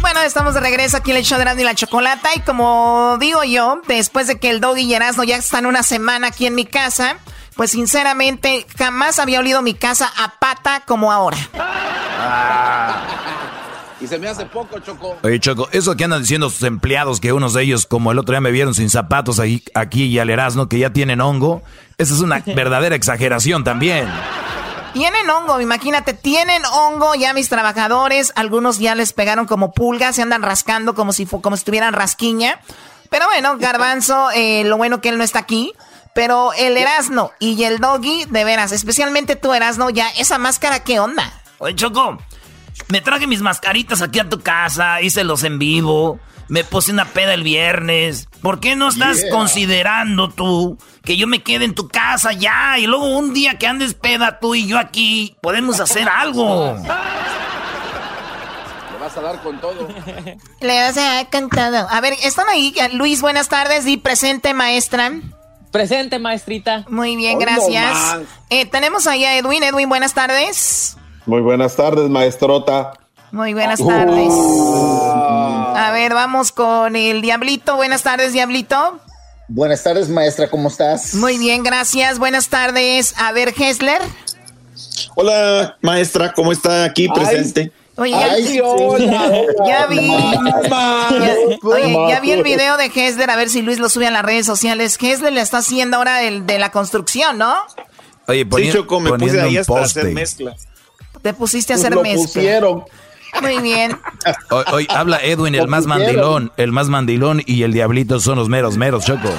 Bueno, estamos de regreso aquí en el show de Erasmo y la Chocolata. Y como digo yo, después de que el Doggy y Erasmo ya están una semana aquí en mi casa, pues sinceramente jamás había olido mi casa a pata como ahora. Y se me hace poco, Choco. Oye, Choco, eso que andan diciendo sus empleados, que unos de ellos, como el otro día me vieron sin zapatos ahí, aquí y al Erasmo, que ya tienen hongo, esa es una verdadera exageración también. Tienen hongo, imagínate, tienen hongo ya mis trabajadores, algunos ya les pegaron como pulgas, se andan rascando como si, como si estuvieran rasquiña. Pero bueno, Garbanzo, eh, lo bueno que él no está aquí. Pero el Erasno y el Doggy, de veras, especialmente tú, Erasno, ya esa máscara, ¿qué onda? Oye, Choco, me traje mis mascaritas aquí a tu casa, hice los en vivo, me puse una peda el viernes. ¿Por qué no estás Yeah. considerando tú que yo me quede en tu casa ya y luego un día que andes peda tú y yo aquí, podemos hacer algo? Le vas a dar con todo. Le vas a dar con todo. A ver, están ahí. Luis, buenas tardes. Di presente, maestra. Presente, maestrita. Muy bien, gracias. Eh, tenemos ahí a Edwin. Edwin, buenas tardes. Muy buenas tardes, maestrota. Muy buenas tardes. A ver, vamos con el Diablito. Buenas tardes, Diablito. Buenas tardes, maestra, ¿cómo estás? Muy bien, gracias. Buenas tardes. A ver, Hessler. Hola, maestra, ¿cómo está aquí presente? Oye, ya, Ay, sí, hola, ya vi. Ya- oye, ya vi el video de Hessler. A ver si Luis lo sube a las redes sociales. Hessler le está haciendo ahora el de la construcción, ¿no? Oye, Sí, poni- Choco, me puse ahí hasta hacer mezcla. Te pusiste a Pues hacer lo mezcla. pusieron. Muy bien. Hoy, hoy habla Edwin, el más mandilón. El más mandilón y el diablito son los meros, meros, Choco.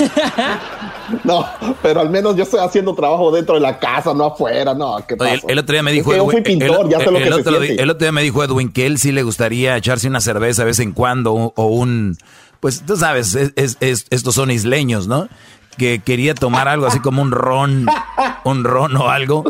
No, pero al menos yo estoy haciendo trabajo dentro de la casa, no afuera, no, ¿qué el, el otro día me Es dijo que yo fui Edwin, pintor, el, ya sé lo el que se otro, siente. el otro día me dijo Edwin que él sí le gustaría echarse una cerveza de vez en cuando o, o un, pues tú sabes, es- es- es- estos son isleños, ¿no? Que quería tomar algo así como un ron, un ron o algo,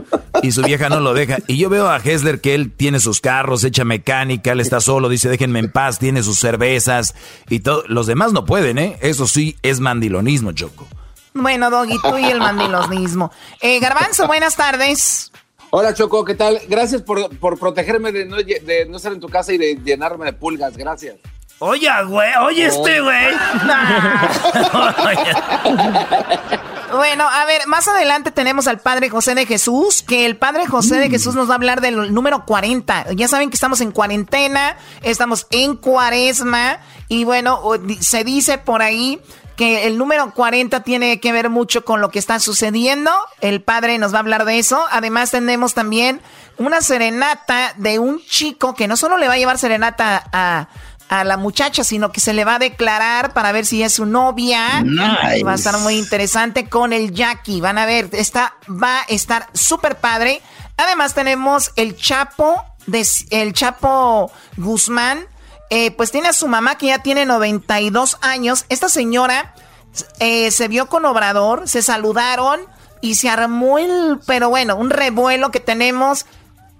y su vieja no lo deja. Y yo veo a Hessler que él tiene sus carros, echa mecánica, él está solo, dice déjenme en paz, tiene sus cervezas y todo. Los demás no pueden, ¿eh? Eso sí es mandilonismo, Choco. Bueno, Doggy, tú y el mandilonismo. Eh, Garbanzo, buenas tardes. Hola, Choco, ¿qué tal? Gracias por, por protegerme de no, de no estar en tu casa y de llenarme de pulgas. Gracias. Oye, güey, oye este, güey. Bueno, a ver, más adelante tenemos al Padre José de Jesús, que el Padre José de Jesús nos va a hablar del número 40. Ya saben que estamos en cuarentena, estamos en cuaresma, y bueno, se dice por ahí que el número 40 tiene que ver mucho con lo que está sucediendo. El Padre nos va a hablar de eso. Además tenemos también una serenata de un chico que no solo le va a llevar serenata a... a la muchacha, sino que se le va a declarar para ver si es su novia. Nice. Va a estar muy interesante con el Jackie. Van a ver, está, va a estar súper padre. Además tenemos el Chapo, de, el Chapo Guzmán. Eh, pues tiene a su mamá que ya tiene 92 años. Esta señora eh, se vio con Obrador, se saludaron y se armó el, pero bueno, un revuelo que tenemos.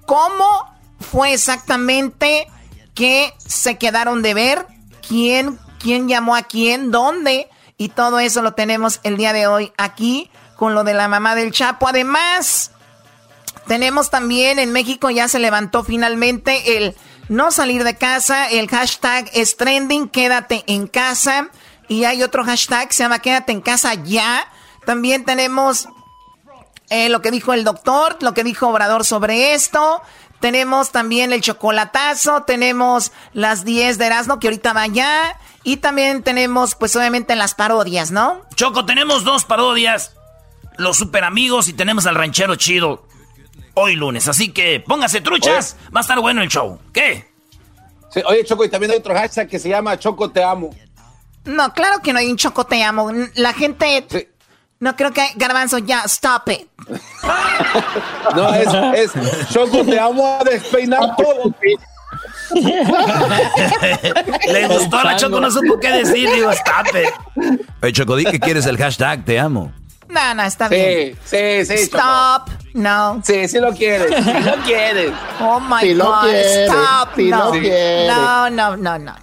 ¿Cómo fue exactamente que se quedaron de ver? ¿Quién, quién llamó a quién? ¿Dónde? Y todo eso lo tenemos el día de hoy aquí con lo de la mamá del Chapo. Además, Tenemos también en México ya se levantó finalmente el no salir de casa, el hashtag es trending, quédate en casa. Y hay otro hashtag que se llama quédate en casa ya. También tenemos eh, lo que dijo el doctor, lo que dijo Obrador sobre esto. Tenemos también el chocolatazo, tenemos las 10 de Erasmo que ahorita va ya. Y también tenemos, pues obviamente, las parodias, ¿no? Choco, tenemos dos parodias. Los super amigos y tenemos al ranchero chido. Hoy lunes. Así que póngase truchas. Va a estar bueno el show. ¿Qué? oye, Choco, y también hay otro hashtag que se llama Choco Te Amo. No, claro que no hay un Choco Te Amo. La gente... No creo que Garbanzo, ya, stop it. no, es, es Choco, te amo a despeinar todo. Le gustó a la Choco, no supo qué decir, digo, stop it. Oye, Choco, di que quieres el hashtag, te amo. No, no, está bien. Sí, sí, Stop. No. Sí, sí lo quieres. Sí lo quieres. Oh my sí God. Lo quieres, Stop. Sí no. Lo quieres. no, no, no, no, no.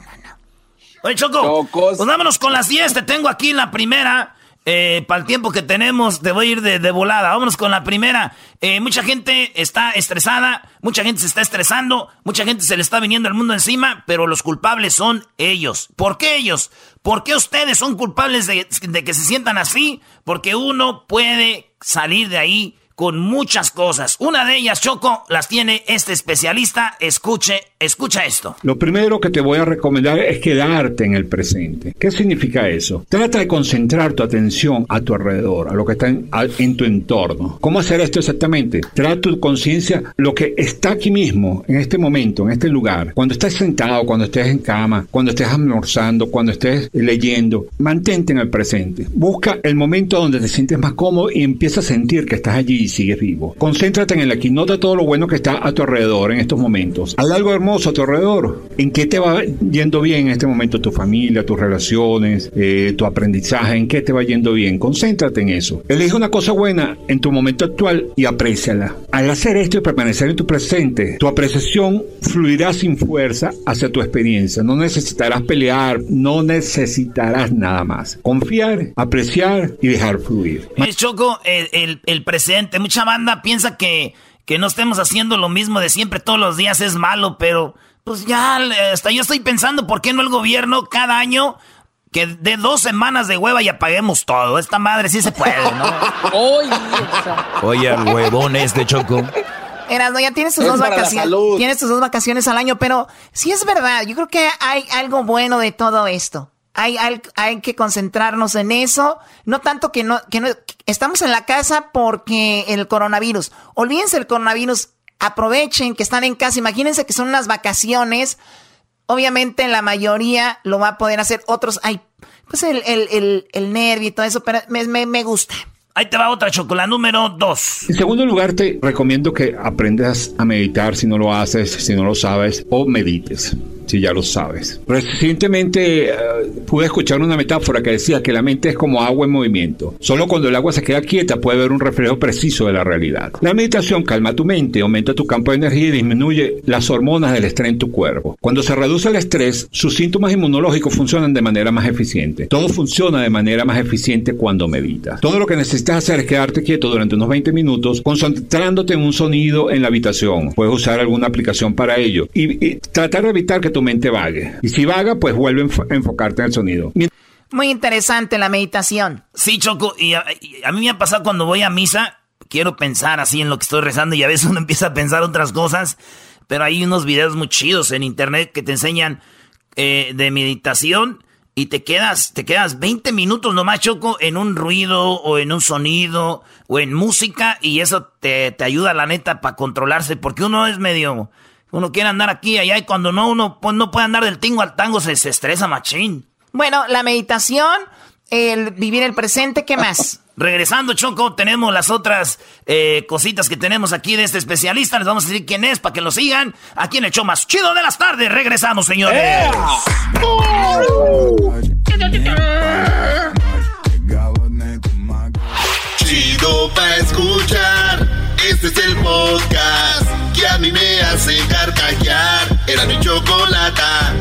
Oye, Choco, pues vámonos con las 10. Te tengo aquí la primera. Eh, para el tiempo que tenemos, te voy a ir de, volada. Vámonos con la primera. Eh, mucha gente está estresada, mucha gente se está estresando, mucha gente se le está viniendo el mundo encima, pero los culpables son ellos. ¿Por qué ellos? ¿Por qué ustedes son culpables de que se sientan así? Porque uno puede salir de ahí con muchas cosas. Una de ellas, Choco, las tiene este especialista. Escuche, escucha esto. Lo primero que te voy a recomendar es quedarte en el presente. ¿Qué significa eso? Trata de concentrar tu atención a tu alrededor, a lo que está en, tu entorno. ¿Cómo hacer esto exactamente? Trae tu conciencia lo que está aquí mismo, en este momento, en este lugar. Cuando estés sentado, cuando estés en cama, cuando estés almorzando, cuando estés leyendo, mantente en el presente. Busca el momento donde te sientes más cómodo y empieza a sentir que estás allí sigues vivo. Concéntrate en el aquí, nota todo lo bueno que está a tu alrededor en estos momentos. Hay algo a tu alrededor. ¿En qué te va yendo bien en este momento tu familia, tus relaciones, eh, tu aprendizaje? ¿En qué te va yendo bien? Concéntrate en eso. Elige una cosa buena en tu momento actual y apréciala. Al hacer esto y permanecer en tu presente, tu apreciación fluirá sin fuerza hacia tu experiencia. No necesitarás pelear, no necesitarás nada más. Confiar, apreciar y dejar fluir. Choco, el, el, el presente mucha banda piensa que, que no estemos haciendo lo mismo de siempre todos los días es malo, pero pues ya, hasta yo estoy pensando, ¿por qué no el gobierno cada año que de dos semanas de hueva y apaguemos todo? Esta madre sí se puede, ¿no? Oye, el huevón este choco. Erasmo, ya tienes tus dos vacaciones. Tienes tus dos vacaciones al año, pero sí es verdad. Yo creo que hay algo bueno de todo esto. Hay, hay, que concentrarnos en eso. No tanto que no, que no, estamos en la casa porque el coronavirus. Olvídense el coronavirus. Aprovechen que están en casa. Imagínense que son unas vacaciones. Obviamente la mayoría lo va a poder hacer. Otros hay, pues el, el, el, nervio y todo eso, pero me, me, me gusta. Ahí te va otra chocolate número dos. En segundo lugar, te recomiendo que aprendas a meditar si no lo haces, si no lo sabes, o medites si ya lo sabes. Recientemente eh, pude escuchar una metáfora que decía que la mente es como agua en movimiento. Solo cuando el agua se queda quieta puede ver un reflejo preciso de la realidad. La meditación calma tu mente, aumenta tu campo de energía y disminuye las hormonas del estrés en tu cuerpo. Cuando se reduce el estrés, sus síntomas inmunológicos funcionan de manera más eficiente. Todo funciona de manera más eficiente cuando meditas. Todo lo que necesitas hacer es quedarte quieto durante unos 20 minutos, concentrándote en un sonido en la habitación. Puedes usar alguna aplicación para ello y, y tratar de evitar que tu mente vague. Y si vaga, pues vuelve a enfocarte en el sonido. Muy interesante la meditación. Sí, Choco, y a, mí me ha pasado cuando voy a misa, quiero pensar así en lo que estoy rezando y a veces uno empieza a pensar otras cosas, pero hay unos videos muy chidos en internet que te enseñan eh, de meditación y te quedas, te quedas 20 minutos nomás, Choco, en un ruido o en un sonido o en música y eso te, te ayuda, la neta, para controlarse, porque uno es medio uno quiere andar aquí y allá y cuando no, uno pues, no puede andar del tingo al tango, se, estresa machín. Bueno, la meditación, el vivir el presente, ¿qué más? Regresando, Choco, tenemos las otras eh, cositas que tenemos aquí de este especialista. Les vamos a decir quién es para que lo sigan. Aquí en el show más chido de las tardes. Regresamos, señores. Chido pa' escuchar. Este es el podcast que a mí me hace carcajear. Era mi chocolata.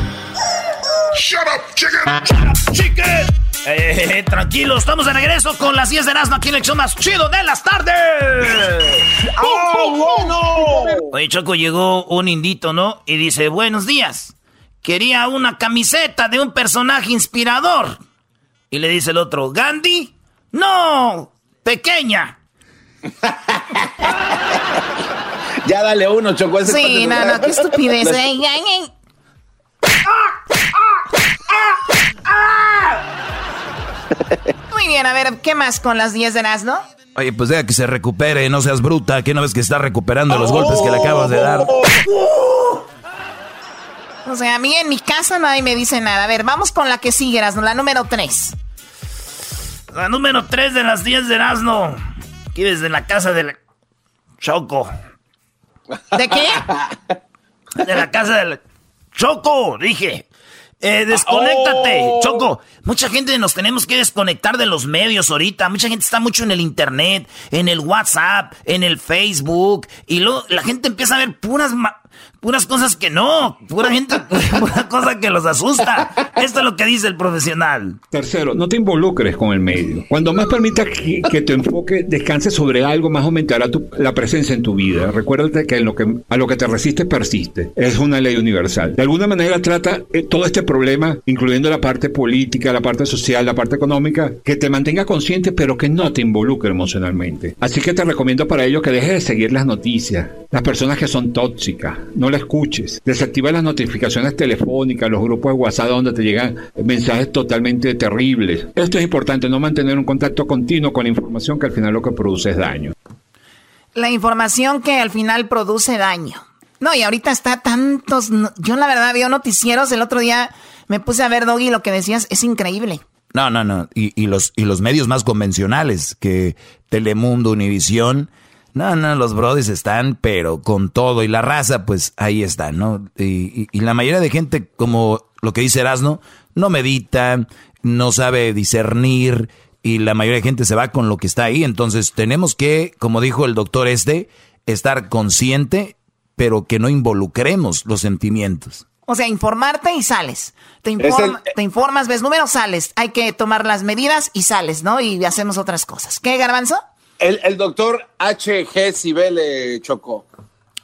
Shut up, chicken. Shut up, chicken. Eh, tranquilo, estamos de regreso con las 10 de Erasmo aquí en el show más chido de las tardes. Oh, Oye, Choco, llegó un indito, ¿no? Y dice, buenos días. Quería una camiseta de un personaje inspirador. Y le dice el otro, ¿Gandhi? No, pequeña. ya dale uno, Choco. sí, no, no, qué estupidez. ¿eh? Muy bien, a ver, ¿qué más con las 10 de no? Oye, pues deja que se recupere, no seas bruta, que no ves que está recuperando los golpes que le acabas de dar. O sea, a mí en mi casa nadie me dice nada. A ver, vamos con la que sigue, Erasno, la número 3. La número 3 de las 10 de Erasno. Aquí desde la casa del Choco. ¿De qué? De la casa del Choco, dije. Eh, desconéctate, oh. Choco. Mucha gente nos tenemos que desconectar de los medios ahorita. Mucha gente está mucho en el internet, en el WhatsApp, en el Facebook. Y luego la gente empieza a ver puras puras cosas que no, pura gente, pura cosa que los asusta. Esto es lo que dice el profesional. Tercero, no te involucres con el medio. Cuando más permitas que, tu enfoque descanse sobre algo, más aumentará la presencia en tu vida. Recuérdate que, que a lo que te resiste persiste. Es una ley universal. De alguna manera trata eh, todo este problema, incluyendo la parte política, la parte social, la parte económica, que te mantenga consciente, pero que no te involucre emocionalmente. Así que te recomiendo para ello que dejes de seguir las noticias, las personas que son tóxicas. No la escuches. Desactiva las notificaciones telefónicas, los grupos de WhatsApp donde te llegan mensajes totalmente terribles. Esto es importante, no mantener un contacto continuo con la información que al final lo que produce es daño. La información que al final produce daño. No, y ahorita está tantos... Yo la verdad veo noticieros, el otro día me puse a ver, Doggy, lo que decías es increíble. No, no, no. Y, los, y los medios más convencionales que Telemundo, Univisión no, no, los brodis están, pero con todo. Y la raza, pues ahí está, ¿no? Y, la mayoría de gente, como lo que dice Erasno, no medita, no sabe discernir. Y la mayoría de gente se va con lo que está ahí. Entonces tenemos que, como dijo el doctor este, estar consciente, pero que no involucremos los sentimientos. O sea, informarte y sales. Te, te informas, ves números, sales. Hay que tomar las medidas y sales, ¿no? Y hacemos otras cosas. ¿Qué, Garbanzo? El, doctor H.G. Sibele Chocó.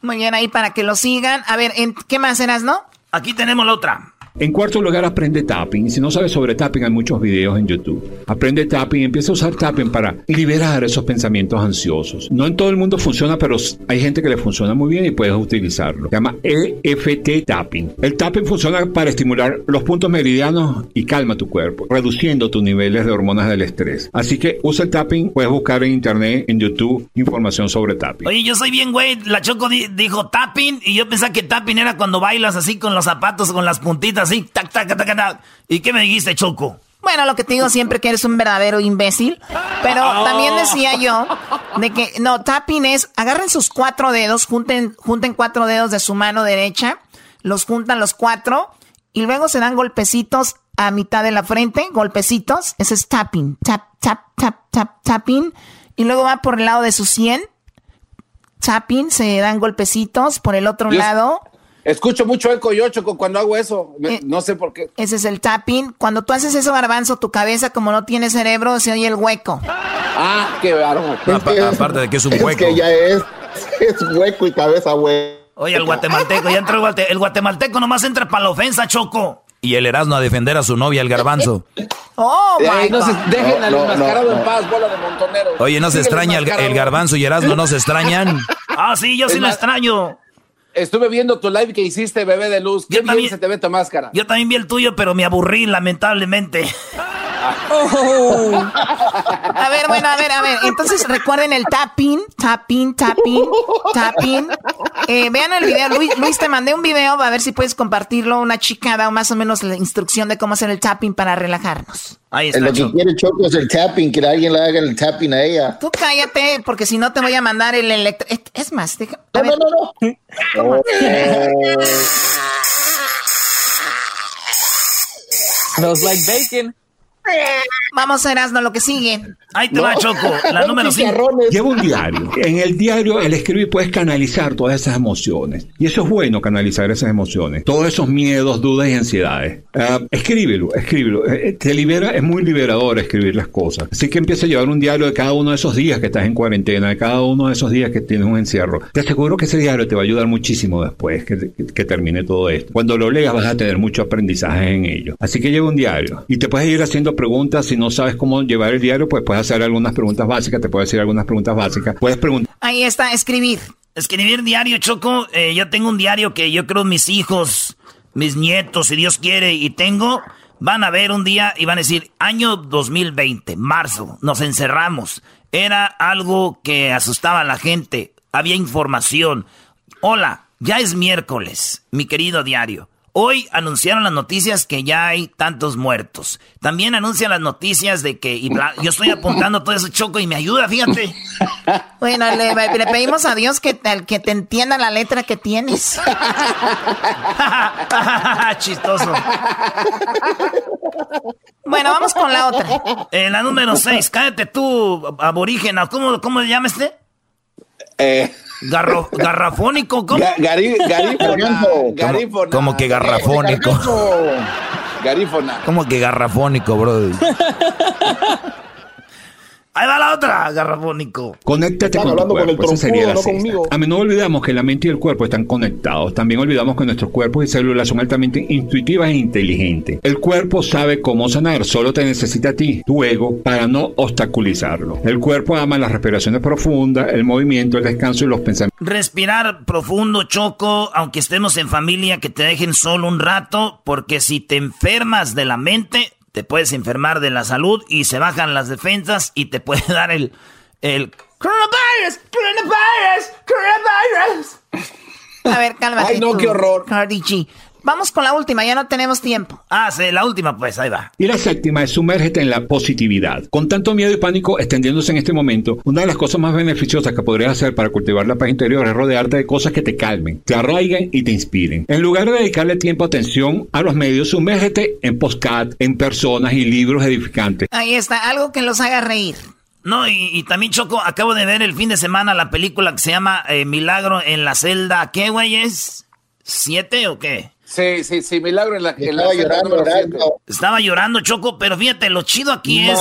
Muy bien, ahí para que lo sigan. A ver, ¿en ¿qué más eras, no? Aquí tenemos la otra. En cuarto lugar, aprende tapping. Si no sabes sobre tapping, hay muchos videos en YouTube. Aprende tapping empieza a usar tapping para liberar esos pensamientos ansiosos. No en todo el mundo funciona, pero hay gente que le funciona muy bien y puedes utilizarlo. Se llama EFT tapping. El tapping funciona para estimular los puntos meridianos y calma tu cuerpo, reduciendo tus niveles de hormonas del estrés. Así que usa el tapping, puedes buscar en internet, en YouTube, información sobre tapping. Oye, yo soy bien güey. La Choco dijo tapping y yo pensaba que tapping era cuando bailas así con los zapatos, con las puntitas así, tac, tac, tac, tac, ¿Y qué me dijiste, Choco? Bueno, lo que te digo siempre que eres un verdadero imbécil. Pero oh. también decía yo de que, no, tapping es, agarren sus cuatro dedos, junten, junten cuatro dedos de su mano derecha, los juntan los cuatro y luego se dan golpecitos a mitad de la frente, golpecitos. Ese es tapping, tap, tap, tap, tap, tapping. Y luego va por el lado de su sien, tapping, se dan golpecitos por el otro lado. Escucho mucho eco yo, Choco, cuando hago eso. Eh, no sé por qué. Ese es el tapping. Cuando tú haces eso, garbanzo, tu cabeza, como no tiene cerebro, se oye el hueco. Ah, qué bárbaro. Aparte de que es un hueco. Es que ya es, es hueco y cabeza hueco. Oye, el guatemalteco, ya entró el guatemalteco. El guatemalteco nomás entra para la ofensa, Choco. Y el Erasmo a defender a su novia, el garbanzo. ¡Oh, my no se, Dejen al enmascarado en paz, bola de montonero. Oye, ¿no se extraña el, el, garbanzo y Erasmo no se extrañan? ah, sí, yo sí lo extraño. Estuve viendo tu live que hiciste, bebé de luz. ¿Qué también, se te ve tu máscara? Yo también vi el tuyo, pero me aburrí, lamentablemente. A ver, bueno, a ver, a ver. Entonces recuerden el tapping, tapping, tapping, tapping. Eh, vean el video. Luis, te mandé un video a ver si puedes compartirlo. Una chica da más o menos la instrucción de cómo hacer el tapping para relajarnos. Ahí está. Lo que quiere Choco es el tapping, que alguien le haga el tapping a ella. Tú cállate, porque si no te voy a mandar el electro. Es más, deja, no, no, no, no, Smells like bacon. Vamos a Erasmo, lo que sigue. Ahí te va, Choco. La número 5. Lleva un diario. En el diario, al escribir, puedes canalizar todas esas emociones. Y eso es bueno, canalizar esas emociones. Todos esos miedos, dudas y ansiedades. Uh, escríbelo, escríbelo. Eh, eh, te libera, es muy liberador escribir las cosas. Así que empieza a llevar un diario de cada uno de esos días que estás en cuarentena, de cada uno de esos días que tienes un encierro. Te aseguro que ese diario te va a ayudar muchísimo después que, que termine todo esto. Cuando lo leas vas a tener mucho aprendizaje en ello. Así que lleva un diario. Y te puedes ir haciendo preguntas. Si no sabes cómo llevar el diario, pues puedes hacer algunas preguntas básicas. Te puedes decir algunas preguntas básicas. Puedes preguntar. Ahí está, escribir. Escribir diario, Choco. Eh, yo tengo un diario que yo creo mis hijos, mis nietos, si Dios quiere, y tengo, van a ver un día y van a decir, año 2020, marzo, nos encerramos. Era algo que asustaba a la gente. Había información. Hola, ya es miércoles, mi querido diario. Hoy anunciaron las noticias que ya hay tantos muertos. También anuncian las noticias de que yo estoy apuntando todo eso choco y me ayuda, fíjate. Bueno, le, pedimos a Dios que, que te entienda la letra que tienes. Chistoso. Bueno, vamos con la otra. Eh, la número 6, cállate tú, aborígena. ¿Cómo, cómo le llamas este? Eh. Garro, garrafónico, ¿cómo? Gary, ¿Cómo, que garrafónico? Garífona. ¿Cómo que garrafónico, bro? Ahí va la otra, garrafónico. Conéctate con tu cuerpo. Con sería la no A menudo olvidamos que la mente y el cuerpo están conectados. También olvidamos que nuestros cuerpos y células son altamente intuitivas e inteligentes. El cuerpo sabe cómo sanar, solo te necesita a ti, tu ego, para no obstaculizarlo. El cuerpo ama las respiraciones profundas, el movimiento, el descanso y los pensamientos. Respirar profundo, choco, aunque estemos en familia, que te dejen solo un rato, porque si te enfermas de la mente, te puedes enfermar de la salud y se bajan las defensas y te puede dar el, el coronavirus, coronavirus, coronavirus. A ver, cálmate. Ay, no, qué horror. Cardi Vamos con la última, ya no tenemos tiempo. Ah, sí, la última, pues ahí va. Y la séptima es sumérgete en la positividad. Con tanto miedo y pánico extendiéndose en este momento, una de las cosas más beneficiosas que podrías hacer para cultivar la paz interior es rodearte de cosas que te calmen, te arraiguen y te inspiren. En lugar de dedicarle tiempo, atención a los medios, sumérgete en postcat, en personas y libros edificantes. Ahí está, algo que los haga reír. No, y, también Choco, acabo de ver el fin de semana la película que se llama eh, Milagro en la celda. ¿Qué, güey es? ¿Siete o qué? Sí, sí, sí, milagro en la, en Estaba llorando, Estaba llorando, Choco, pero fíjate, lo chido aquí es.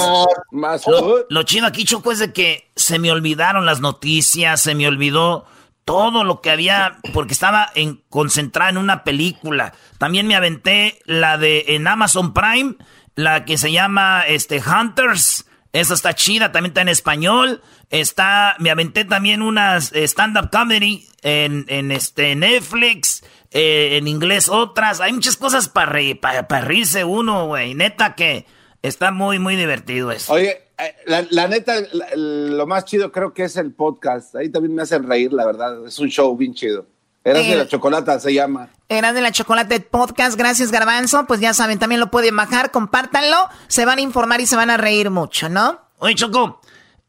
Más, lo, chido aquí, Choco, es de que se me olvidaron las noticias, se me olvidó todo lo que había, porque estaba en, concentrada en una película. También me aventé la de en Amazon Prime, la que se llama este Hunters. Esa está chida, también está en español. Está, me aventé también unas eh, stand-up comedy en, en este Netflix. Eh, en inglés otras. Hay muchas cosas para para, reírse uno, güey. Neta que está muy, muy divertido eso. Oye, eh, la, neta, lo más chido creo que es el podcast. Ahí también me hacen reír, la verdad. Es un show bien chido. Eras de la chocolata se llama. Eras de la chocolate podcast. Gracias, Garbanzo. Pues ya saben, también lo pueden bajar, compártanlo. Se van a informar y se van a reír mucho, ¿no? Oye, Choco,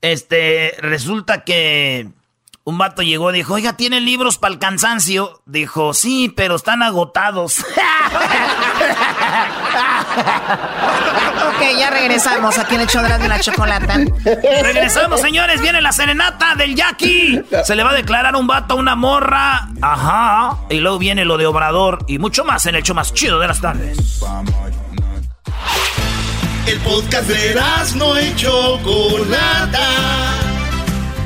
este, resulta que un vato llegó y dijo, oiga, ¿tiene libros para el cansancio? Dijo, sí, pero están agotados. ok, ya regresamos aquí en el show de la chocolata. regresamos, señores. Viene la serenata del Jackie. Se le va a declarar un vato a una morra. Ajá. Y luego viene lo de Obrador y mucho más en el show más chido de las tardes. El podcast de no hecho Chocolata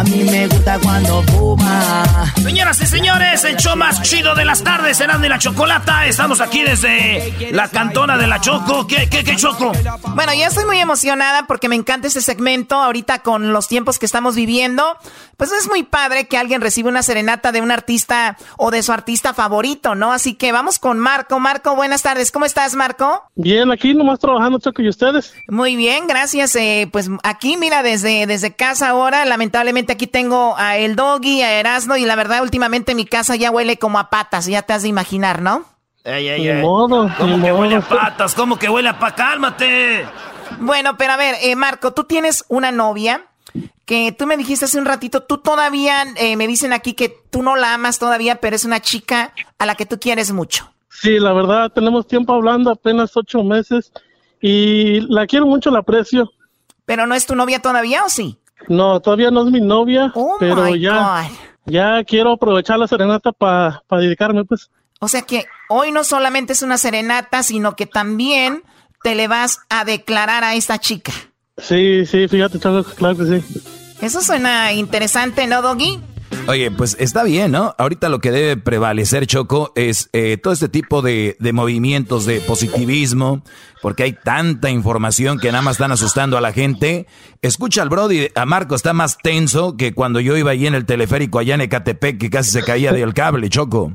A mí me gusta cuando fuma. Señoras y señores, el show más chido de las tardes, será de la Chocolata. Estamos aquí desde la cantona de la Choco. ¿Qué, qué, qué Choco? Bueno, ya estoy muy emocionada porque me encanta este segmento ahorita con los tiempos que estamos viviendo. Pues es muy padre que alguien reciba una serenata de un artista o de su artista favorito, ¿no? Así que vamos con Marco. Marco, buenas tardes. ¿Cómo estás, Marco? Bien, aquí nomás trabajando, Choco, ¿y ustedes? Muy bien, gracias. Eh, pues aquí, mira, desde, desde casa ahora, lamentablemente aquí tengo a el doggy, a Erasmo, y la verdad, últimamente mi casa ya huele como a patas, ya te has de imaginar, ¿no? Ey, ey, ey. ¿Cómo que huele a patas? ¿Cómo que huele a patas? ¡Cálmate! Bueno, pero a ver, eh, Marco, tú tienes una novia que tú me dijiste hace un ratito, tú todavía, eh, me dicen aquí que tú no la amas todavía, pero es una chica a la que tú quieres mucho. Sí, la verdad, tenemos tiempo hablando, apenas ocho meses, y la quiero mucho, la aprecio. ¿Pero no es tu novia todavía o sí? No, todavía no es mi novia, Oh pero ya, God. ya quiero aprovechar la serenata para dedicarme, pues. O sea que hoy no solamente es una serenata, sino que también te le vas a declarar a esta chica. Sí, sí, fíjate, claro que sí. Eso suena interesante, ¿no, Doggy? Oye, pues está bien, ¿no? Ahorita lo que debe prevalecer, Choco, es eh, todo este tipo de, de movimientos de positivismo, porque hay tanta información que nada más están asustando a la gente. Escucha al Brody, a Marco está más tenso que cuando yo iba allí en el teleférico allá en Ecatepec, que casi se caía del cable, Choco.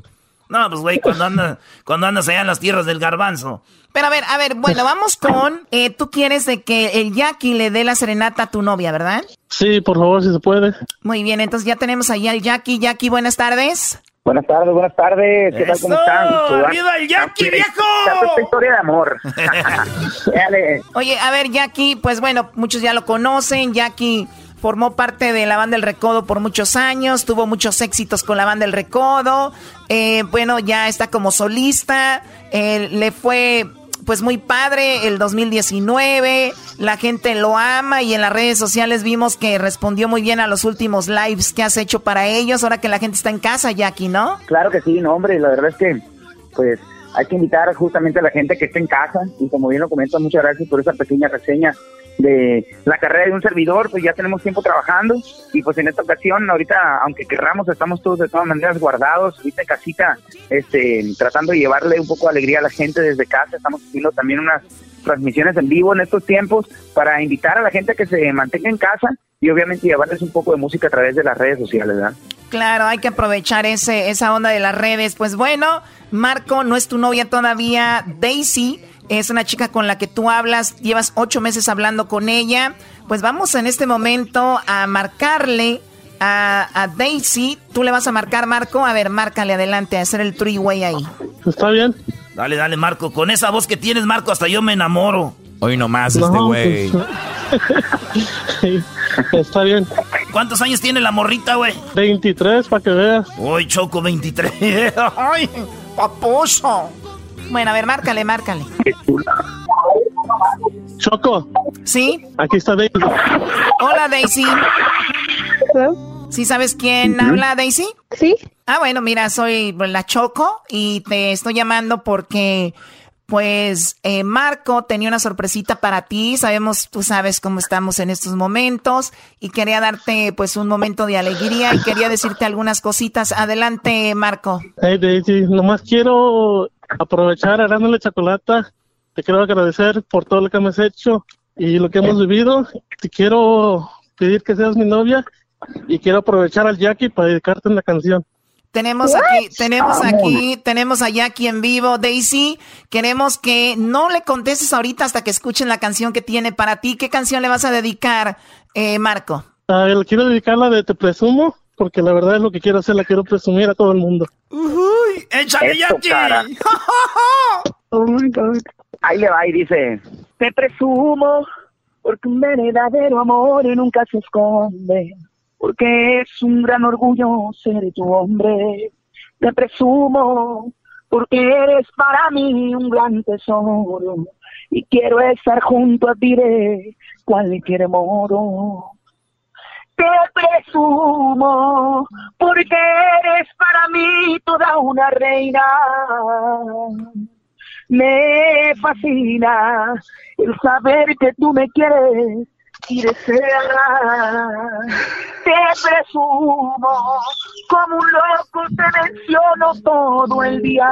No, pues güey, cuando andas, cuando andas allá en las tierras del garbanzo. Pero a ver, a ver, bueno, vamos con, eh, tú quieres de que el Jackie le dé la serenata a tu novia, ¿verdad? Sí, por favor, si se puede. Muy bien, entonces ya tenemos ahí al Jackie. Jackie, buenas tardes. Buenas tardes, buenas tardes. ¿Qué tal? ¿Cómo están? ¡Arriba el Jackie, viejo! Esta historia de amor. Dale. Oye, a ver, Jackie, pues bueno, muchos ya lo conocen. Jackie formó parte de la banda El Recodo por muchos años, tuvo muchos éxitos con la banda El Recodo. Eh, bueno, ya está como solista. Eh, le fue pues muy padre el 2019. La gente lo ama y en las redes sociales vimos que respondió muy bien a los últimos lives que has hecho para ellos. Ahora que la gente está en casa, Jackie, ¿no? Claro que sí, no, hombre, la verdad es que, pues, hay que invitar justamente a la gente que esté en casa y como bien lo comento, muchas gracias por esa pequeña reseña de la carrera de un servidor, pues ya tenemos tiempo trabajando y pues en esta ocasión, ahorita, aunque querramos, estamos todos de todas maneras guardados, ahorita en casita, este, tratando de llevarle un poco de alegría a la gente desde casa, estamos haciendo también unas transmisiones en vivo en estos tiempos para invitar a la gente a que se mantenga en casa y obviamente llevarles un poco de música a través de las redes sociales. Claro, hay que aprovechar ese, esa onda de las redes. Pues bueno, Marco no es tu novia todavía. Daisy es una chica con la que tú hablas, llevas ocho meses hablando con ella. Pues vamos en este momento a marcarle a, a Daisy. Tú le vas a marcar, Marco. A ver, márcale adelante, a hacer el three-way ahí. ¿Está bien? Dale, dale, Marco. Con esa voz que tienes, Marco, hasta yo me enamoro. Hoy nomás No, este güey. pues, Está bien. ¿Cuántos años tiene la morrita, güey? 23, para que veas. Uy, Choco, 23. ¡Ay, paposo! Bueno, a ver, márcale, márcale. Choco. ¿Sí? Aquí está Daisy. Hola, Daisy. ¿Sí sabes quién habla, Daisy? Sí. Ah, bueno, mira, soy la Choco y te estoy llamando porque, pues, eh, Marco tenía una sorpresita para ti. Sabemos, tú sabes cómo estamos en estos momentos y quería darte, pues, un momento de alegría y quería decirte algunas cositas. Adelante, Marco. Hey Daisy, nomás quiero aprovechar arándole chocolata. Te quiero agradecer por todo lo que me has hecho y lo que hemos vivido. Te quiero pedir que seas mi novia y quiero aprovechar al Jackie para dedicarte una canción. Tenemos aquí, tenemos aquí, tenemos a Jackie en vivo. Daisy, queremos que no le contestes ahorita hasta que escuchen la canción que tiene para ti. ¿Qué canción le vas a dedicar, eh, Marco? Ah, le quiero dedicar la de Te Presumo porque la verdad es lo que quiero hacer, la quiero presumir a todo el mundo. Uy, échale, cara. Oh my God. Ahí le va y dice, te presumo porque un verdadero amor nunca se esconde, porque es un gran orgullo ser tu hombre. Te presumo porque eres para mí un gran tesoro y quiero estar junto a ti de cualquier modo. Te presumo porque eres para mí toda una reina. Me fascina el saber que tú me quieres y deseas. Te presumo como un loco te menciono todo el día.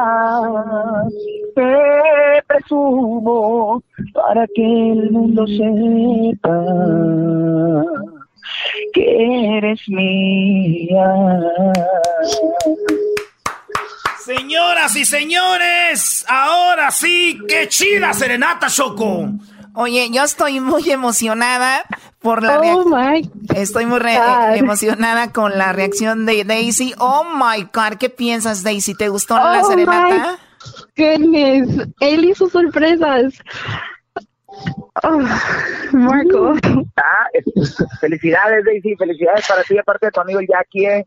Te presumo para que el mundo sepa que eres mía. Señoras y señores, ahora sí, qué chida serenata, Choco. Oye, yo estoy muy emocionada por la Oh reacción. Estoy muy re- God. emocionada con la reacción de Daisy. Oh my God, ¿qué piensas, Daisy? ¿Te gustó la Oh serenata? my goodness. Él hizo sorpresas. Marco. Ah, felicidades, Daisy, felicidades para ti, aparte de tu amigo Jackie. Eh.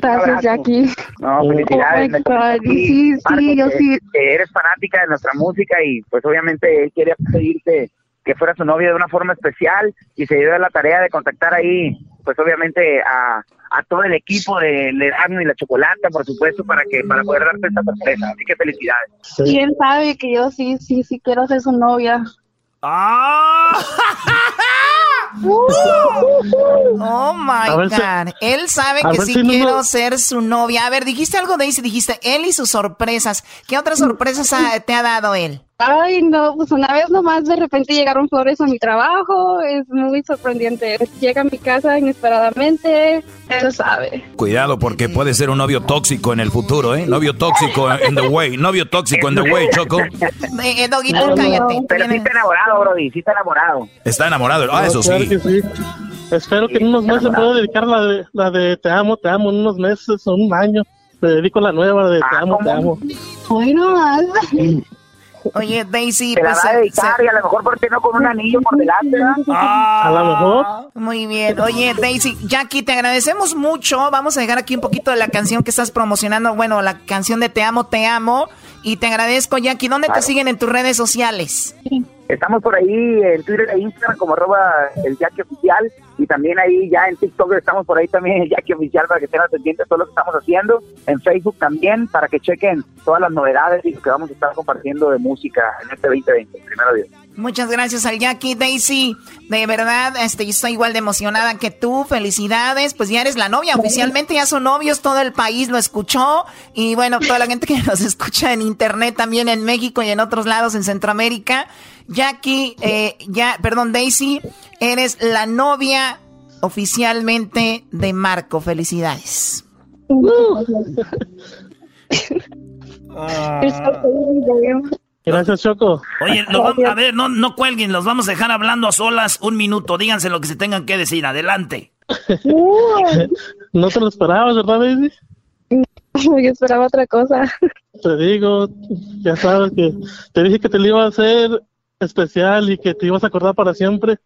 Gracias, Jackie. No, felicidades. Oh my God. Sí, sí, yo sí. eres fanática de nuestra música y pues obviamente él quería pedirte que fuera su novia de una forma especial y se dio la tarea de contactar ahí, pues obviamente a, a todo el equipo de Lerano y la Chocolata, por supuesto, para que para poder darte esta sorpresa. Así que felicidades. Y él sabe que yo sí, sí, sí quiero ser su novia. ¡Ah! oh my God. él sabe que sí quiero ser su novia. A ver, dijiste algo de eso, dijiste él y sus sorpresas. ¿Qué otras sorpresas te ha dado él? Ay, no, pues una vez nomás de repente llegaron flores a mi trabajo, es muy sorprendente. Llega a mi casa inesperadamente, él sabe. Cuidado porque puede ser un novio tóxico en el futuro, ¿eh? Novio tóxico en the way, novio tóxico en the way, Choco. Eh, eh Doguito, cállate. Pero sí está enamorado, Brody, sí está enamorado. Está enamorado, ah, eso sí. Espero que en unos meses pueda dedicar la de, la de Te amo, te amo, en unos meses o un año. Le dedico la nueva de Te ah, amo, te amo. Bueno, Oye, Daisy, se la pues, va a dedicar y a lo mejor, ¿por qué no con un anillo por delante? Ah, a lo mejor. Muy bien. Oye, Daisy, Jackie, te agradecemos mucho. Vamos a dejar aquí un poquito de la canción que estás promocionando. Bueno, la canción de Te Amo, Te Amo. Y te agradezco, Jackie. ¿Dónde te siguen en tus redes sociales? Estamos por ahí en Twitter e Instagram como arroba el Jackie Oficial y también ahí ya en TikTok estamos por ahí también el Jackie Oficial para que estén atendientes a todo lo que estamos haciendo. En Facebook también para que chequen todas las novedades y lo que vamos a estar compartiendo de música en este 2020. Primero Dios. Muchas gracias al Jackie Daisy. De verdad, este, yo estoy igual de emocionada que tú. Felicidades. Pues ya eres la novia. Oficialmente ya son novios. Todo el país lo escuchó. Y bueno, toda la gente que nos escucha en internet también en México y en otros lados en Centroamérica. Jackie, eh, ya, perdón, Daisy, eres la novia oficialmente de Marco. Felicidades. Gracias, Choco. Oye, a ver, no, no cuelguen, los vamos a dejar hablando a solas un minuto. Díganse lo que se tengan que decir. Adelante. no te lo esperabas, ¿verdad, baby? Yo esperaba otra cosa. Te digo, ya sabes que te dije que te lo iba a hacer especial y que te ibas a acordar para siempre.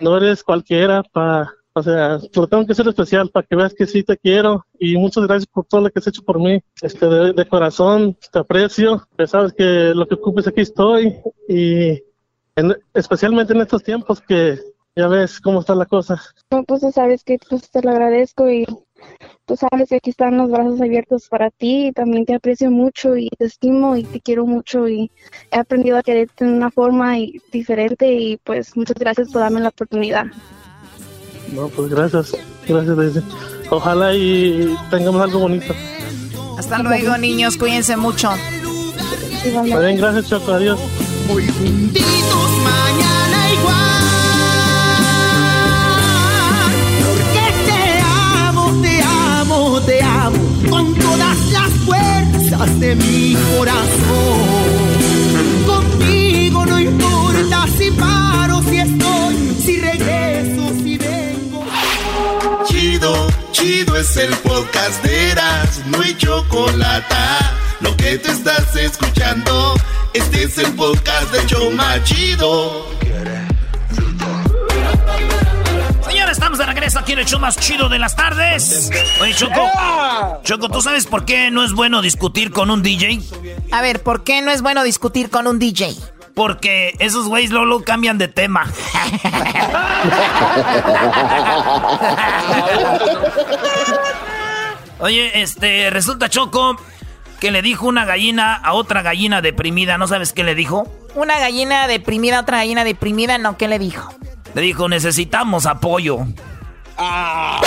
No eres cualquiera para o sea, lo tengo que ser especial para que veas que sí te quiero y muchas gracias por todo lo que has hecho por mí. Este, de, corazón, te aprecio. Ya sabes que lo que ocupes aquí estoy y especialmente en estos tiempos que ya ves cómo está la cosa. No, pues sabes que pues, te lo agradezco y tú sabes que aquí están los brazos abiertos para ti y también te aprecio mucho y te estimo y te quiero mucho y he aprendido a quererte de una forma diferente y pues muchas gracias por darme la oportunidad. No, pues gracias. Gracias, Daisy. Ojalá y tengamos algo bonito. Hasta luego, niños. Cuídense mucho. bien, gracias, Choco. Adiós. Hoy juntitos, mañana fuerzas de mi corazón. Contigo no importa si paro, si estoy, si regreso, si Chido, chido es el podcast de Eras, no hay chocolate. Lo que te estás escuchando, este es el podcast de Choma Chido. Regreso aquí en el show más chido de las tardes. Oye, Choco. Choco, ¿tú sabes por qué no es bueno discutir con un DJ? A ver, ¿por qué no es bueno discutir con un DJ? Porque esos güeyes luego cambian de tema. Oye, este, resulta Choco que le dijo una gallina a otra gallina deprimida. ¿No sabes qué le dijo? Una gallina deprimida a otra gallina deprimida, no, ¿qué le dijo? Le dijo, necesitamos apoyo. A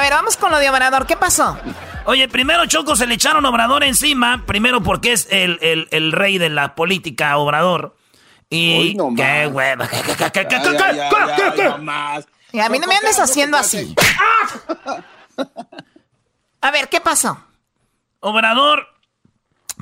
ver, vamos con lo de Obrador. ¿Qué pasó? Oye, primero Choco se le echaron Obrador encima, primero porque es el, rey de la política Obrador. Y qué hueva, qué, qué, qué, qué, Y a mí no me andes haciendo así. A ver, ¿qué pasó? Obrador,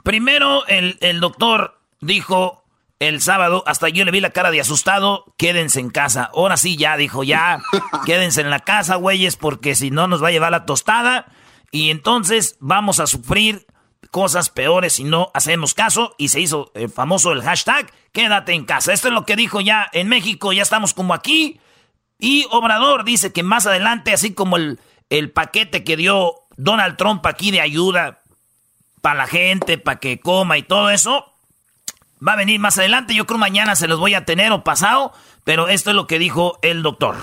primero el, el doctor dijo el sábado, hasta yo le vi la cara de asustado, quédense en casa. Ahora sí, ya dijo, ya, quédense en la casa, güeyes, porque si no nos va a llevar la tostada. Y entonces vamos a sufrir cosas peores si no hacemos caso. Y se hizo eh, famoso el hashtag quédate en casa. Esto es lo que dijo ya en México, ya estamos como aquí. Y Obrador dice que más adelante, así como el, el paquete que dio Donald Trump aquí de ayuda para la gente, para que coma y todo eso, va a venir más adelante. Yo creo mañana se los voy a tener o pasado, pero esto es lo que dijo el doctor.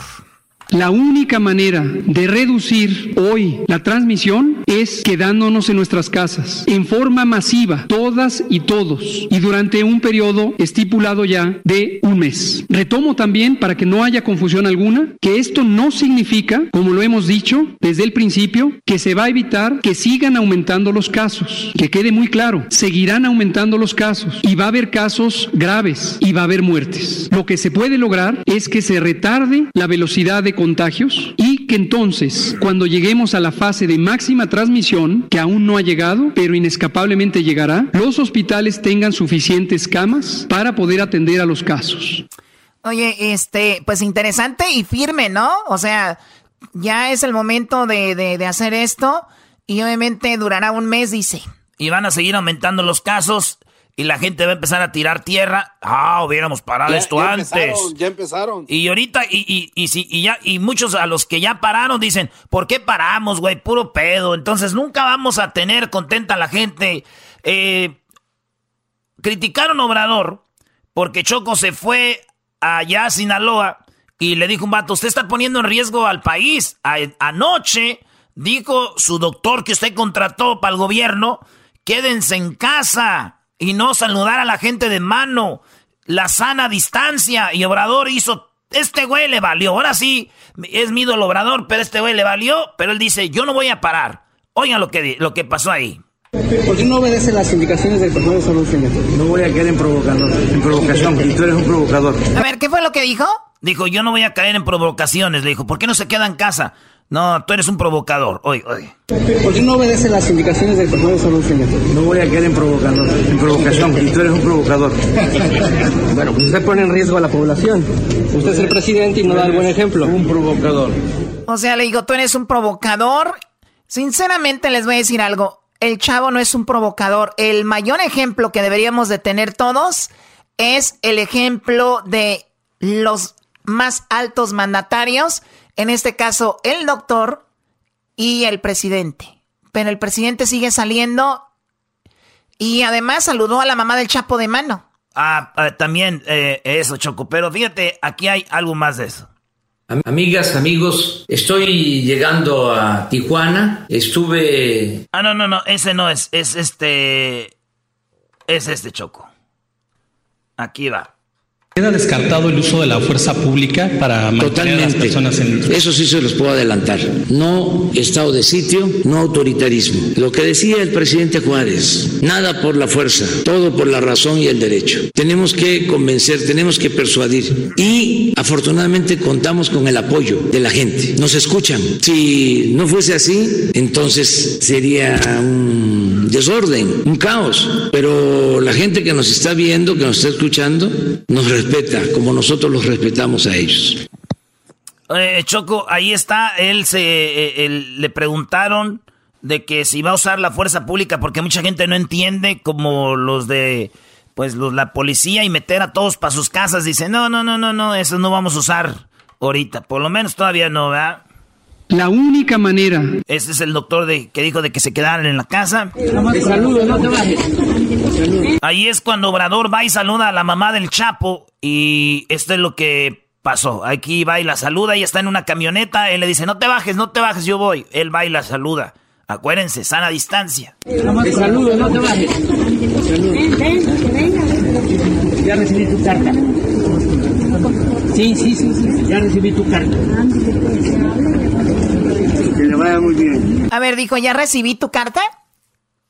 La única manera de reducir hoy la transmisión es quedándonos en nuestras casas, en forma masiva, todas y todos, y durante un periodo estipulado ya de un mes. Retomo también, para que no haya confusión alguna, que esto no significa, como lo hemos dicho desde el principio, que se va a evitar que sigan aumentando los casos. Que quede muy claro, seguirán aumentando los casos y va a haber casos graves y va a haber muertes. Lo que se puede lograr es que se retarde la velocidad de contagios y que entonces, cuando lleguemos a la fase de máxima transmisión, que aún no ha llegado, pero inescapablemente llegará, los hospitales tengan suficientes camas para poder atender a los casos. Oye, este, pues interesante y firme, ¿no? O sea, ya es el momento de, de, de hacer esto y obviamente durará un mes, dice. Y van a seguir aumentando los casos y la gente va a empezar a tirar tierra. Ah, hubiéramos parado esto antes. ya empezaron. Y ahorita, y, y, y, si, y, ya, y muchos a los que ya pararon dicen, ¿por qué paramos, güey? Puro pedo. Entonces nunca vamos a tener contenta a la gente. Eh, criticaron a Obrador porque Choco se fue allá a Sinaloa y le dijo un vato, usted está poniendo en riesgo al país. anoche dijo su doctor que usted contrató para el gobierno, quédense en casa y no saludar a la gente de mano, la sana distancia. Y Obrador hizo, este güey le valió. Ahora sí, es mi ídolo Obrador, pero este güey le valió. Pero él dice, yo no voy a parar. Oigan lo que, lo que pasó ahí. ¿Por qué no obedece las indicaciones del personal de salud, señor? No voy a caer en, provocador, en provocación, y tú eres un provocador. A ver, ¿qué fue lo que dijo? Dijo, yo no voy a caer en provocaciones. Le dijo, ¿por qué no se queda en casa? No, tú eres un provocador. Oye, oye. ¿Por qué no obedece las indicaciones del personal de salud, señor? No voy a caer en, provocador, en provocación, y tú eres un provocador. bueno, pues usted pone en riesgo a la población. Usted es el presidente y no da el buen ejemplo. Un provocador. O sea, le digo, tú eres un provocador. Sinceramente les voy a decir algo. El chavo no es un provocador. El mayor ejemplo que deberíamos de tener todos es el ejemplo de los más altos mandatarios en este caso el doctor y el presidente. Pero el presidente sigue saliendo y además saludó a la mamá del Chapo de mano. Ah, ah también eh, eso, Choco. Pero fíjate, aquí hay algo más de eso. Amigas, amigos, estoy llegando a Tijuana. Estuve. Ah, no, no, no, ese no es. Es este. Es este Choco. Aquí va. ¿Queda descartado el uso de la fuerza pública para mantener a las personas en Eso sí se los puedo adelantar. No estado de sitio, no autoritarismo. Lo que decía el presidente Juárez, nada por la fuerza, todo por la razón y el derecho. Tenemos que convencer, tenemos que persuadir y afortunadamente contamos con el apoyo de la gente. Nos escuchan. Si no fuese así, entonces sería un desorden, un caos. Pero la gente que nos está viendo, que nos está escuchando, nos respeta como nosotros los respetamos a ellos. Eh, Choco, ahí está, él se eh, le preguntaron de que si va a usar la fuerza pública porque mucha gente no entiende como los de pues los, la policía y meter a todos para sus casas dice, "No, no, no, no, no, eso no vamos a usar ahorita, por lo menos todavía no, ¿verdad?" La única manera. Este es el doctor de, que dijo de que se quedaran en la casa. Ahí es cuando Obrador va y saluda a la mamá del Chapo. Y esto es lo que pasó. Aquí va y la saluda y está en una camioneta. Él le dice, no te bajes, no te bajes, yo voy. Él va y la saluda. Acuérdense, sana distancia. Te saludo, no te bajes. Ya recibí tu carta. Sí, sí, sí, sí, ya recibí tu carta. Que le vaya muy bien. A ver, dijo, ¿ya recibí tu carta?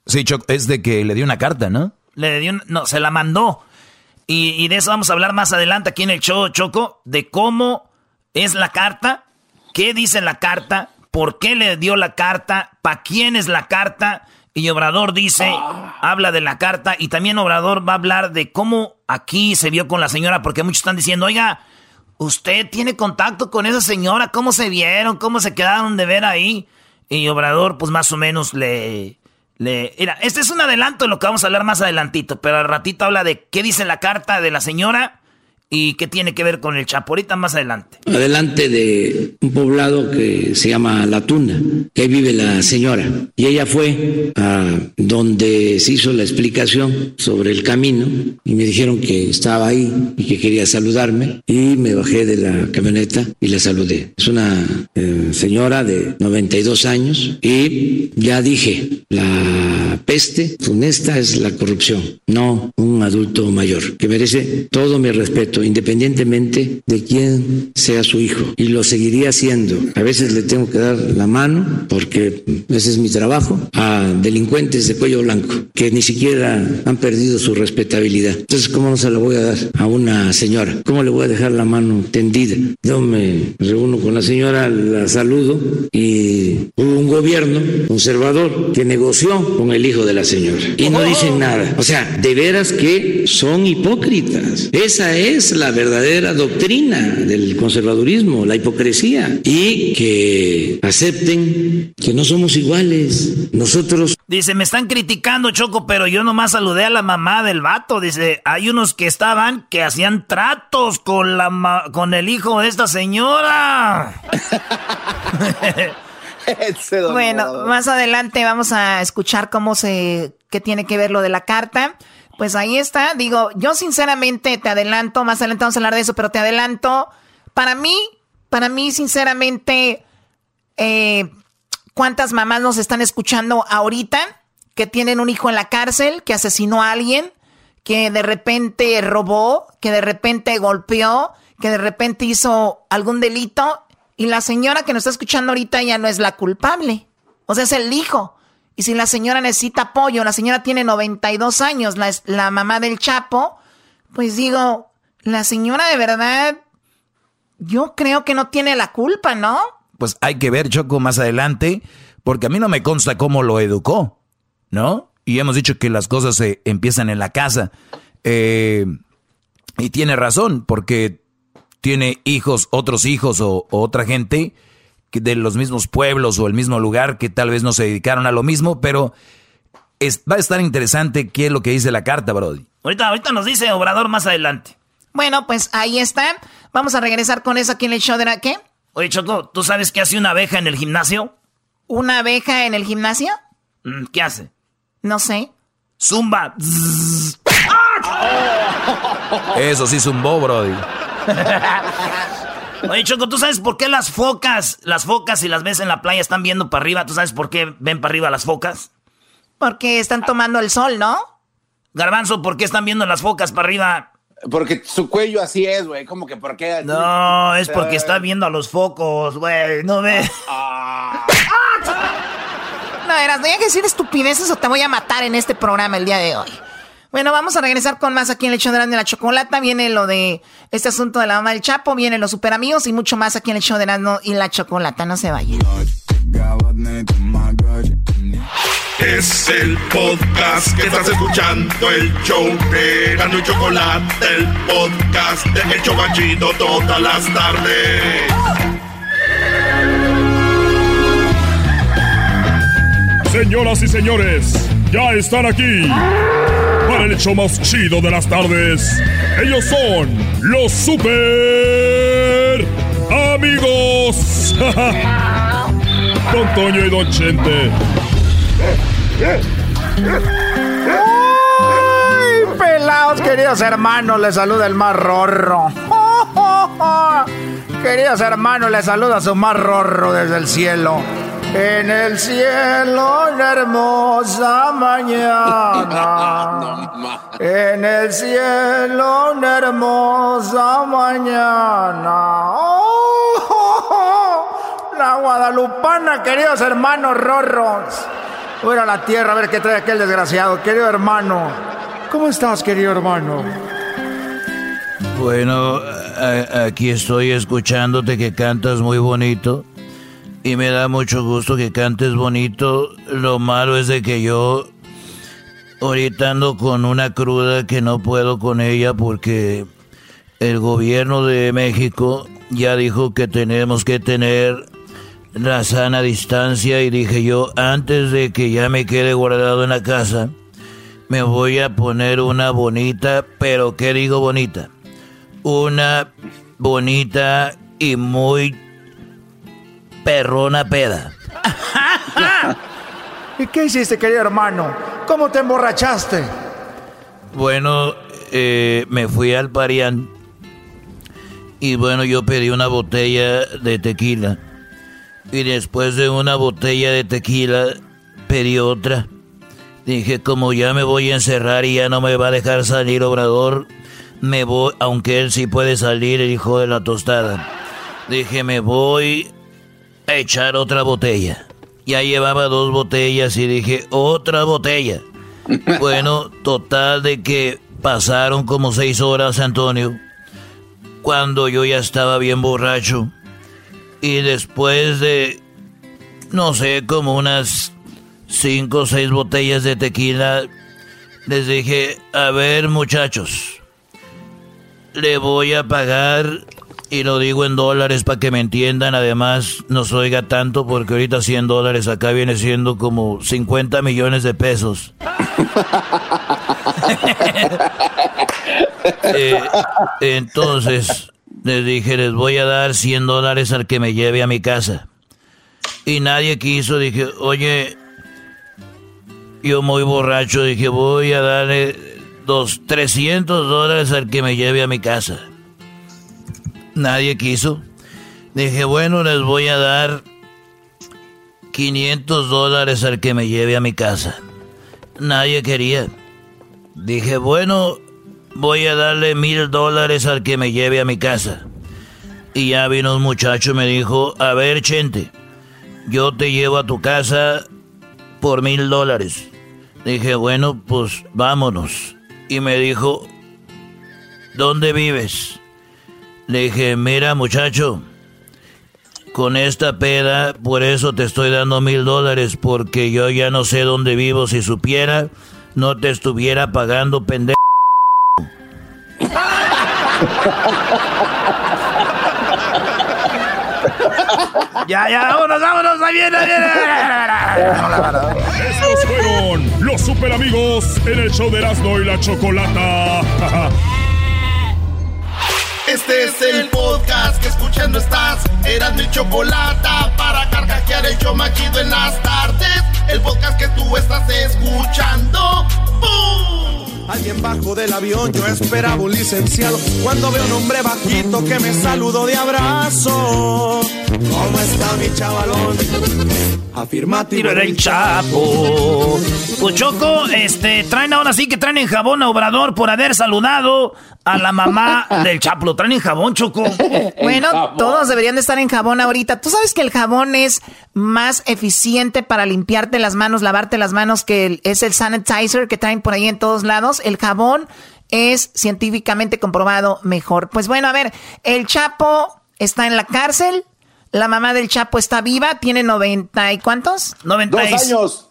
Sí, Choc, es de que le dio una carta, ¿no? Le dio, no, se la mandó. Y, de eso vamos a hablar más adelante aquí en el show, Choco, de cómo es la carta, qué dice la carta, por qué le dio la carta, para quién es la carta. Y Obrador dice, habla de la carta y también Obrador va a hablar de cómo aquí se vio con la señora, porque muchos están diciendo, oiga, usted tiene contacto con esa señora, ¿cómo se vieron? ¿Cómo se quedaron de ver ahí? Y Obrador, pues más o menos le, Le, mira, este es un adelanto de lo que vamos a hablar más adelantito, pero al ratito habla de qué dice la carta de la señora ¿Y qué tiene que ver con el Chapo? Más adelante. Adelante de un poblado que se llama La Tuna, que vive la señora. Y ella fue a donde se hizo la explicación sobre el camino y me dijeron que estaba ahí y que quería saludarme. Y me bajé de la camioneta y la saludé. Es una eh, señora de 92 años y ya dije, la peste funesta es la corrupción, no un adulto mayor, que merece todo mi respeto independientemente de quién sea su hijo. Y lo seguiría haciendo. A veces le tengo que dar la mano, porque ese es mi trabajo, a delincuentes de cuello blanco, que ni siquiera han perdido su respetabilidad. Entonces, ¿cómo no se la voy a dar a una señora? ¿Cómo le voy a dejar la mano tendida? Yo me reúno con la señora, la saludo y hubo un gobierno conservador que negoció con el hijo de la señora y no dicen nada. O sea, de veras que son hipócritas. Esa es la verdadera doctrina del conservadurismo, la hipocresía, y que acepten que no somos iguales. Nosotros... Dice, me están criticando, Choco, pero yo nomás saludé a la mamá del vato. Dice, hay unos que estaban que hacían tratos con, la con el hijo de esta señora. bueno, más adelante vamos a escuchar cómo se, qué tiene que ver lo de la carta. Pues ahí está. Digo, yo sinceramente te adelanto, más adelante vamos a hablar de eso, pero te adelanto. Para mí, para mí, sinceramente, eh, ¿cuántas mamás nos están escuchando ahorita que tienen un hijo en la cárcel, que asesinó a alguien, que de repente robó, que de repente golpeó, que de repente hizo algún delito y la señora que nos está escuchando ahorita ya no es la culpable? O sea, es el hijo. Y si la señora necesita apoyo, la señora tiene 92 años, la, la mamá del Chapo, pues digo, la señora de verdad, yo creo que no tiene la culpa, ¿no? Pues hay que ver, Choco, más adelante, porque a mí no me consta cómo lo educó, ¿no? Y hemos dicho que las cosas se empiezan en la casa. Eh, y tiene razón, porque tiene hijos, otros hijos o otra gente de los mismos pueblos o el mismo lugar que tal vez no se dedicaron a lo mismo, pero va a estar interesante qué es lo que dice la carta, Brody. Ahorita, ahorita nos dice Obrador más adelante. Bueno, pues ahí está. Vamos a regresar con eso aquí en el show de la qué. Oye, Choco, ¿tú sabes qué hace una abeja en el gimnasio? ¿Una abeja en el gimnasio? Mm, ¿Qué hace? No sé. Zumba. Eso sí zumbó, Brody. Oye, Choco, ¿tú sabes por qué las focas, las focas si las ves en la playa están viendo para arriba? ¿Tú sabes por qué ven para arriba las focas? Porque están tomando el sol, ¿no? Garbanzo, ¿por qué están viendo las focas para arriba? Porque su cuello así es, güey. Como que por qué. No, es porque está viendo a los focos, güey. No ve. Ah. no, eras, voy a decir estupideces o te voy a matar en este programa el día de hoy. Bueno, vamos a regresar con más aquí en el show de la chocolata. Viene lo de este asunto de la mamá del Chapo, viene los super amigos y mucho más aquí en el show de y la chocolata. No se vayan. Es el podcast que estás escuchando, el show de y Chocolate, el podcast de El Chocachito todas las tardes. Señoras y señores, ya están aquí el hecho más chido de las tardes. Ellos son los super amigos. Don Toño y Don Chente. ¡Ay, pelados, queridos hermanos! Les saluda el más rorro. Queridos hermanos, les saluda su más rorro desde el cielo. En el cielo una hermosa mañana. En el cielo una hermosa mañana. Oh, la guadalupana, queridos hermanos rorros. Voy a la tierra a ver qué trae aquel desgraciado. Querido hermano. ¿Cómo estás, querido hermano? Bueno, aquí estoy escuchándote que cantas muy bonito y me da mucho gusto que cantes bonito. Lo malo es de que yo ahorita ando con una cruda que no puedo con ella porque el gobierno de México ya dijo que tenemos que tener la sana distancia y dije yo, antes de que ya me quede guardado en la casa, me voy a poner una bonita, pero ¿qué digo bonita? Una bonita y muy perrona peda. ¿Y qué hiciste, querido hermano? ¿Cómo te emborrachaste? Bueno, eh, me fui al Parián y bueno, yo pedí una botella de tequila. Y después de una botella de tequila, pedí otra. Dije, como ya me voy a encerrar y ya no me va a dejar salir Obrador, me voy, aunque él sí puede salir, el hijo de la tostada. Dije, me voy echar otra botella. Ya llevaba dos botellas y dije, otra botella. bueno, total de que pasaron como seis horas, Antonio cuando yo ya estaba bien borracho. Y después de, no sé, como unas cinco o seis botellas de tequila, les dije, a ver muchachos, le voy a pagar, y lo digo en dólares para que me entiendan, además no se oiga tanto porque ahorita 100 dólares acá viene siendo como 50 millones de pesos. Eh, entonces, les dije, les voy a dar 100 dólares al que me lleve a mi casa. Y nadie quiso, dije, oye, yo muy borracho, dije, voy a darle dos, 300 dólares al que me lleve a mi casa. Nadie quiso. Dije, bueno, les voy a dar 500 dólares al que me lleve a mi casa. Nadie quería. Dije, bueno, voy a darle mil dólares al que me lleve a mi casa. Y ya vino un muchacho y me dijo, a ver, Chente, yo te llevo a tu casa por mil dólares. Dije, bueno, pues vámonos. Y me dijo, ¿dónde vives? Le dije, mira muchacho, con esta peda, por eso te estoy dando mil dólares, porque yo ya no sé dónde vivo. Si supiera, no te estuviera pagando pendejo. ya, ya, vámonos, vámonos, ahí viene, ahí viene. Estos fueron los super amigos en el show de Erasmo y la Chocolata. Este es el podcast que escuchando estás. Eran mi chocolata para carcajear el show machido en las tardes. El podcast que tú estás escuchando. Alguien bajo del avión, yo esperaba un licenciado. Cuando veo un hombre bajito que me saludó de abrazo. ¿Cómo está mi chavalón? Afirmativo. Tiro el chapo. Pues Choco, este, traen ahora sí que traen en jabón a Obrador por haber saludado a la mamá del Chapo. Lo traen en jabón, Choco. Bueno, todos deberían de estar en jabón ahorita. Tú sabes que el jabón es más eficiente para limpiarte las manos, lavarte las manos, que es el sanitizer que traen por ahí en todos lados. El jabón es científicamente comprobado mejor. Pues bueno, a ver, el Chapo está en la cárcel. La mamá del Chapo está viva, tiene 90 y cuántos? 92 años.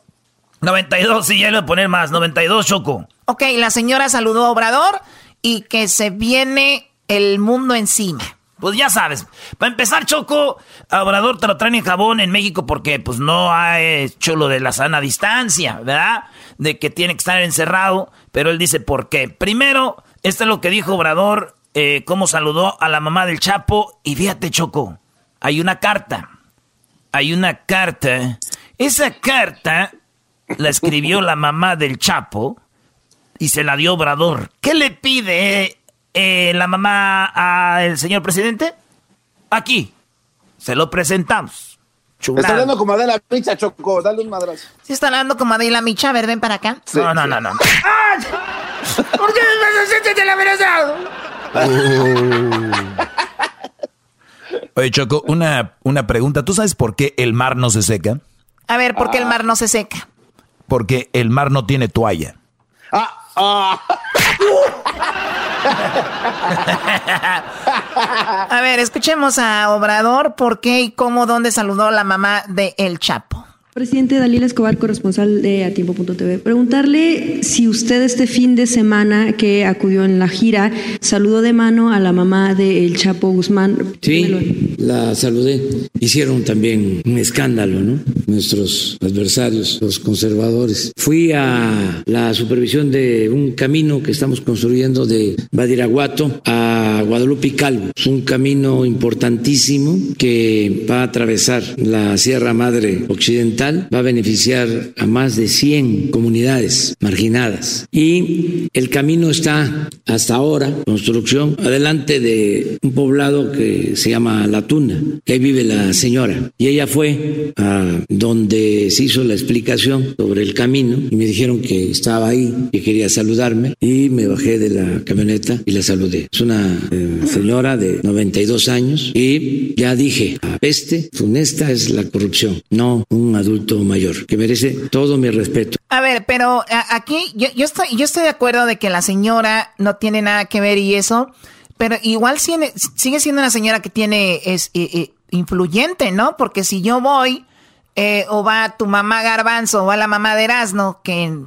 92, sí, ya le voy a poner más, 92, Choco. Ok, la señora saludó a Obrador y que se viene el mundo encima. Pues ya sabes, para empezar, Choco, a Obrador te lo traen en jabón en México porque pues no ha hecho lo de la sana distancia, ¿verdad? De que tiene que estar encerrado, pero él dice por qué. Primero, esto es lo que dijo Obrador, eh, cómo saludó a la mamá del Chapo, y fíjate, Choco, hay una carta, hay una carta, esa carta la escribió la mamá del Chapo y se la dio Obrador. ¿Qué le pide eh, la mamá al señor presidente? Aquí. Se lo presentamos. Está hablando como Adela Micha, Choco. Dale un madrazo. ¿Sí está hablando como Adela Micha? A ver, ven para acá. no, no, no, no. ¿Por qué me de la Oye, Choco, una, una pregunta. ¿Tú sabes por qué el mar no se seca? A ver, ¿por qué el mar no se seca? Porque el mar no tiene toalla. Ah, ah. a ver, escuchemos a Obrador por qué y cómo, dónde saludó la mamá de El Chapo. Presidente Dalila Escobar, corresponsal de Atiempo.tv. Preguntarle si usted este fin de semana que acudió en la gira saludó de mano a la mamá de El Chapo Guzmán. Sí, la saludé. hicieron también un escándalo, ¿no? Nuestros adversarios, los conservadores. Fui a la supervisión de un camino que estamos construyendo de Badiraguato a Guadalupe Calvo. Es un camino importantísimo que va a atravesar la Sierra Madre Occidental, va a beneficiar a más de 100 comunidades marginadas. Y el camino está hasta ahora, construcción, adelante de un poblado que se llama La Tuna, que ahí vive la señora. Y ella fue a donde se hizo la explicación sobre el camino y me dijeron que estaba ahí, que quería saludarme y me bajé de la camioneta y la saludé. Es una eh, señora de 92 años y ya dije, peste funesta es la corrupción, no un adulto mayor, que merece todo mi respeto. A ver, pero aquí yo, yo, estoy, yo estoy de acuerdo de que la señora no tiene nada que ver y eso, pero igual sigue, sigue siendo una señora que tiene, es eh, eh, influyente, ¿no? Porque si yo voy, eh, o va tu mamá Garbanzo, o va la mamá de Erasno, que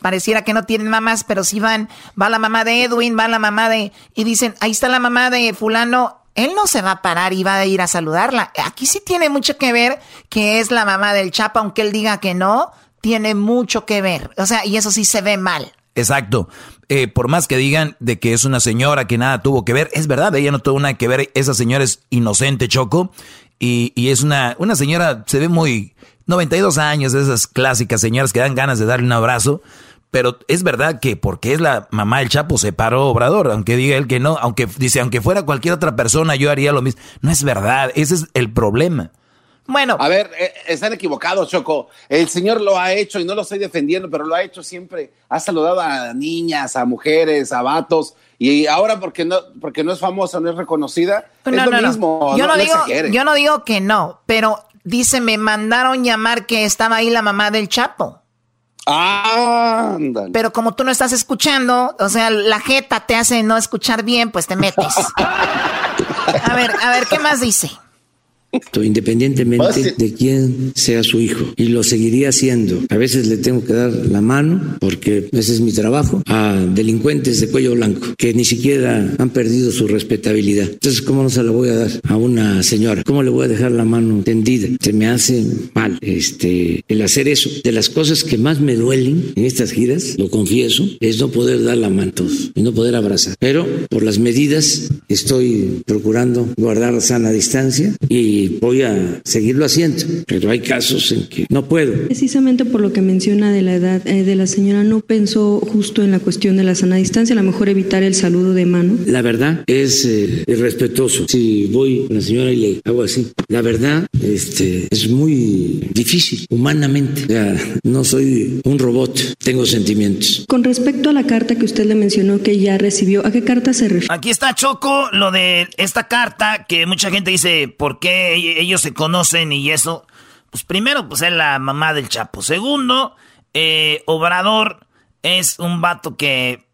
pareciera que no tienen mamás, pero sí van, va la mamá de Edwin, va la mamá de, y dicen, ahí está la mamá de fulano, él no se va a parar y va a ir a saludarla. Aquí sí tiene mucho que ver que es la mamá del Chapa, aunque él diga que no, tiene mucho que ver. O sea, y eso sí se ve mal. Exacto. Eh, por más que digan de que es una señora que nada tuvo que ver, es verdad, ella no tuvo nada que ver, esa señora es inocente, Choco, y, y es una, una señora, se ve muy, 92 años, esas clásicas señoras que dan ganas de darle un abrazo, pero es verdad que porque es la mamá del Chapo se paró Obrador, aunque diga él que no, aunque dice, aunque fuera cualquier otra persona yo haría lo mismo. No es verdad, ese es el problema. Bueno. A ver, eh, están equivocados, Choco. El señor lo ha hecho y no lo estoy defendiendo, pero lo ha hecho siempre. Ha saludado a niñas, a mujeres, a vatos. Y ahora porque no, porque no es famosa, no es reconocida, es lo mismo. Yo no, digo, yo no digo que no, pero dice, me mandaron llamar que estaba ahí la mamá del Chapo. Ah, Pero como tú no estás escuchando, o sea, la jeta te hace no escuchar bien, pues te metes. A ver, a ver, ¿qué más dice? Independientemente de quién sea su hijo. Y lo seguiría haciendo. A veces le tengo que dar la mano, porque ese es mi trabajo, a delincuentes de cuello blanco, que ni siquiera han perdido su respetabilidad. Entonces, ¿cómo no se la voy a dar a una señora? ¿Cómo le voy a dejar la mano tendida? Se me hace mal este, el hacer eso. De las cosas que más me duelen en estas giras, lo confieso, es no poder dar la mano y no poder abrazar. Pero por las medidas estoy procurando guardar sana distancia y voy a seguirlo haciendo, pero hay casos en que no puedo. Precisamente por lo que menciona de la edad eh, de la señora, ¿no pensó justo en la cuestión de la sana distancia, a lo mejor evitar el saludo de mano? La verdad es eh, irrespetuoso. Si voy con la señora y le hago así, la verdad este, es muy difícil humanamente. O sea, no soy un robot, tengo sentimientos. Con respecto a la carta que usted le mencionó que ya recibió, ¿a qué carta se refiere? Aquí está Choco, lo de esta carta que mucha gente dice, ¿por qué ellos se conocen y eso. Pues primero, pues es la mamá del Chapo. Segundo, eh, Obrador es un vato que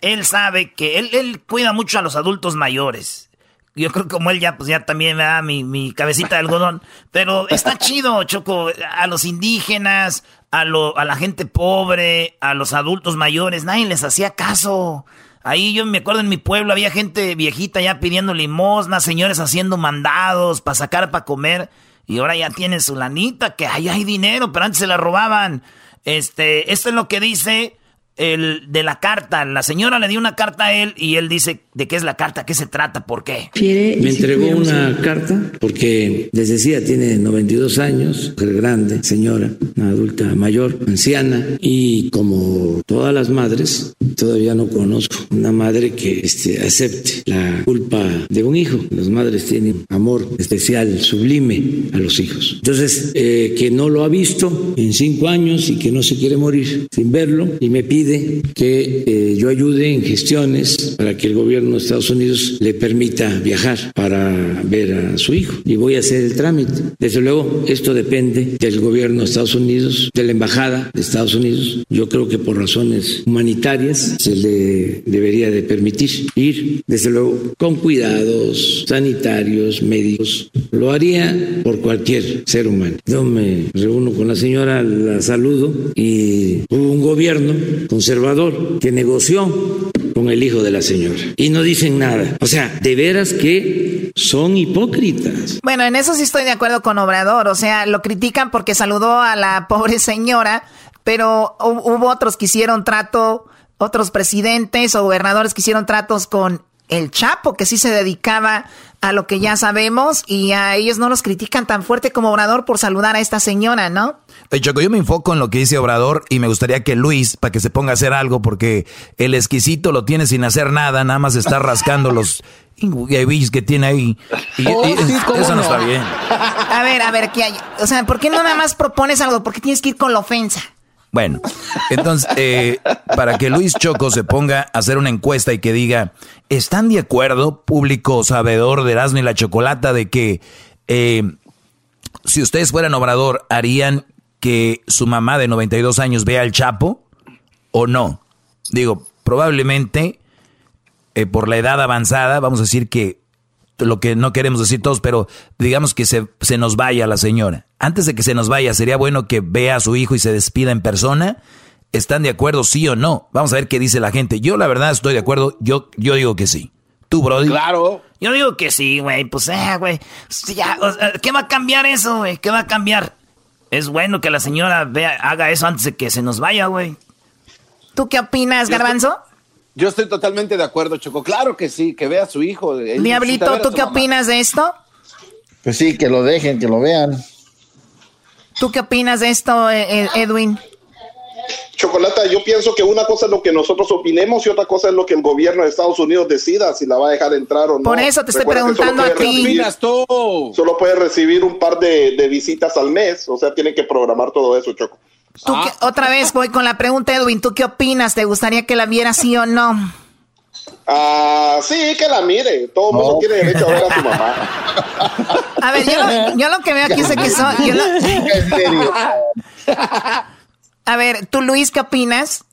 él sabe que él, él, cuida mucho a los adultos mayores. Yo creo que como él ya, pues ya también me da mi, mi cabecita de algodón. Pero está chido, Choco, a los indígenas, a, lo, a la gente pobre, a los adultos mayores, nadie les hacía caso. Ahí yo me acuerdo en mi pueblo había gente viejita ya pidiendo limosna, señores haciendo mandados para sacar para comer. Y ahora ya tienen su lanita, que ahí hay dinero, pero antes se la robaban. Este, esto es lo que dice el de la carta. La señora le dio una carta a él y él dice de qué es la carta, qué se trata, por qué. Me entregó una carta porque les decía, tiene 92 años, mujer grande, señora, una adulta mayor, anciana, y como todas las madres, todavía no conozco una madre que este, acepte la culpa de un hijo. Las madres tienen amor especial, sublime a los hijos. Entonces, eh, que no lo ha visto en cinco años y que no se quiere morir sin verlo y me pide que eh, yo ayude en gestiones para que el gobierno de Estados Unidos le permita viajar para ver a su hijo. Y voy a hacer el trámite. Desde luego, esto depende del gobierno de Estados Unidos, de la embajada de Estados Unidos. Yo creo que por razones humanitarias se le debería de permitir ir, desde luego, con cuidados sanitarios, médicos. Lo haría por cualquier ser humano. Yo me reúno con la señora, la saludo y hubo un gobierno conservador que negoció con el hijo de la señora y no dicen nada. O sea, de veras que son hipócritas. Bueno, en eso sí estoy de acuerdo con Obrador. O sea, lo critican porque saludó a la pobre señora, pero hubo otros que hicieron trato, otros presidentes o gobernadores que hicieron tratos con el Chapo, que sí se dedicaba a lo que ya sabemos y a ellos no los critican tan fuerte como Obrador por saludar a esta señora, ¿no? Choco, yo me enfoco en lo que dice Obrador y me gustaría que Luis, para que se ponga a hacer algo, porque el exquisito lo tiene sin hacer nada, nada más está rascando los que tiene ahí. Y, oh, eso no, está bien. A ver, a ver, ¿qué hay? O sea, ¿por qué no nada más propones algo? ¿Por qué tienes que ir con la ofensa? Bueno, entonces, eh, para que Luis Choco se ponga a hacer una encuesta y que diga, ¿están de acuerdo, público sabedor de Erasmo y la Chocolata, de que eh, si ustedes fueran obrador, harían que su mamá de 92 años vea al Chapo o no? Digo, probablemente eh, por la edad avanzada, vamos a decir que lo que no queremos decir todos, pero digamos que se, se nos vaya la señora. Antes de que se nos vaya, sería bueno que vea a su hijo y se despida en persona. ¿Están de acuerdo, sí o no? Vamos a ver qué dice la gente. Yo, la verdad, estoy de acuerdo. Yo, yo digo que sí. ¿Tú, Brody? Claro. Yo digo que sí, güey. Pues, eh, güey. ¿Qué va a cambiar eso, güey? ¿Qué va a cambiar? Es bueno que la señora vea, haga eso antes de que se nos vaya, güey. ¿Tú qué opinas, Garbanzo? Yo estoy totalmente de acuerdo, Choco. Claro que sí, que vea a su hijo. Diablito, ¿tú qué opinas de esto? Pues sí, que lo dejen, que lo vean. ¿Tú qué opinas de esto, eh, eh, Edwin? Chocolata, yo pienso que una cosa es lo que nosotros opinemos y otra cosa es lo que el gobierno de Estados Unidos decida si la va a dejar entrar o no. Por eso te estoy preguntando a ti. Solo puede recibir un par de, de visitas al mes, o sea, tiene que programar todo eso, Choco. Ah. otra vez voy con la pregunta, Edwin. ¿Tú qué opinas? ¿Te gustaría que la viera sí o no? Ah, sí, que la mire. Todo el mundo tiene derecho a ver a su mamá. A ver, yo lo, que veo aquí es que son. A ver, ¿tú, Luis, qué opinas?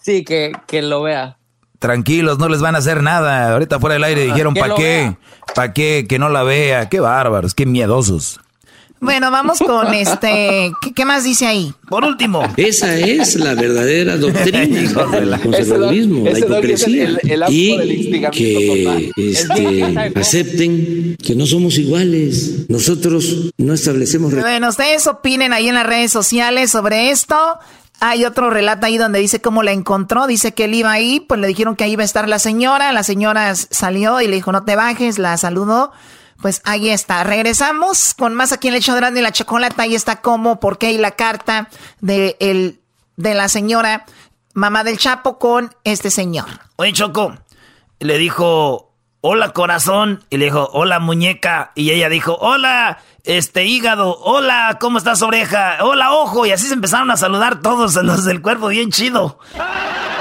Sí, que, que lo vea. Tranquilos, no les van a hacer nada. Ahorita fuera del aire dijeron, ¿para qué? ¿Para qué? Que no la vea. Qué bárbaros, qué miedosos. Bueno, vamos con este. ¿Qué, más dice ahí? Por último. Esa es la verdadera doctrina del conservadurismo, la hipocresía. y que este, acepten que no somos iguales. Nosotros no establecemos. Bueno, ustedes opinen ahí en las redes sociales sobre esto. Hay otro relato ahí donde dice cómo la encontró. Dice que él iba ahí, pues le dijeron que ahí iba a estar la señora. La señora salió y le dijo, no te bajes, la saludó. Pues ahí está. Regresamos con más aquí en el hecho grande y la chocolate. Ahí está cómo, por qué y la carta de, el, de la señora mamá del Chapo con este señor. Oye, Choco, le dijo, hola corazón, y le dijo, hola muñeca, y ella dijo, hola, este hígado, hola, ¿cómo estás oreja? Hola ojo, y así se empezaron a saludar todos los del cuerpo, bien chido.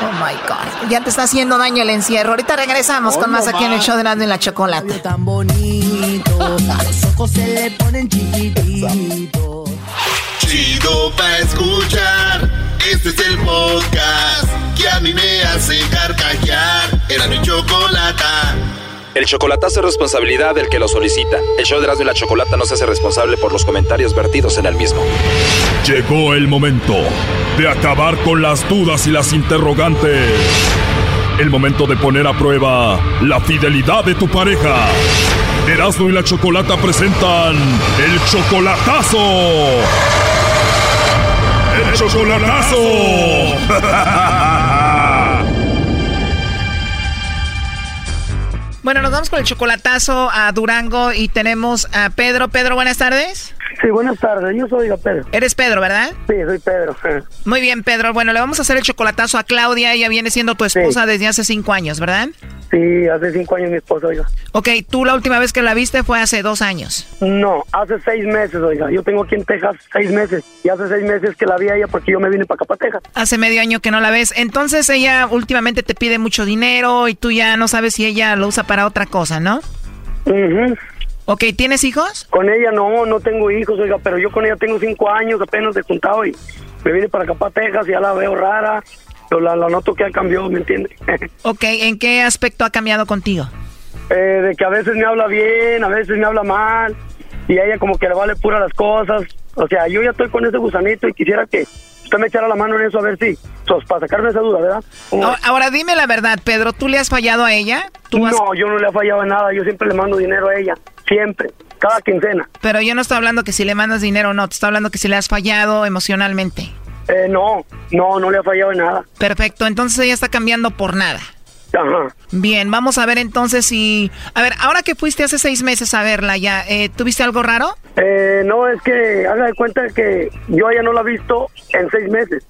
Oh my God. Ya te está haciendo daño el encierro. Ahorita regresamos con más aquí en el show de Nando en la Chocolate. Tan bonito, los ojos se le ponen chiquititos. Chido pa' escuchar. Este es el podcast que a mí me hace carcajear. Era mi chocolata. El chocolatazo es responsabilidad del que lo solicita. El show de Erasmo y la Chocolata no se hace responsable por los comentarios vertidos en el mismo. Llegó el momento de acabar con las dudas y las interrogantes. El momento de poner a prueba la fidelidad de tu pareja. Erasmo y la Chocolata presentan el chocolatazo. El chocolatazo. Bueno, nos vamos con el chocolatazo a Durango y tenemos a Pedro. Pedro, buenas tardes. Sí, buenas tardes. Yo soy Pedro. Eres Pedro, ¿verdad? Sí, soy Pedro. Muy bien, Pedro. Bueno, le vamos a hacer el chocolatazo a Claudia. Ella viene siendo tu esposa desde hace cinco años, ¿verdad? Sí, hace cinco años mi esposa, oiga. Ok, ¿tú la última vez que la viste fue hace dos años? No, hace seis meses, oiga. Yo tengo aquí en Texas seis meses. Y hace seis meses que la vi a ella porque yo me vine para acá, para Texas. Hace medio año que no la ves. Entonces ella últimamente te pide mucho dinero y tú ya no sabes si ella lo usa para otra cosa, ¿no? Mhm. Ok, ¿tienes hijos? Con ella no, no tengo hijos, oiga, pero yo con ella tengo cinco años apenas de juntado y me vine para acá, para Texas, y ya la veo rara pero la, noto que ha cambiado, ¿me entiendes? ok, ¿en qué aspecto ha cambiado contigo? Eh, de que a veces me habla bien, a veces me habla mal, y a ella como que le vale pura las cosas. O sea, yo ya estoy con ese gusanito y quisiera que usted me echará la mano en eso a ver si, para sacarme esa duda, ¿verdad? Ahora, dime la verdad, Pedro, ¿tú le has fallado a ella? no, yo no le he fallado en nada, yo siempre le mando dinero a ella, siempre, cada quincena. Pero yo no estoy hablando que si le mandas dinero o no, te estoy hablando que si le has fallado emocionalmente. Eh, no, no, no le ha fallado en nada. Perfecto, entonces ella está cambiando por nada. Ajá. Bien, vamos a ver entonces si... A ver, ahora que fuiste hace seis meses a verla ya, eh, ¿tuviste algo raro? Eh, no, es que haga de cuenta que yo ya no la he visto en seis meses.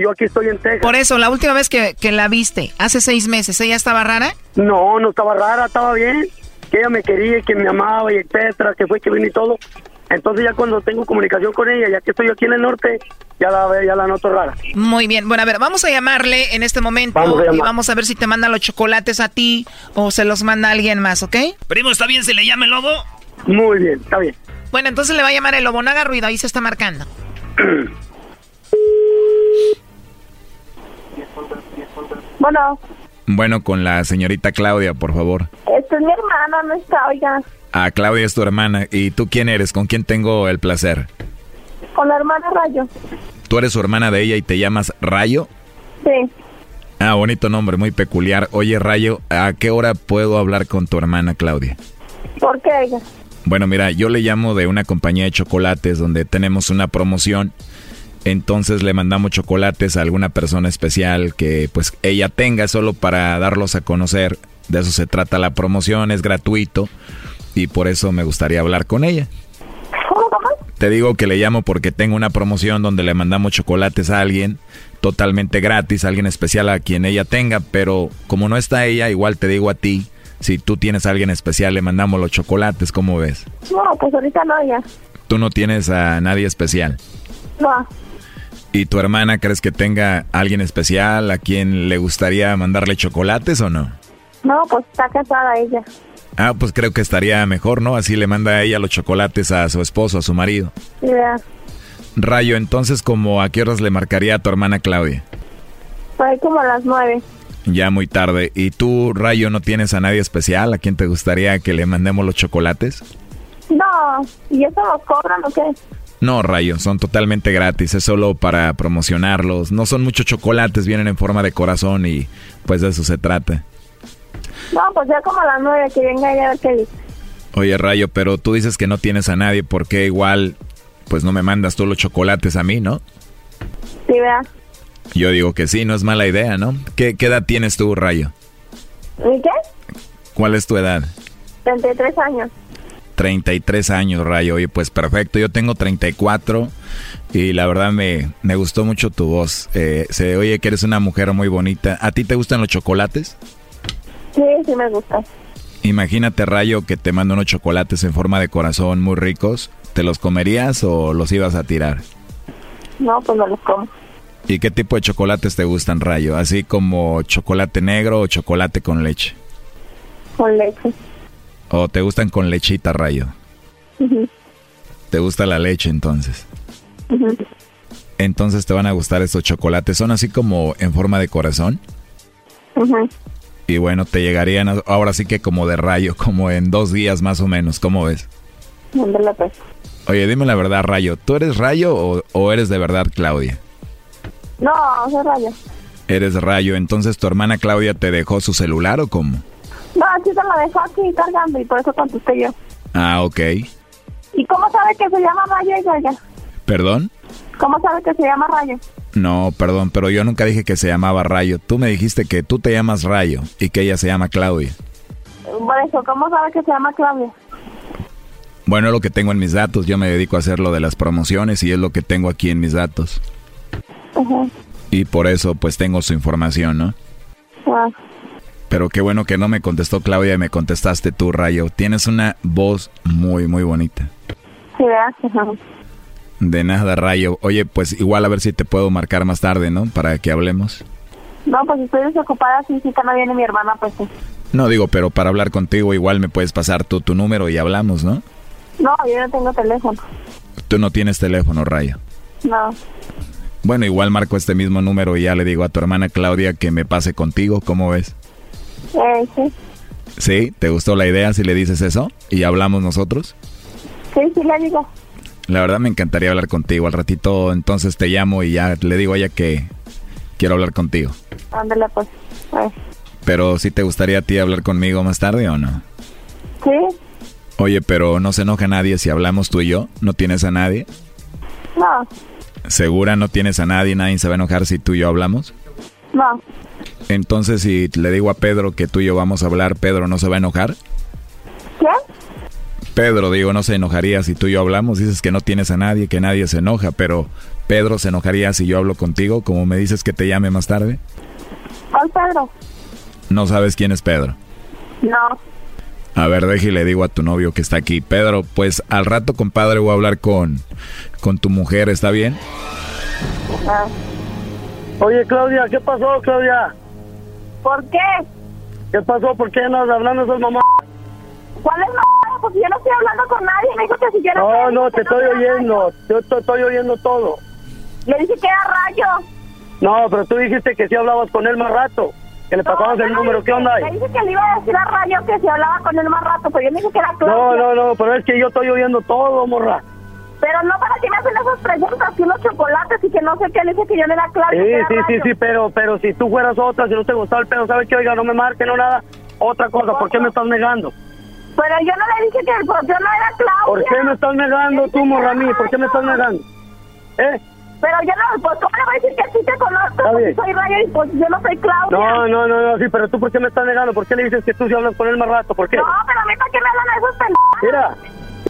yo aquí estoy en Texas. Por eso, la última vez que, que la viste, hace seis meses, ¿ella estaba rara? No, no estaba rara, estaba bien. Que ella me quería, que me amaba y etcétera, que fue que vino y todo. Entonces ya cuando tengo comunicación con ella, ya que estoy aquí en el norte, ya la, ya la noto rara. Muy bien. Bueno, a ver, vamos a llamarle en este momento y vamos a ver si te manda los chocolates a ti o se los manda alguien más, ¿ok? Primo, ¿está bien si le llame el lobo? Muy bien, está bien. Bueno, entonces le va a llamar el lobo. No haga ruido, ahí se está marcando. bueno. Bueno, con la señorita Claudia, por favor. Esta es mi hermana, no está, oiga. Ah, Claudia es tu hermana. ¿Y tú quién eres? ¿Con quién tengo el placer? Con la hermana Rayo. ¿Tú eres su hermana de ella y te llamas Rayo? Sí. Ah, bonito nombre, muy peculiar. Oye, Rayo, ¿a qué hora puedo hablar con tu hermana Claudia? ¿Por qué ella? Bueno, mira, yo le llamo de una compañía de chocolates donde tenemos una promoción. Entonces le mandamos chocolates a alguna persona especial que pues ella tenga solo para darlos a conocer. De eso se trata la promoción, es gratuito y por eso me gustaría hablar con ella. Te digo que le llamo porque tengo una promoción donde le mandamos chocolates a alguien totalmente gratis, a alguien especial a quien ella tenga, pero como no está ella, igual te digo a ti, si tú tienes a alguien especial, le mandamos los chocolates, ¿cómo ves? No, pues ahorita no, ya. ¿Tú no tienes a nadie especial? No. ¿Y tu hermana crees que tenga a alguien especial a quien le gustaría mandarle chocolates o no? No, pues está casada ella. Ah, pues creo que estaría mejor, ¿no? Así le manda a ella los chocolates a su esposo, a su marido. Ya. Rayo, entonces, ¿como a qué horas le marcaría a tu hermana Claudia? Pues como a las nueve. Ya muy tarde. ¿Y tú, Rayo, no tienes a nadie especial a quien te gustaría que le mandemos los chocolates? No, ¿y eso los cobran o qué? No, Rayo, son totalmente gratis, es solo para promocionarlos. No son muchos chocolates, vienen en forma de corazón y pues de eso se trata. No, pues ya como a las nueve, que venga ya dice. Oye, Rayo, pero tú dices que no tienes a nadie, ¿por qué igual, pues no me mandas tú los chocolates a mí, no? Sí, vea. Yo digo que sí, no es mala idea, ¿no? ¿Qué, qué edad tienes tú, Rayo? ¿Y qué? ¿Cuál es tu edad? 33 años. 33 años, Rayo. Oye, pues perfecto. Yo tengo 34 y la verdad me, me gustó mucho tu voz. Eh, se oye que eres una mujer muy bonita. ¿A ti te gustan los chocolates? Sí, sí me gusta. Imagínate, Rayo, que te mando unos chocolates en forma de corazón muy ricos. ¿Te los comerías o los ibas a tirar? No, pues no los como. ¿Y qué tipo de chocolates te gustan, Rayo? ¿Así como chocolate negro o chocolate con leche? Con leche. ¿O te gustan con lechita, Rayo? ¿Te gusta la leche entonces? Entonces te van a gustar estos chocolates. ¿Son así como en forma de corazón? Y bueno, te llegarían ahora sí que como de rayo, como en dos días más o menos. ¿Cómo ves? Pues. Oye, dime la verdad, Rayo. ¿Tú eres Rayo o, eres de verdad Claudia? No, soy Rayo. Eres Rayo. Entonces, ¿tu hermana Claudia te dejó su celular o cómo? No, sí te la dejó aquí cargando y por eso contesté yo. Ah, ok. ¿Y cómo sabe que se llama Rayo ella? ¿Perdón? ¿Cómo sabe que se llama Rayo? No, perdón, pero yo nunca dije que se llamaba Rayo. Tú me dijiste que tú te llamas Rayo y que ella se llama Claudia. Por eso, ¿cómo sabe que se llama Claudia? Bueno, es lo que tengo en mis datos. Yo me dedico a hacer lo de las promociones y es lo que tengo aquí en mis datos. Y por eso, pues tengo su información, ¿no? Ah. Pero qué bueno que no me contestó Claudia y me contestaste tú, Rayo. Tienes una voz muy, muy bonita. Sí, gracias. De nada, Rayo. Oye, pues igual a ver si te puedo marcar más tarde, ¿no? Para que hablemos. No, pues estoy desocupada, sí, sí, no viene mi hermana, pues sí. No, digo, pero para hablar contigo igual me puedes pasar tú tu número y hablamos, ¿no? No, yo no tengo teléfono. Tú no tienes teléfono, Rayo. No. Bueno, igual marco este mismo número y ya le digo a tu hermana Claudia que me pase contigo, ¿cómo ves? Eh, sí. ¿Sí? ¿Te gustó la idea si le dices eso? ¿Y hablamos nosotros? Sí, sí le digo. La verdad me encantaría hablar contigo. Al ratito entonces te llamo y ya le digo a ella que quiero hablar contigo. Ándale, pues. Pero si te gustaría a ti hablar conmigo más tarde o no? Sí. Oye, pero no se enoja nadie si hablamos tú y yo. ¿No tienes a nadie? No. ¿Segura no tienes a nadie? ¿Nadie se va a enojar si tú y yo hablamos? No. Entonces, si le digo a Pedro que tú y yo vamos a hablar, ¿Pedro no se va a enojar? ¿Qué? Pedro, digo, no se enojaría si tú y yo hablamos. Dices que no tienes a nadie, que nadie se enoja, pero Pedro se enojaría si yo hablo contigo, como me dices que te llame más tarde. ¿Cuál Pedro? No sabes quién es Pedro. No. A ver, deje y le digo a tu novio que está aquí. Pedro, pues al rato, compadre, voy a hablar con, con tu mujer, ¿está bien? Ah. Oye, Claudia, ¿qué pasó, Claudia? ¿Por qué? ¿Qué pasó? ¿Por qué no hablando esas mamá? ¿Cuál es mamá? Pues yo no estoy hablando con nadie. Me dijo que si quiero... No, no, te estoy oyendo. Yo estoy oyendo todo. Le dije que era rayo. No, pero tú dijiste que sí hablabas con él más rato. Que le pasabas el número. ¿Qué onda ahí? Le dije que le iba a decir a Rayo que si hablaba con él más rato, pero yo me dije que era No, Claudia. no, no, pero es que yo estoy oyendo todo, morra. Pero no para que me hacen esas preguntas, que unos chocolates y que no sé qué, le dije que yo no era Claudia. Sí, era sí, sí, Rayo. sí, pero, pero si tú fueras otra, si no te gustaba el pedo, ¿sabes qué? Oiga, no me marque, no nada. Otra cosa, ¿por qué me estás negando? Pero yo no le dije que el yo no era Claudia. ¿Por qué me estás negando tú, morra, a mí? ¿Por qué me estás negando? ¿Eh? Pero yo no, pues ¿cómo le voy a decir que sí te conozco? Si soy Rayo y pues yo no soy Claudia. No, no, no, no, sí, pero tú, ¿por qué me estás negando? ¿Por qué le dices que tú sí hablas con él más rato? ¿Por qué? No, pero a mí para qué me hablan esos pendejos. Mira,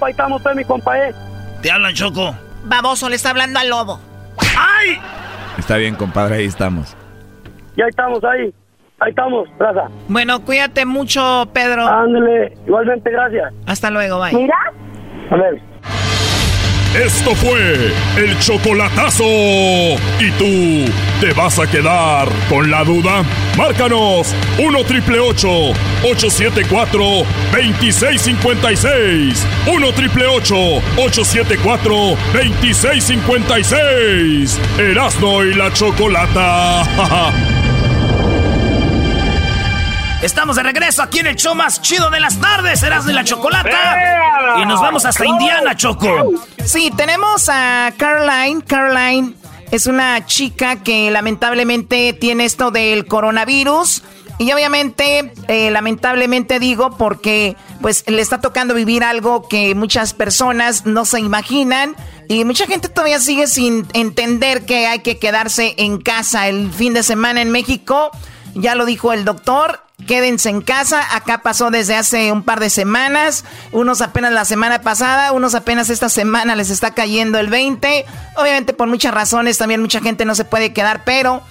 ahí estamos, pues, mi compa, ¿eh? Te hablan, Choco. Baboso, le está hablando al lobo. ¡Ay! Está bien, compadre, ahí estamos. Ya estamos ahí. Ahí estamos, raza. Bueno, cuídate mucho, Pedro. Ándale, igualmente, gracias. Hasta luego, bye. Mira. A ver. Esto fue el chocolatazo. ¿Y tú te vas a quedar con la duda? Márcanos 1 triple 874 2656. 1 triple 874 2656. Erasno y la chocolata. Estamos de regreso aquí en el show más chido de las tardes, Erasmo y la Chocolata. Y nos vamos hasta Indiana, Choco. Sí, tenemos a Caroline. Caroline es una chica que lamentablemente tiene esto del coronavirus. Y obviamente, eh, lamentablemente digo porque pues le está tocando vivir algo que muchas personas no se imaginan. Y mucha gente todavía sigue sin entender que hay que quedarse en casa el fin de semana en México. Ya lo dijo el doctor, quédense en casa. Acá pasó desde hace un par de semanas. Unos apenas la semana pasada, unos apenas esta semana les está cayendo el 20. Obviamente por muchas razones también mucha gente no se puede quedar, pero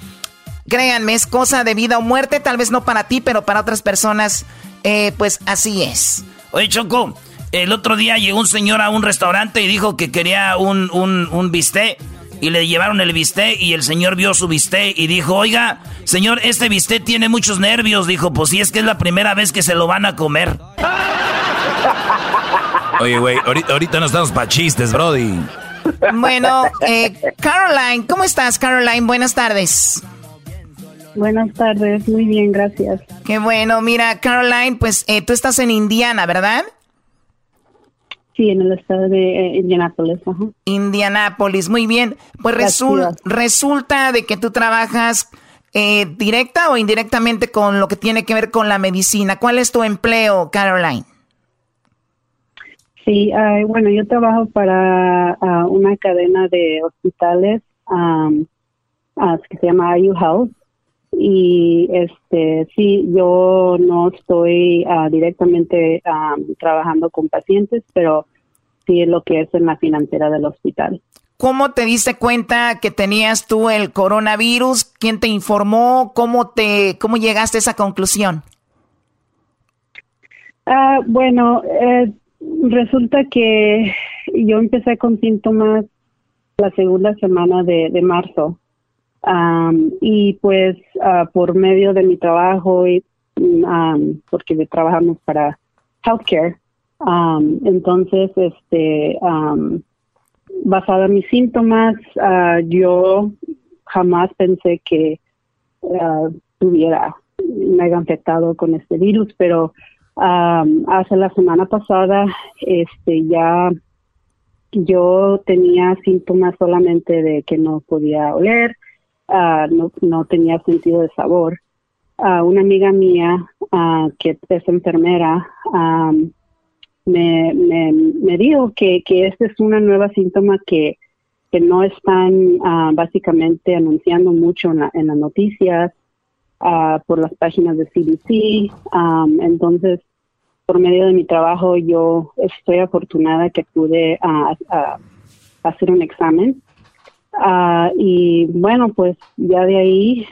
créanme, es cosa de vida o muerte. Tal vez no para ti, pero para otras personas, eh, pues así es. Oye, Choco, el otro día llegó un señor a un restaurante y dijo que quería un, un, un bistec. Y le llevaron el bistec y el señor vio su bistec y dijo, oiga, señor, este bistec tiene muchos nervios. Dijo, pues sí, es que es la primera vez que se lo van a comer. Oye, güey, ahorita, ahorita no estamos para chistes, Brody. Bueno, eh, Caroline, ¿cómo estás, Caroline? Buenas tardes. Buenas tardes, muy bien, gracias. Qué bueno, mira, Caroline, pues eh, tú estás en Indiana, ¿verdad? Sí, en el estado de eh, Indianápolis. Ajá. Indianápolis, muy bien. Pues resulta de que tú trabajas eh, directa o indirectamente con lo que tiene que ver con la medicina. ¿Cuál es tu empleo, Caroline? Sí, bueno, yo trabajo para ah, una cadena de hospitales ah, que se llama IU Health. Y este, sí, yo no estoy ah, directamente am, trabajando con pacientes, pero sí lo que es en la financiera del hospital. ¿Cómo te diste cuenta que tenías tú el coronavirus? ¿Quién te informó? ¿Cómo te, cómo llegaste a esa conclusión? Ah, bueno, eh, resulta que yo empecé con síntomas la segunda semana de, de marzo. Am, y pues ah, por medio de mi trabajo y am, porque trabajamos para healthcare, am, entonces este am, basada en mis síntomas, ah, yo jamás pensé que ah, tuviera me haya infectado con este virus, pero um, hace la semana pasada este ya yo tenía síntomas solamente de que no podía oler, ah, no, no tenía sentido de sabor. Uh, una amiga mía que es enfermera me, me, me, dijo que, que este es una nueva síntoma que, que no están básicamente anunciando mucho en, en las noticias por las páginas de CDC. entonces, por medio de mi trabajo, yo estoy afortunada que pude hacer un examen. Ah, y bueno, pues ya de ahí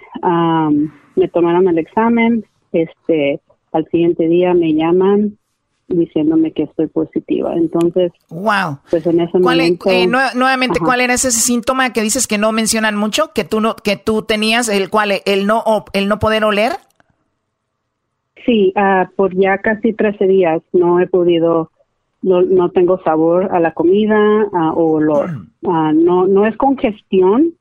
me tomaron el examen. Este, al siguiente día me llaman diciéndome que estoy positiva. Entonces, wow. Pues en ese momento, eh, nuevamente, ¿cuál era ese síntoma que dices que no mencionan mucho, que tú no, que tú tenías, el cual, el no, el no poder oler? Sí, uh, por ya casi 13 días no he podido, no, no tengo sabor a la comida uh, o olor. Uh, no, no es congestión,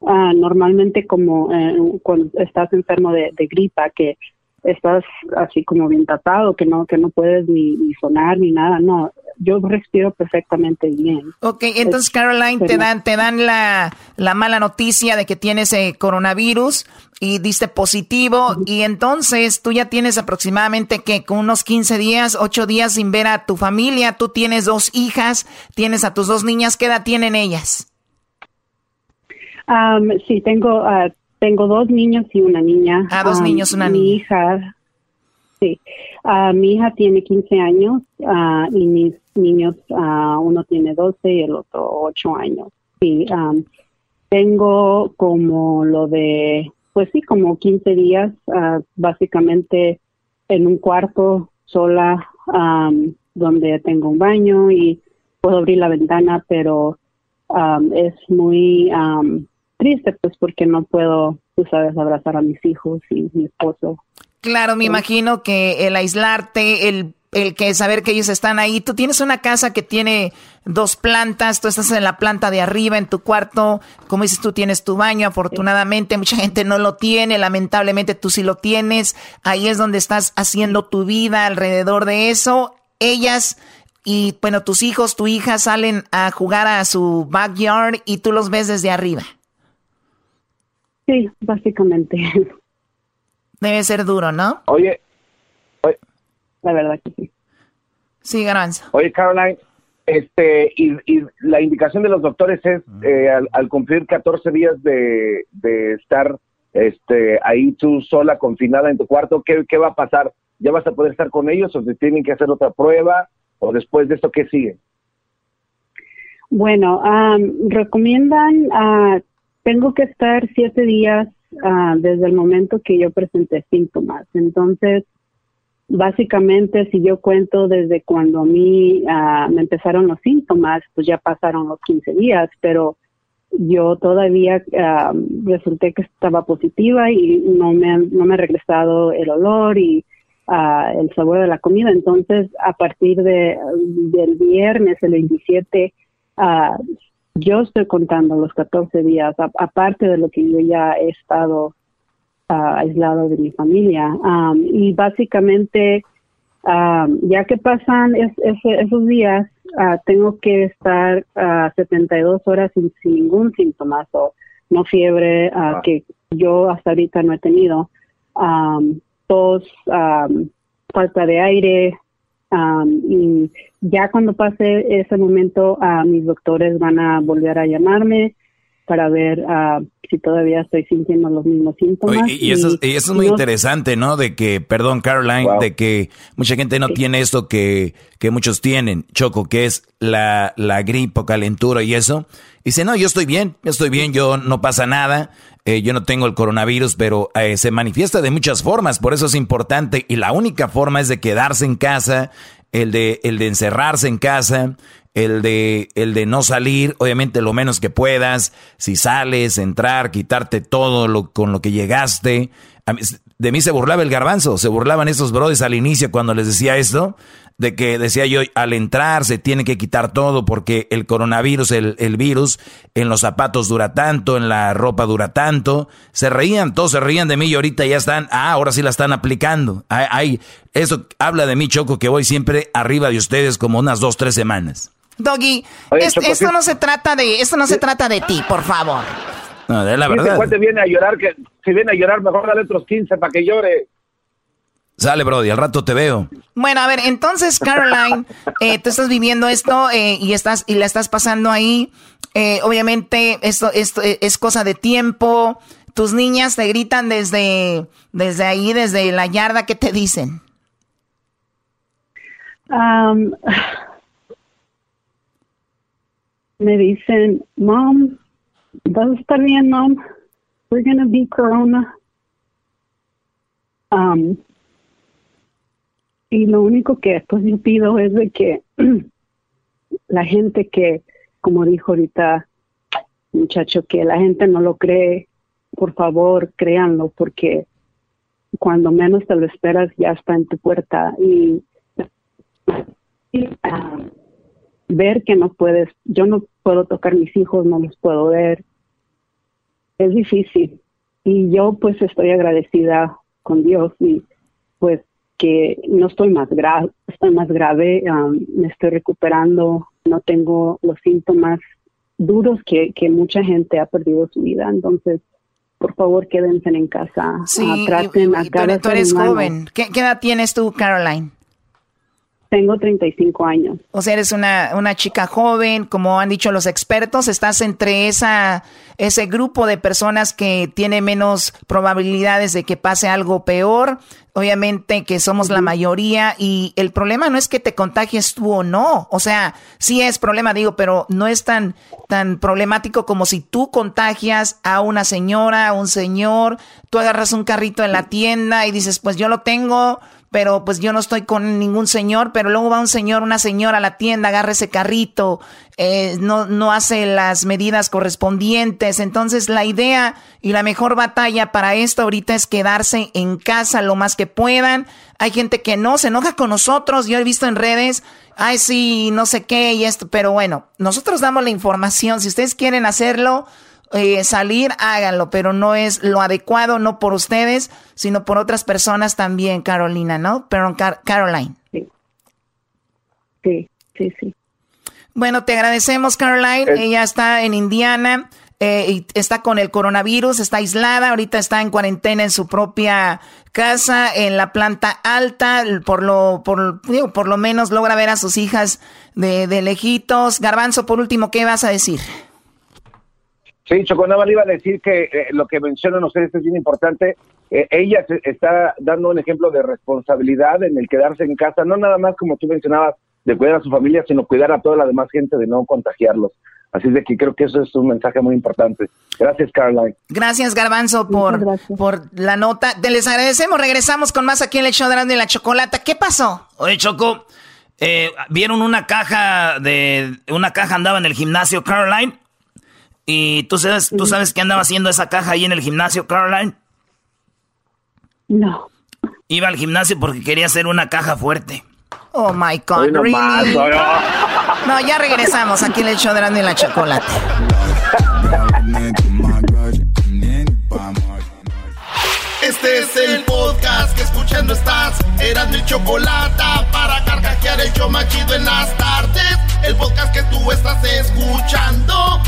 normalmente como eh, cuando estás enfermo de, de gripa, que estás así como bien tapado, que no, que no puedes ni, sonar ni nada, no, yo respiro perfectamente bien. Ok, entonces Caroline, te dan, te dan la, la mala noticia de que tienes eh, coronavirus y diste positivo y entonces tú ya tienes aproximadamente que con unos 15 días, 8 días sin ver a tu familia, tú tienes dos hijas, tienes a tus dos niñas, ¿qué edad tienen ellas? Um, sí, tengo uh, tengo dos niños y una niña. Ah, dos niños, una mi niña. hija, sí. Uh, mi hija tiene 15 años uh, y mis niños, uh, uno tiene 12 y el otro 8 años. Sí, um, tengo como lo de, pues sí, como 15 días, básicamente en un cuarto sola, um, donde tengo un baño y puedo abrir la ventana, pero um, es muy triste, pues porque no puedo, tú sabes, abrazar a mis hijos y mi esposo. Claro, me imagino que el aislarte, el, el que saber que ellos están ahí, tú tienes una casa que tiene dos plantas, tú estás en la planta de arriba, en tu cuarto, como dices, tú tienes tu baño, afortunadamente mucha gente no lo tiene, lamentablemente tú sí lo tienes, ahí es donde estás haciendo tu vida alrededor de eso, ellas y bueno, tus hijos, tu hija salen a jugar a su backyard y tú los ves desde arriba. Sí, básicamente. Debe ser duro, ¿no? Oye, la verdad que sí. Sí, Garanza. Oye, Caroline, este, y, la indicación de los doctores es, eh, al, cumplir 14 días de, de, estar este, ahí tú sola, confinada en tu cuarto, ¿qué, ¿qué va a pasar? ¿Ya vas a poder estar con ellos o se tienen que hacer otra prueba? ¿O después de esto qué sigue? Bueno, recomiendan a tengo que estar siete días uh, desde el momento que yo presenté síntomas. Entonces, básicamente, si yo cuento desde cuando a mí uh, me empezaron los síntomas, pues ya pasaron los 15 días, pero yo todavía uh, resulté que estaba positiva y no me, no me ha regresado el olor y el sabor de la comida. Entonces, a partir de, del viernes, el 27, uh, yo estoy contando los 14 días, aparte de lo que yo ya he estado ah, aislado de mi familia. y básicamente, ya que pasan esos días, uh, tengo que estar 72 horas sin, ningún síntoma, o no fiebre, ah. que yo hasta ahorita no he tenido, tos, falta de aire, y ya cuando pase ese momento, uh, mis doctores van a volver a llamarme para ver uh, si todavía estoy sintiendo los mismos síntomas. y, eso, es muy interesante, ¿no? De que, perdón, Caroline, de que mucha gente no tiene esto que, que muchos tienen, Choco, que es la, la gripe, calentura y eso. Dice, no, yo estoy bien, yo estoy bien, yo no pasa nada, eh, yo no tengo el coronavirus, pero eh, se manifiesta de muchas formas, por eso es importante y la única forma es de quedarse en casa, el de, el de encerrarse en casa, el de, el de no salir, obviamente lo menos que puedas, si sales, entrar, quitarte todo lo, con lo que llegaste. de mí se burlaba el garbanzo, se burlaban esos brothers al inicio cuando les decía esto, de que decía yo, al entrar se tiene que quitar todo porque el coronavirus, el, el virus, en los zapatos dura tanto, en la ropa dura tanto. Se reían, todos se reían de mí y ahorita ya están, ah, ahora sí la están aplicando. Hay, eso habla de mí, Choco, que voy siempre arriba de ustedes como unas dos, tres semanas. Doggy, esto no se trata de, esto no se trata de ti, por favor. No, de la verdad. Si viene a llorar, que si viene a llorar, mejor dale otros 15 para que llore. Sale, Brody, al rato te veo. Bueno, a ver, entonces, Caroline, eh, tú estás viviendo esto eh, y estás y la estás pasando ahí. Eh, obviamente, esto, esto es cosa de tiempo. Tus niñas te gritan desde, desde ahí, desde la yarda, ¿qué te dicen? Um, me dicen, Mom, vas a estar bien, Mom. We're gonna be Corona. Um, y lo único que pues yo pido es de que la gente que, como dijo ahorita muchacho, que la gente no lo cree, por favor, créanlo, porque cuando menos te lo esperas ya está en tu puerta y, ah, ver que no puedes, yo no puedo tocar mis hijos, no los puedo ver, es difícil. Y yo pues estoy agradecida con Dios y pues que no estoy más grave, estoy más grave, me estoy recuperando, no tengo los síntomas duros que, que mucha gente ha perdido su vida. Entonces, por favor, quédense en casa. Sí, traten a cada tú, eres joven. ¿Qué, ¿Qué, edad tienes tú, Caroline? Tengo 35 años. O sea, eres una, una chica joven, como han dicho los expertos, estás entre esa, ese grupo de personas que tiene menos probabilidades de que pase algo peor. Obviamente que somos la mayoría y el problema no es que te contagies tú o no. O sea, sí es problema, digo, pero no es tan, tan problemático como si tú contagias a una señora, a un señor, tú agarras un carrito en la tienda y dices, pues yo lo tengo, pero pues yo no estoy con ningún señor, pero luego va un señor, una señora a la tienda, agarra ese carrito, eh, no, no hace las medidas correspondientes. Entonces la idea y la mejor batalla para esto ahorita es quedarse en casa lo más que puedan. Hay gente que no se enoja con nosotros, yo he visto en redes, ay sí, no sé qué y esto, pero bueno, nosotros damos la información, si ustedes quieren hacerlo, eh, salir, háganlo, pero no es lo adecuado, no por ustedes, sino por otras personas también, Carolina, ¿no? Pero Caroline. Sí. sí, sí, sí. Bueno, te agradecemos, Caroline. Ella está en Indiana. Eh, y está con el coronavirus, está aislada, ahorita está en cuarentena en su propia casa, en la planta alta, por lo, por, por lo menos logra ver a sus hijas de, de lejitos. Garbanzo, por último, ¿qué vas a decir? Sí, Choconaba le iba a decir que eh, lo que mencionan ustedes es bien importante. Eh, ella está dando un ejemplo de responsabilidad en el quedarse en casa, no nada más como tú mencionabas, de cuidar a su familia, sino cuidar a toda la demás gente de no contagiarlos. Así de que creo que eso es un mensaje muy importante. Gracias, Caroline. Gracias, Garbanzo, por, por la nota. Te les agradecemos. Regresamos con más aquí en el show de la chocolata. ¿Qué pasó? Oye, Choco, eh, vieron una caja de... Una caja andaba en el gimnasio, Caroline ¿Y tú sabes, tú sabes qué andaba haciendo esa caja ahí en el gimnasio, Caroline? No. Iba al gimnasio porque quería hacer una caja fuerte. Oh my God, no, no, ya regresamos aquí en el show de y la chocolate. Este es el podcast que escuchando estás. Eran mi chocolate para carcajear el show machido en las tardes. El podcast que tú estás escuchando.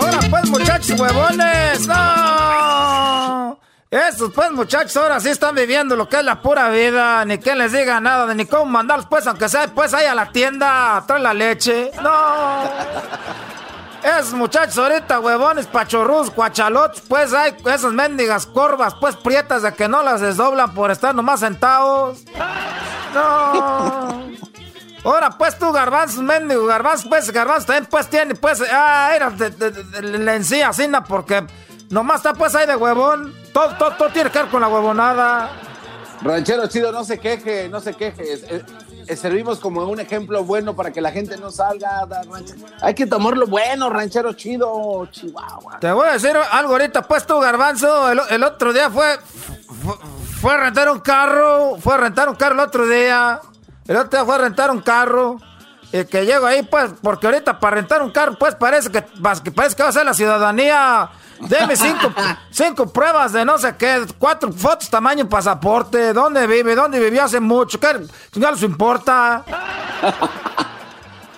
Ahora pues muchachos huevones, no. Esos pues muchachos ahora sí están viviendo lo que es la pura vida, ni que les diga nada, ni cómo mandarlos pues aunque sea pues ahí a la tienda, trae la leche. No. Esos muchachos ahorita, huevones, pachorrus, cuachalots, pues hay esas mendigas corvas, pues prietas de que no las desdoblan por estar nomás sentados. No. Ahora, pues tú, garbanzos, mendigo, garbanzos, pues, garbanzos también, pues, tiene, pues, ah, era de, de, encía, porque nomás está, pues, ahí de huevón. Todo, todo, todo tiene que ver con la huevonada. Ranchero chido, no se queje, no se queje. Servimos como un ejemplo bueno para que la gente no salga. Hay que tomarlo bueno, ranchero chido, Chihuahua. Te voy a decir algo ahorita, pues tú, Garbanzo, el, otro día fue, fue, a rentar un carro, fue a rentar un carro el otro día. El otro día fue a rentar un carro. Y que llego ahí, pues, porque ahorita para rentar un carro, pues parece que parece que va a ser la ciudadanía. Deme cinco, cinco pruebas de no sé qué, cuatro fotos tamaño pasaporte, dónde vive, dónde vivió hace mucho, ¿qué les importa?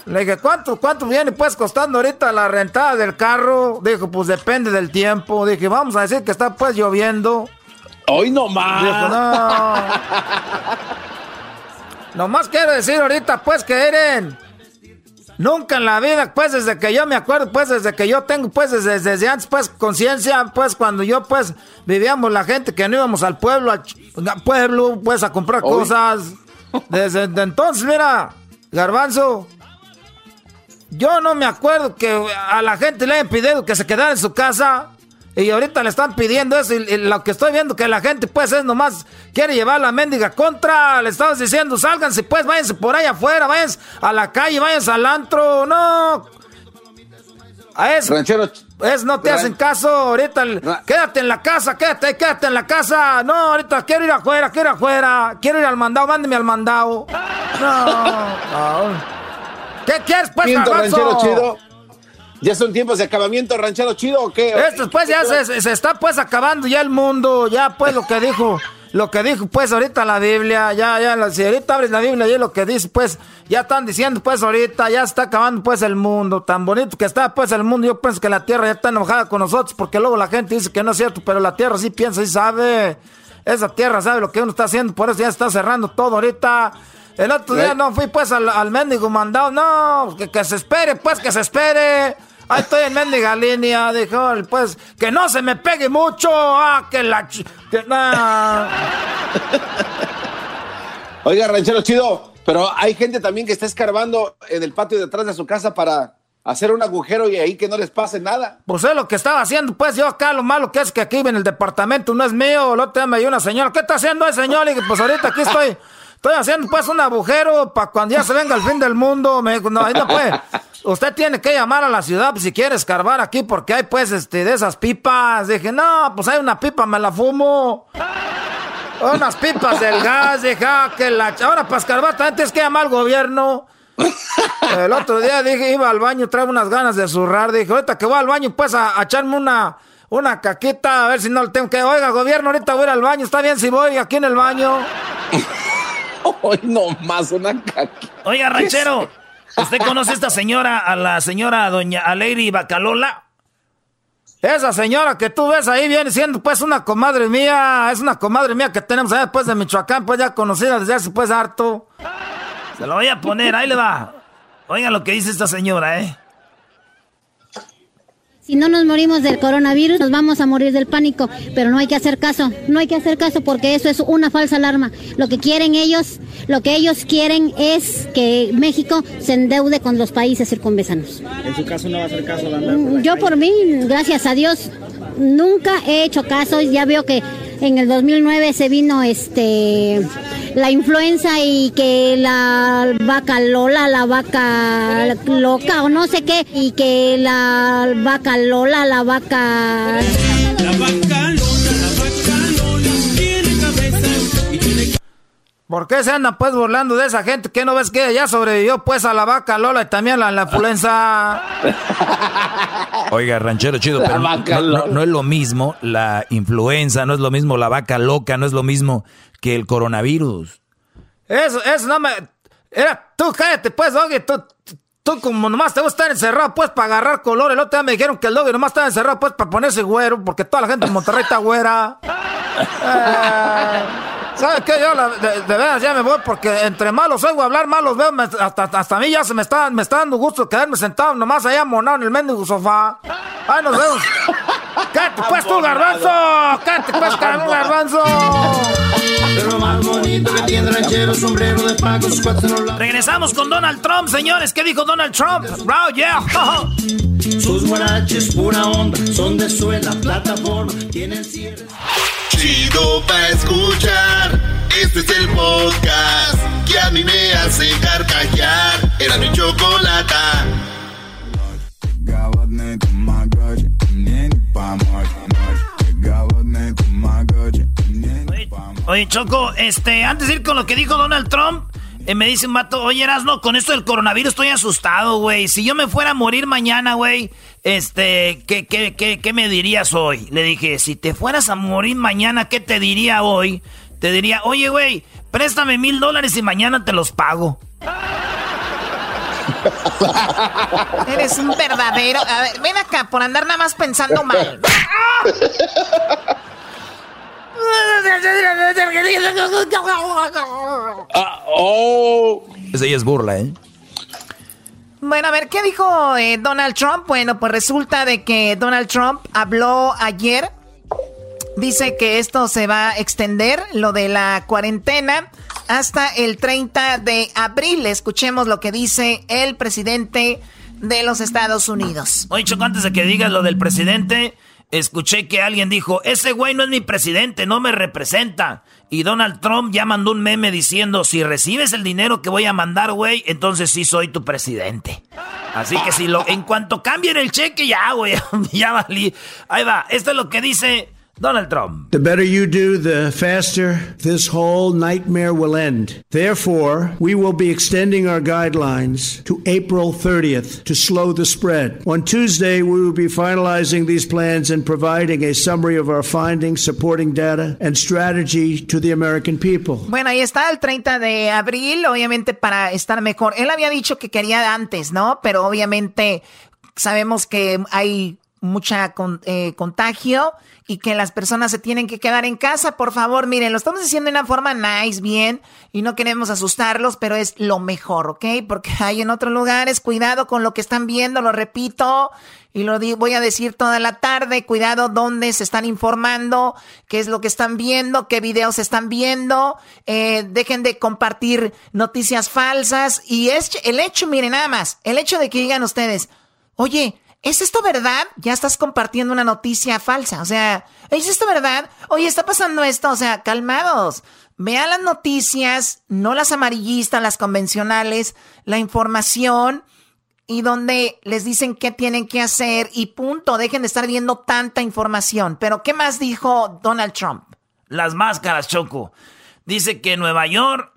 Le dije, ¿cuánto, ¿cuánto viene pues costando ahorita la rentada del carro? Dijo, pues depende del tiempo. Dije, vamos a decir que está pues lloviendo. Hoy no más. Dijo, no. Nomás quiero decir ahorita pues que Eren. Nunca en la vida, pues desde que yo me acuerdo, pues desde que yo tengo, pues desde, desde antes, pues conciencia, pues cuando yo, pues vivíamos la gente que no íbamos al pueblo, al pueblo, pues a comprar cosas. Desde entonces, mira, Garbanzo, yo no me acuerdo que a la gente le hayan pedido que se quedara en su casa. Y ahorita le están pidiendo eso. Y, lo que estoy viendo que la gente, pues, es nomás quiere llevar la mendiga contra. Le estamos diciendo, sálganse, pues, váyanse por ahí afuera, váyanse a la calle, váyanse al antro. No. A eso. Es, no te hacen caso. Ahorita, quédate en la casa, quédate, quédate en la casa. No, ahorita quiero ir afuera, quiero ir afuera. Quiero ir al mandado, mándeme al mandado. No. no. ¿Qué quieres, pues, ranchero chido? ¿Ya son tiempos de acabamiento ranchero chido o qué? Esto pues ya se, se, está pues acabando ya el mundo, ya pues lo que dijo, lo que dijo pues ahorita la Biblia, ya, ya, si ahorita abres la Biblia y lo que dice pues, ya están diciendo pues ahorita, ya está acabando pues el mundo, tan bonito que está pues el mundo, yo pienso que la tierra ya está enojada con nosotros, porque luego la gente dice que no es cierto, pero la tierra sí piensa y sabe, esa tierra sabe lo que uno está haciendo, por eso ya está cerrando todo ahorita. El otro día no fui pues al, al mendigo mandado. No, que, se espere, pues que se espere. Ahí estoy en mendiga línea, dijo, pues, que no se me pegue mucho. Ah, que la... Que, Oiga, ranchero chido, pero hay gente también que está escarbando en el patio detrás de su casa para hacer un agujero y ahí que no les pase nada. Pues es lo que estaba haciendo, pues yo acá lo malo que es que aquí en el departamento no es mío, lo otro día una señora, ¿qué está haciendo el señor? Y pues ahorita aquí estoy Estoy haciendo pues un agujero para cuando ya se venga el fin del mundo. Me dijo, no, ahí no puede. Usted tiene que llamar a la ciudad si quiere escarbar aquí porque hay pues este de esas pipas. Dije, no, pues hay una pipa, me la fumo. Unas pipas del gas, dije, ah, que la... Ahora para escarbar también tienes que llamar al gobierno. El otro día dije, iba al baño, traigo unas ganas de zurrar. Dije, ahorita que voy al baño pues a, echarme una, una caquita, a ver si no le tengo que... Oiga, gobierno, ahorita voy al baño, está bien si voy aquí en el baño. Hoy no más una Oiga, ranchero, ¿usted conoce a esta señora, a la señora doña Alegri Bacalola? Esa señora que tú ves ahí viene siendo pues una comadre mía, es una comadre mía que tenemos allá después de Michoacán, pues ya conocida desde hace pues harto. Se lo voy a poner, ahí le va. Oiga lo que dice esta señora, ¿eh? Si no nos morimos del coronavirus, nos vamos a morir del pánico, pero no hay que hacer caso, no hay que hacer caso porque eso es una falsa alarma. Lo que quieren ellos, lo que ellos quieren es que México se endeude con los países circunvesanos. En su caso no va a hacer caso mm, Yo por mí, gracias a Dios, nunca he hecho caso, ya veo que en el 2009 se vino este la influenza y que la vaca Lola, la vaca loca o no sé qué, y que la vaca Lola, la vaca... ¿Por qué se andan pues burlando de esa gente? ¿Qué no ves que ya sobrevivió pues a la vaca Lola y también a la influenza? Oiga, ranchero chido, pero no, no, es lo mismo la influenza, no es lo mismo la vaca loca, no es lo mismo que el coronavirus. Eso, eso no me... Era, tú cállate pues, Doggy, tú, tú como nomás te gusta estar encerrado pues para agarrar color. El otro día me dijeron que el Doggy nomás estaba encerrado pues para ponerse güero, porque toda la gente en Monterrey está güera. Eh, ¿Sabes qué? Yo de, veras ya me voy porque entre malos oigo hablar, malos veo, hasta, hasta a mí ya se me está, me está dando gusto quedarme sentado nomás allá monado en el mendigo sofá. Ay, nos vemos. ¡Cállate pues tú, garbanzo! ¡Cállate pues, garbanzo! Pero más bonito que tiene ranchero, sombrero de paco, Regresamos con Donald Trump, señores. ¿Qué dijo Donald Trump? Bro, yeah. sus guaraches, pura onda, son de suela, plataforma, tienen cierre. Chido pa' escuchar. Este es el podcast que a mí me hace carcajear. Era mi chocolata. Oye, Choco, este, antes de ir con lo que dijo Donald Trump, eh, me dice un vato, oye, Erasno, con esto del coronavirus estoy asustado, güey. Si yo me fuera a morir mañana, güey, este, ¿qué, qué, qué, qué me dirías hoy? Le dije, si te fueras a morir mañana, ¿qué te diría hoy? Te diría, oye, güey, préstame mil dólares y mañana te los pago. Eres un verdadero. A ver, ven acá por andar nada más pensando mal. Ah, oh. Esa ya es burla, ¿eh? Bueno, a ver, ¿qué dijo eh, Donald Trump? Bueno, pues resulta de que Donald Trump habló ayer. Dice que esto se va a extender, lo de la cuarentena, hasta el 30 de abril. Escuchemos lo que dice el presidente de los Estados Unidos. Oye, Choco, antes de que digas lo del presidente, escuché que alguien dijo, ese güey no es mi presidente, no me representa. Y Donald Trump ya mandó un meme diciendo, si recibes el dinero que voy a mandar, güey, entonces sí soy tu presidente. Así que si lo, en cuanto cambien el cheque, ya, güey, ya valí. Ahí va, esto es lo que dice Donald Trump. The better you do, the faster this whole nightmare will end. Therefore, we will be extending our guidelines to April 30th to slow the spread. On Tuesday, we will be finalizing these plans and providing a summary of our findings, supporting data, and strategy to the American people. Bueno, ahí está el 30 de abril, obviamente para estar mejor. Él había dicho que quería antes, ¿no? Pero obviamente sabemos que hay mucha eh, contagio y que las personas se tienen que quedar en casa, por favor, miren, lo estamos diciendo de una forma nice, bien, y no queremos asustarlos, pero es lo mejor, ¿ok? Porque hay en otros lugares, cuidado con lo que están viendo, lo repito, y lo voy a decir toda la tarde, cuidado dónde se están informando, qué es lo que están viendo, qué videos están viendo, eh, dejen de compartir noticias falsas, y es el hecho, miren nada más, el hecho de que digan ustedes, oye, ¿Es esto verdad? Ya estás compartiendo una noticia falsa. O sea, ¿es esto verdad? Oye, está pasando esto. O sea, calmados. Vean las noticias, no las amarillistas, las convencionales, la información y donde les dicen qué tienen que hacer y punto. Dejen de estar viendo tanta información. Pero, ¿qué más dijo Donald Trump? Las máscaras, Choco. Dice que en Nueva York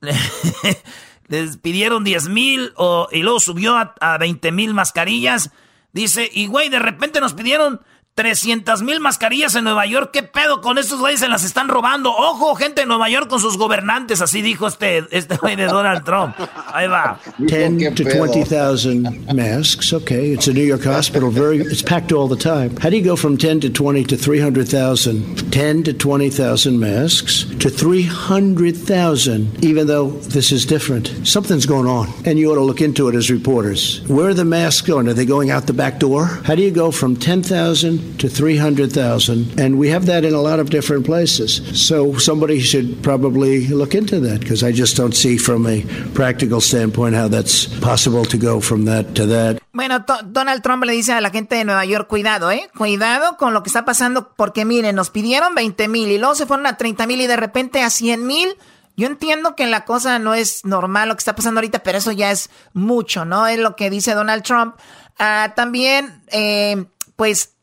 les pidieron 10 mil y luego subió a, a 20 mil mascarillas. Dice, y güey, de repente nos pidieron 300 mil mascarillas en Nueva York. ¿Qué pedo con estos güeyes? Se las están robando. Ojo, gente de Nueva York con sus gobernantes. Así dijo este, este güey de Donald Trump. Ahí va. 10 to 20,000 masks. Okay, it's a New York hospital. Very, it's packed all the time. How do you go from 10 to 20 to 300,000? 10 to 20,000 masks to 300,000, even though this is different. Something's going on, and you ought to look into it as reporters. Where are the masks going? Are they going out the back door? How do you go from 10,000 to 300,000. And we have that in a lot of different places. So somebody should probably look into that because I just don't see from a practical standpoint how that's possible to go from that to that. Bueno, Donald Trump le dice a la gente de Nueva York, cuidado, ¿eh? Cuidado con lo que está pasando porque miren, nos pidieron 20 mil y luego se fueron a 30 mil y de repente a 100 mil. Yo entiendo que la cosa no es normal lo que está pasando ahorita, pero eso ya es mucho, ¿no? Es lo que dice Donald Trump. Uh, también, eh, pues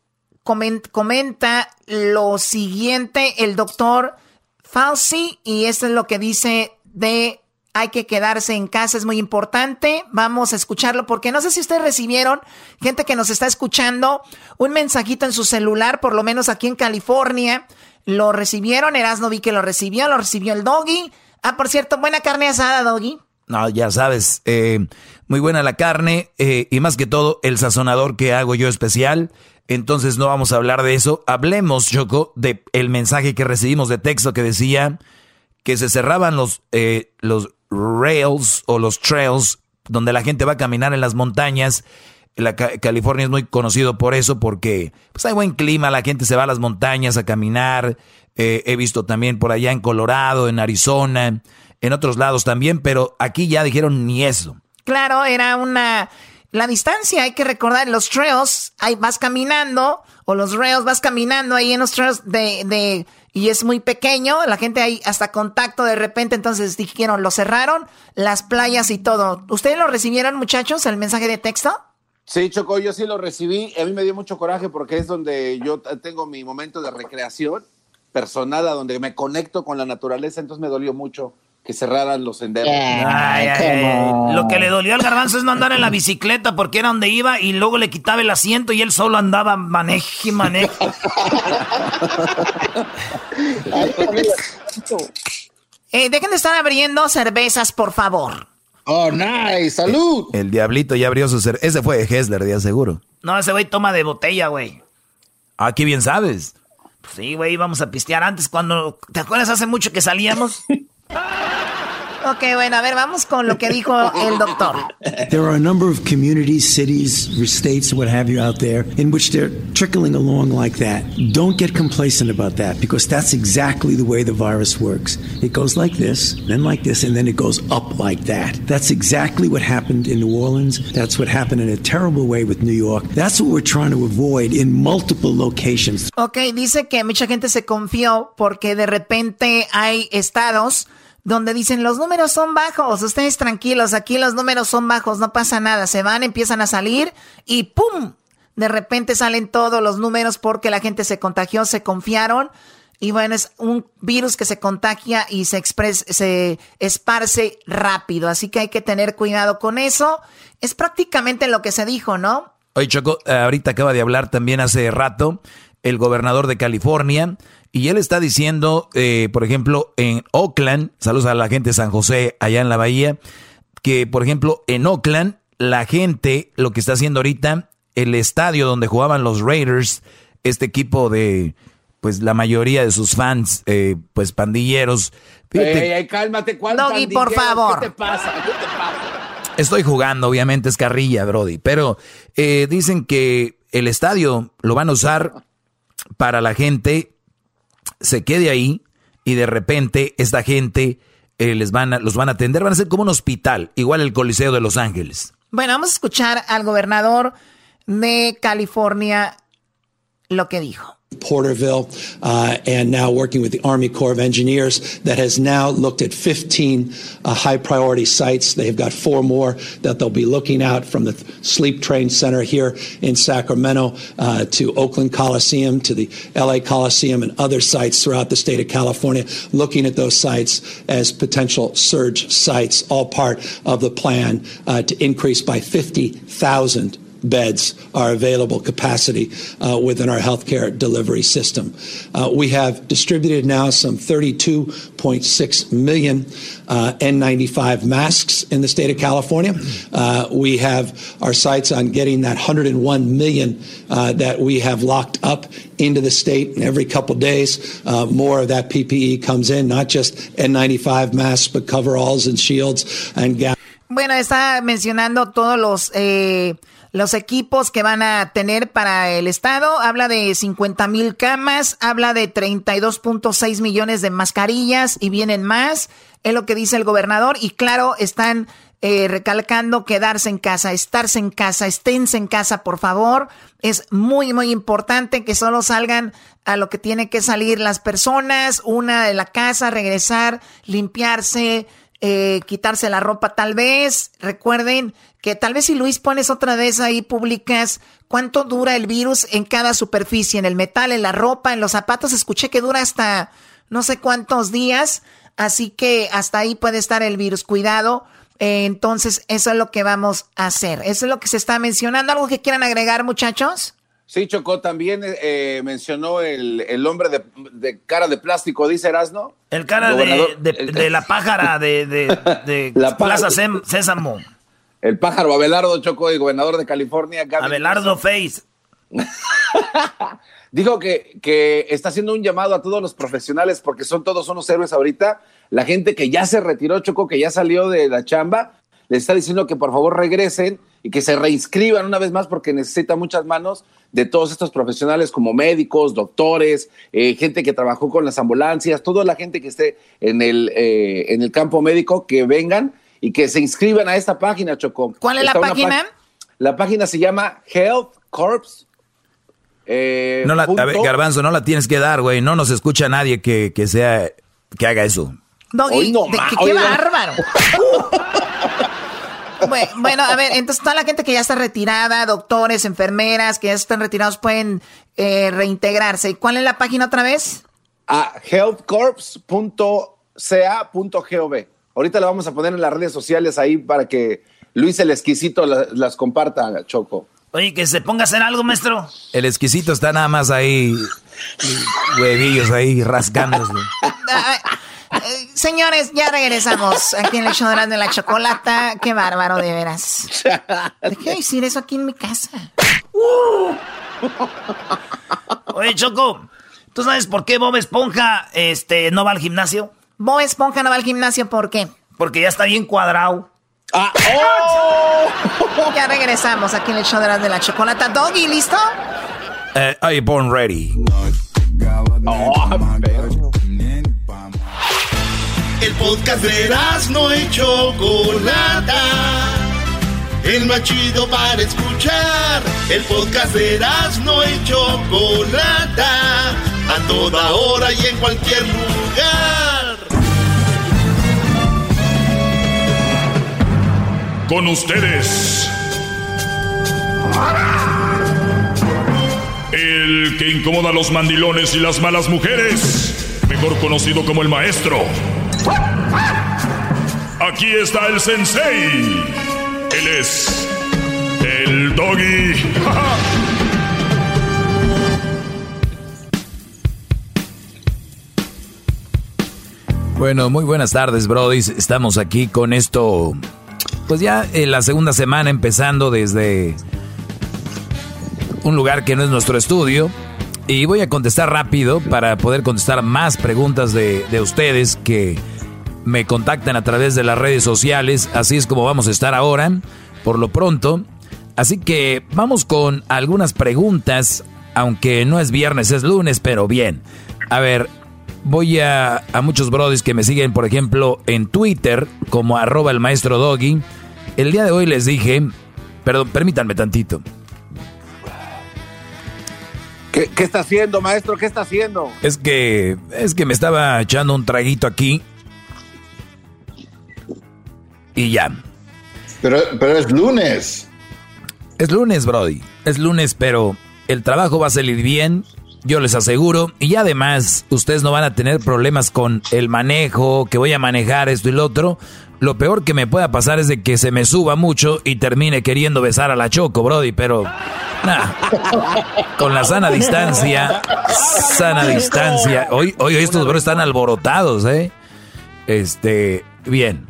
comenta lo siguiente el doctor Fauci y esto es lo que dice de hay que quedarse en casa, es muy importante. Vamos a escucharlo porque no sé si ustedes recibieron, gente que nos está escuchando, un mensajito en su celular, por lo menos aquí en California. Lo recibieron, Erasno vi que lo recibió, lo recibió el doggy. Ah, por cierto, buena carne asada, doggy. No, ya sabes, eh, muy buena la carne eh, y más que todo el sazonador que hago yo especial entonces no vamos a hablar de eso. Hablemos, Choco, de el mensaje que recibimos de texto que decía que se cerraban los, eh, los rails o los trails donde la gente va a caminar en las montañas. La California es muy conocido por eso, porque pues hay buen clima, la gente se va a las montañas a caminar. Eh, he visto también por allá en Colorado, en Arizona, en otros lados también, pero aquí ya dijeron ni eso. Claro, era una la distancia, hay que recordar, los trails, ahí vas caminando, o los rails vas caminando ahí en los trails de, de, y es muy pequeño, la gente ahí hasta contacto de repente, entonces dijeron, lo cerraron, las playas y todo. ¿Ustedes lo recibieron, muchachos, el mensaje de texto? Sí, Choco, yo sí lo recibí. A mí me dio mucho coraje porque es donde yo tengo mi momento de recreación personal, donde me conecto con la naturaleza, entonces me dolió mucho que cerraran los senderos. Lo que le dolió al garbanzo es no andar en la bicicleta porque era donde iba y luego le quitaba el asiento y él solo andaba maneje y maneje. eh, dejen de estar abriendo cervezas, por favor. Oh, nice, salud. El, diablito ya abrió su cerveza. Ese fue Hessler, ya seguro. No, ese güey toma de botella, güey. Qué bien sabes. sí, güey, íbamos a pistear antes cuando... ¿Te acuerdas hace mucho que salíamos? Ah! Ok, bueno, a ver, vamos con lo que dijo el doctor. There are a number of communities, cities, states, what have you out there in which they're trickling along like that. Don't get complacent about that because that's exactly the way the virus works. It goes like this, then like this, and then it goes up like that. That's exactly what happened in New Orleans. That's what happened in a terrible way with New York. That's what we're trying to avoid in multiple locations. Ok, dice que mucha gente se confió porque de repente hay estados donde dicen los números son bajos, ustedes tranquilos, aquí los números son bajos, no pasa nada, se van, empiezan a salir y ¡pum! De repente salen todos los números porque la gente se contagió, se confiaron. Y bueno, es un virus que se contagia y se, se esparce rápido. Así que hay que tener cuidado con eso. Es prácticamente lo que se dijo, ¿no? Oye, Choco, ahorita acaba de hablar también hace rato el gobernador de California y él está diciendo, eh, por ejemplo, en Oakland, saludos a la gente de San José, allá en la bahía, que por ejemplo en Oakland, la gente, lo que está haciendo ahorita, el estadio donde jugaban los Raiders, este equipo de, pues la mayoría de sus fans, eh, pues pandilleros. Ey, cálmate, ¿cuál Doggy, por favor. ¿Qué te pasa? ¿Qué te pasa? Estoy jugando, obviamente es carrilla, Brody, pero eh, dicen que el estadio lo van a usar para la gente se quede ahí y de repente esta gente eh, les van a, los van a atender, van a ser como un hospital, igual el Coliseo de Los Ángeles. Bueno, vamos a escuchar al gobernador de California lo que dijo. Porterville, uh, and now working with the Army Corps of Engineers that has now looked at 15 uh, high priority sites. They've got four more that they'll be looking at from the Sleep Train Center here in Sacramento uh, to Oakland Coliseum to the LA Coliseum and other sites throughout the state of California, looking at those sites as potential surge sites, all part of the plan uh, to increase by 50,000 beds are available capacity uh, within our healthcare delivery system. Uh, we have distributed now some 32.6 million uh, N95 masks in the state of California. Uh, we have our sights on getting that 101 million uh, that we have locked up into the state. And every couple days, uh, more of that PPE comes in, not just N95 masks, but coveralls and shields and gowns. Bueno, está mencionando todos los eh, los equipos que van a tener para el Estado. Habla de 50 mil camas, habla de 32.6 millones de mascarillas y vienen más. Es lo que dice el gobernador. Y claro, están eh, recalcando quedarse en casa, estarse en casa, esténse en casa, por favor. Es muy, muy importante que solo salgan a lo que tiene que salir las personas, una de la casa, regresar, limpiarse, eh, quitarse la ropa tal vez. Recuerden que tal vez si Luis pones otra vez ahí, publicas cuánto dura el virus en cada superficie, en el metal, en la ropa, en los zapatos. Escuché que dura hasta no sé cuántos días, así que hasta ahí puede estar el virus. Cuidado. Eh, entonces, eso es lo que vamos a hacer. Eso es lo que se está mencionando. ¿Algo que quieran agregar, muchachos? Sí, Chocó, también eh, mencionó el, el hombre de, de, cara de plástico, dice Erasno. El cara de, de, la pájara de, de la Plaza Sésamo. El pájaro Abelardo Chocó, el gobernador de California. Abelardo Face. Dijo que, que está haciendo un llamado a todos los profesionales porque son todos unos héroes ahorita. La gente que ya se retiró, Choco, que ya salió de la chamba, le está diciendo que por favor regresen y que se reinscriban una vez más porque necesita muchas manos de todos estos profesionales como médicos, doctores, eh, gente que trabajó con las ambulancias, toda la gente que esté en el, eh, en el campo médico, que vengan y que se inscriban a esta página, Chocó. ¿Cuál es la página? la página se llama Health Corps. Eh, no la, a ver, Garbanzo, no la tienes que dar, güey. No nos escucha nadie que, que sea que haga eso. Doggy, no, qué bárbaro. Bueno, a ver, entonces toda la gente que ya está retirada, doctores, enfermeras, que ya están retirados, pueden eh, reintegrarse. ¿Cuál es la página otra vez? A healthcorps.co Ahorita lo vamos a poner en las redes sociales ahí para que Luis el exquisito las, comparta, Choco. Oye, que se ponga a hacer algo, maestro. El exquisito está nada más ahí, huevillos ahí rasgándose. Eh, señores, ya regresamos aquí en el show de la chocolata. Qué bárbaro, de veras. qué decir eso aquí en mi casa. Oye, Choco, ¿tú sabes por qué Bob Esponja este, no va al gimnasio? Bob Esponja no va al gimnasio, ¿por qué? Porque ya está bien cuadrado. Ah, oh. ya regresamos aquí en el show de la chocolata. Doggy, ¿listo? Are you born ready? Oh, el podcast de no y Chocolata. El más chido para escuchar. El podcast de no y Chocolata. A toda hora y en cualquier lugar. Con ustedes. El que incomoda a los mandilones y las malas mujeres. Mejor conocido como el maestro. Aquí está el sensei. Él es el doggy. Bueno, muy buenas tardes, Brody. Estamos aquí con esto. Pues ya en la segunda semana empezando desde un lugar que no es nuestro estudio. Y voy a contestar rápido para poder contestar más preguntas de, de ustedes que me contactan a través de las redes sociales. Así es como vamos a estar ahora, por lo pronto. Así que vamos con algunas preguntas, aunque no es viernes, es lunes, pero bien. A ver, voy a, a muchos brodis que me siguen, por ejemplo, en Twitter, como arroba el maestro Doggy. El día de hoy les dije, perdón, permítanme tantito. ¿Qué, ¿Qué, está haciendo, maestro? ¿Qué está haciendo? Es que, es que me estaba echando un traguito aquí y ya. Pero, pero es lunes. Es lunes, Brody. Es lunes, pero el trabajo va a salir bien, yo les aseguro. Y además, ustedes no van a tener problemas con el manejo, que voy a manejar esto y lo otro. Lo peor que me pueda pasar es de que se me suba mucho y termine queriendo besar a la Choco, Brody, pero con la sana distancia, sana distancia. Hoy, hoy estos bros están alborotados, ¿eh? Este, bien.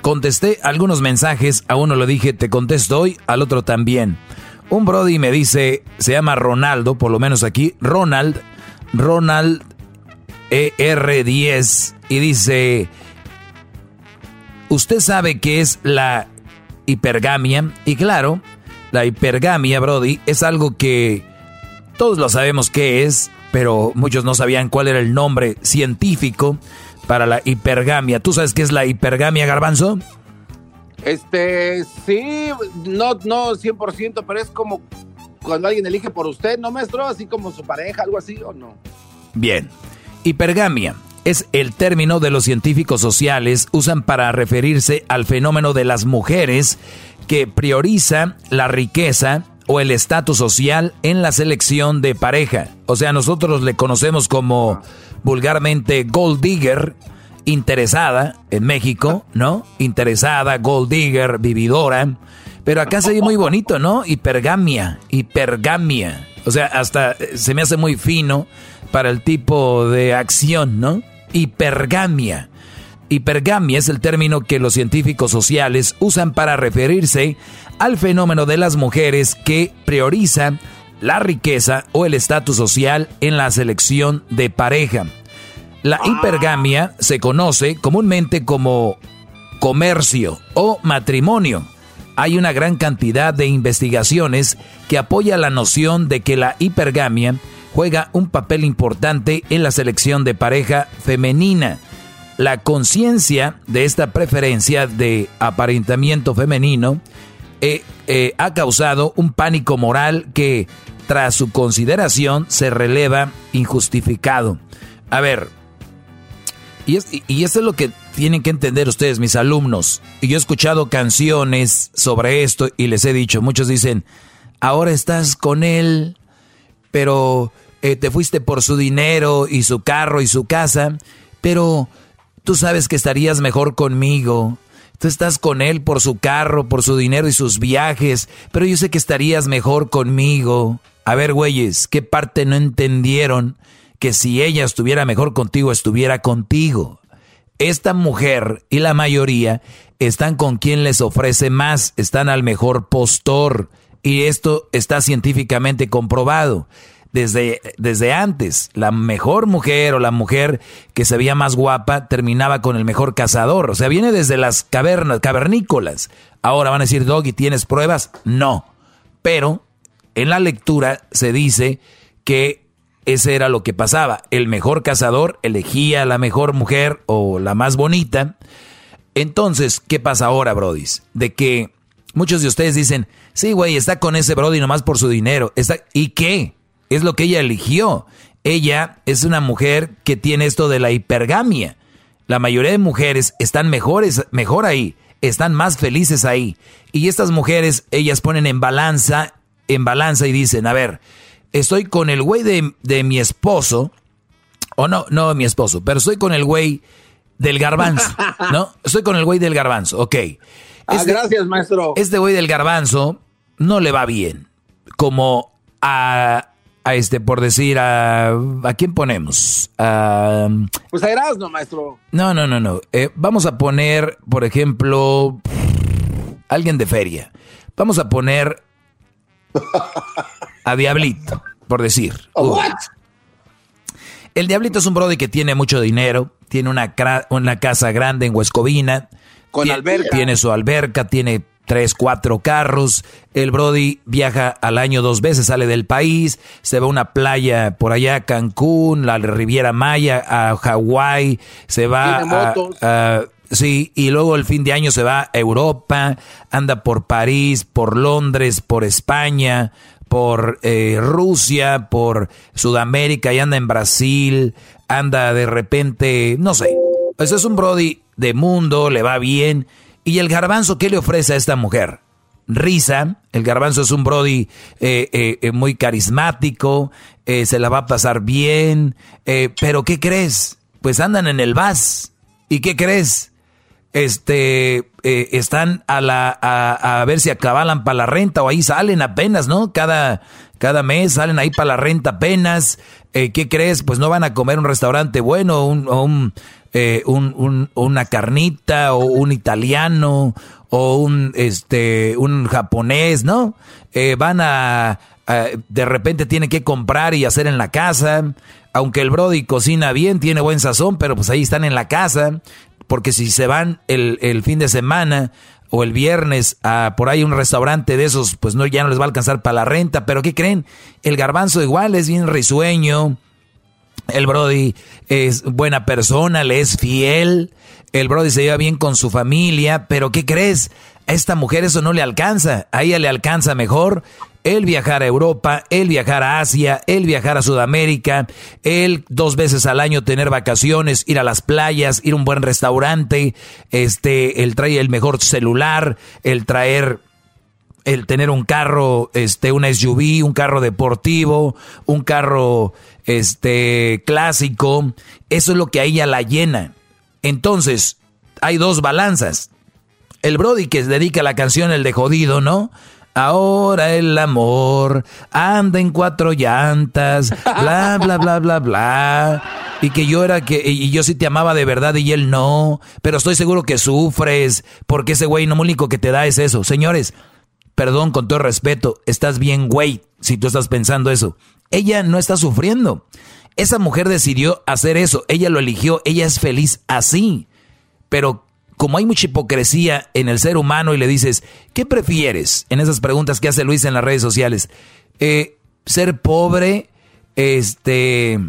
Contesté algunos mensajes, a uno lo dije, te contesto hoy, al otro también. Un Brody me dice, se llama Ronaldo, por lo menos aquí, Ronald, Ronald ER10, y dice, ¿usted sabe qué es la hipergamia? Y claro, la hipergamia, Brody, es algo que todos lo sabemos qué es, pero muchos no sabían cuál era el nombre científico para la hipergamia. ¿Tú sabes qué es la hipergamia, Garbanzo? Este, sí, no, no 100%, pero es como cuando alguien elige por usted, ¿no, maestro? Así como su pareja, algo así, ¿o no? Bien. Hipergamia es el término de los científicos sociales usan para referirse al fenómeno de las mujeres que prioriza la riqueza o el estatus social en la selección de pareja. O sea, nosotros le conocemos como vulgarmente gold digger, interesada en México, ¿no? Interesada, gold digger, vividora. Pero acá se ve muy bonito, ¿no? Hipergamia, hipergamia. O sea, hasta se me hace muy fino para el tipo de acción, ¿no? Hipergamia. Hipergamia es el término que los científicos sociales usan para referirse al fenómeno de las mujeres que priorizan la riqueza o el estatus social en la selección de pareja. La hipergamia se conoce comúnmente como comercio o matrimonio. Hay una gran cantidad de investigaciones que apoya la noción de que la hipergamia juega un papel importante en la selección de pareja femenina. La conciencia de esta preferencia de aparentamiento femenino eh, eh, ha causado un pánico moral que tras su consideración se releva injustificado. A ver, y, y esto es lo que tienen que entender ustedes, mis alumnos. Y yo he escuchado canciones sobre esto y les he dicho, muchos dicen, ahora estás con él, pero eh, te fuiste por su dinero y su carro y su casa. pero tú sabes que estarías mejor conmigo. Tú estás con él por su carro, por su dinero y sus viajes, pero yo sé que estarías mejor conmigo. A ver, güeyes, ¿qué parte no entendieron que si ella estuviera mejor contigo, estuviera contigo? Esta mujer y la mayoría están con quien les ofrece más, están al mejor postor. Y esto está científicamente comprobado desde, desde antes. La mejor mujer o la mujer que se veía más guapa terminaba con el mejor cazador. O sea, viene desde las cavernas, cavernícolas. Ahora van a decir, Doggy, ¿tienes pruebas? No. Pero en la lectura se dice que ese era lo que pasaba. El mejor cazador elegía a la mejor mujer o la más bonita. Entonces, ¿qué pasa ahora, Brody? De que muchos de ustedes dicen, sí, güey, está con ese Brody nomás por su dinero. ¿Y qué? es lo que ella eligió. Ella es una mujer que tiene esto de la hipergamia. La mayoría de mujeres están mejores, mejor ahí, están más felices ahí. Y estas mujeres, ellas ponen en balanza, en balanza y dicen, a ver, estoy con el güey de, mi esposo, o no, no mi esposo, pero estoy con el güey del garbanzo, ¿no? Estoy con el güey del garbanzo, ok. ah, este gracias, maestro. Este güey del garbanzo no le va bien. Como a, a este, por decir, a, ¿a quién ponemos? A, pues a Erasmo, maestro. No, no, no, no. Eh, vamos a poner, por ejemplo, alguien de feria. Vamos a poner a Diablito, por decir. El Diablito es un brody que tiene mucho dinero, tiene una, una casa grande en Huescovina. Con alberca. Tiene su alberca, tiene tres, cuatro carros. El Brody viaja al año dos veces, sale del país, se va a una playa por allá, Cancún, la Riviera Maya, a Hawái, se va a, Sí, y luego el fin de año se va a Europa, anda por París, por Londres, por España, por eh, Rusia, por Sudamérica y anda en Brasil, anda de repente, no sé. Ese es un Brody de mundo, le va bien ¿Y el garbanzo qué le ofrece a esta mujer? Risa, el garbanzo es un Brody eh, eh, eh, muy carismático, se la va a pasar bien, pero ¿qué crees? Pues andan en el VAS. ¿Y qué crees? Este, están a, la, a, ver si acabalan para la renta o ahí salen apenas, ¿no? Cada, cada mes salen ahí para la renta apenas. ¿Qué crees? Pues no van a comer un restaurante bueno un, o un, eh, un, una carnita o un italiano o un, este, un japonés, ¿no? Eh, van a, de repente tiene que comprar y hacer en la casa. Aunque el Brody cocina bien, tiene buen sazón, pero pues ahí están en la casa. Porque si se van el, el fin de semana o el viernes a por ahí un restaurante de esos, pues no, ya no les va a alcanzar para la renta. Pero ¿qué creen? El garbanzo igual es bien risueño el Brody es buena persona, le es fiel. El Brody se lleva bien con su familia, pero ¿qué crees? A esta mujer eso no le alcanza. A ella le alcanza mejor el viajar a Europa, el viajar a Asia, el viajar a Sudamérica, el dos veces al año tener vacaciones, ir a las playas, ir a un buen restaurante, este, el traer el mejor celular, el traer el tener un carro, este, un SUV, un carro deportivo, un carro, este, clásico, eso es lo que a ella la llena. Entonces, hay dos balanzas. El Brody que dedica la canción El de Jodido, ¿no? Ahora el amor anda en cuatro llantas, bla, bla, bla, bla, bla. Y que yo era que, y yo sí te amaba de verdad y él no. Pero estoy seguro que sufres, porque ese güey no lo único que te da es eso. Señores, perdón, con todo respeto, estás bien, güey, si tú estás pensando eso. Ella no está sufriendo. Esa mujer decidió hacer eso, ella lo eligió, ella es feliz así. Pero como hay mucha hipocresía en el ser humano y le dices, ¿qué prefieres? En esas preguntas que hace Luis en las redes sociales. Eh, ser pobre, este,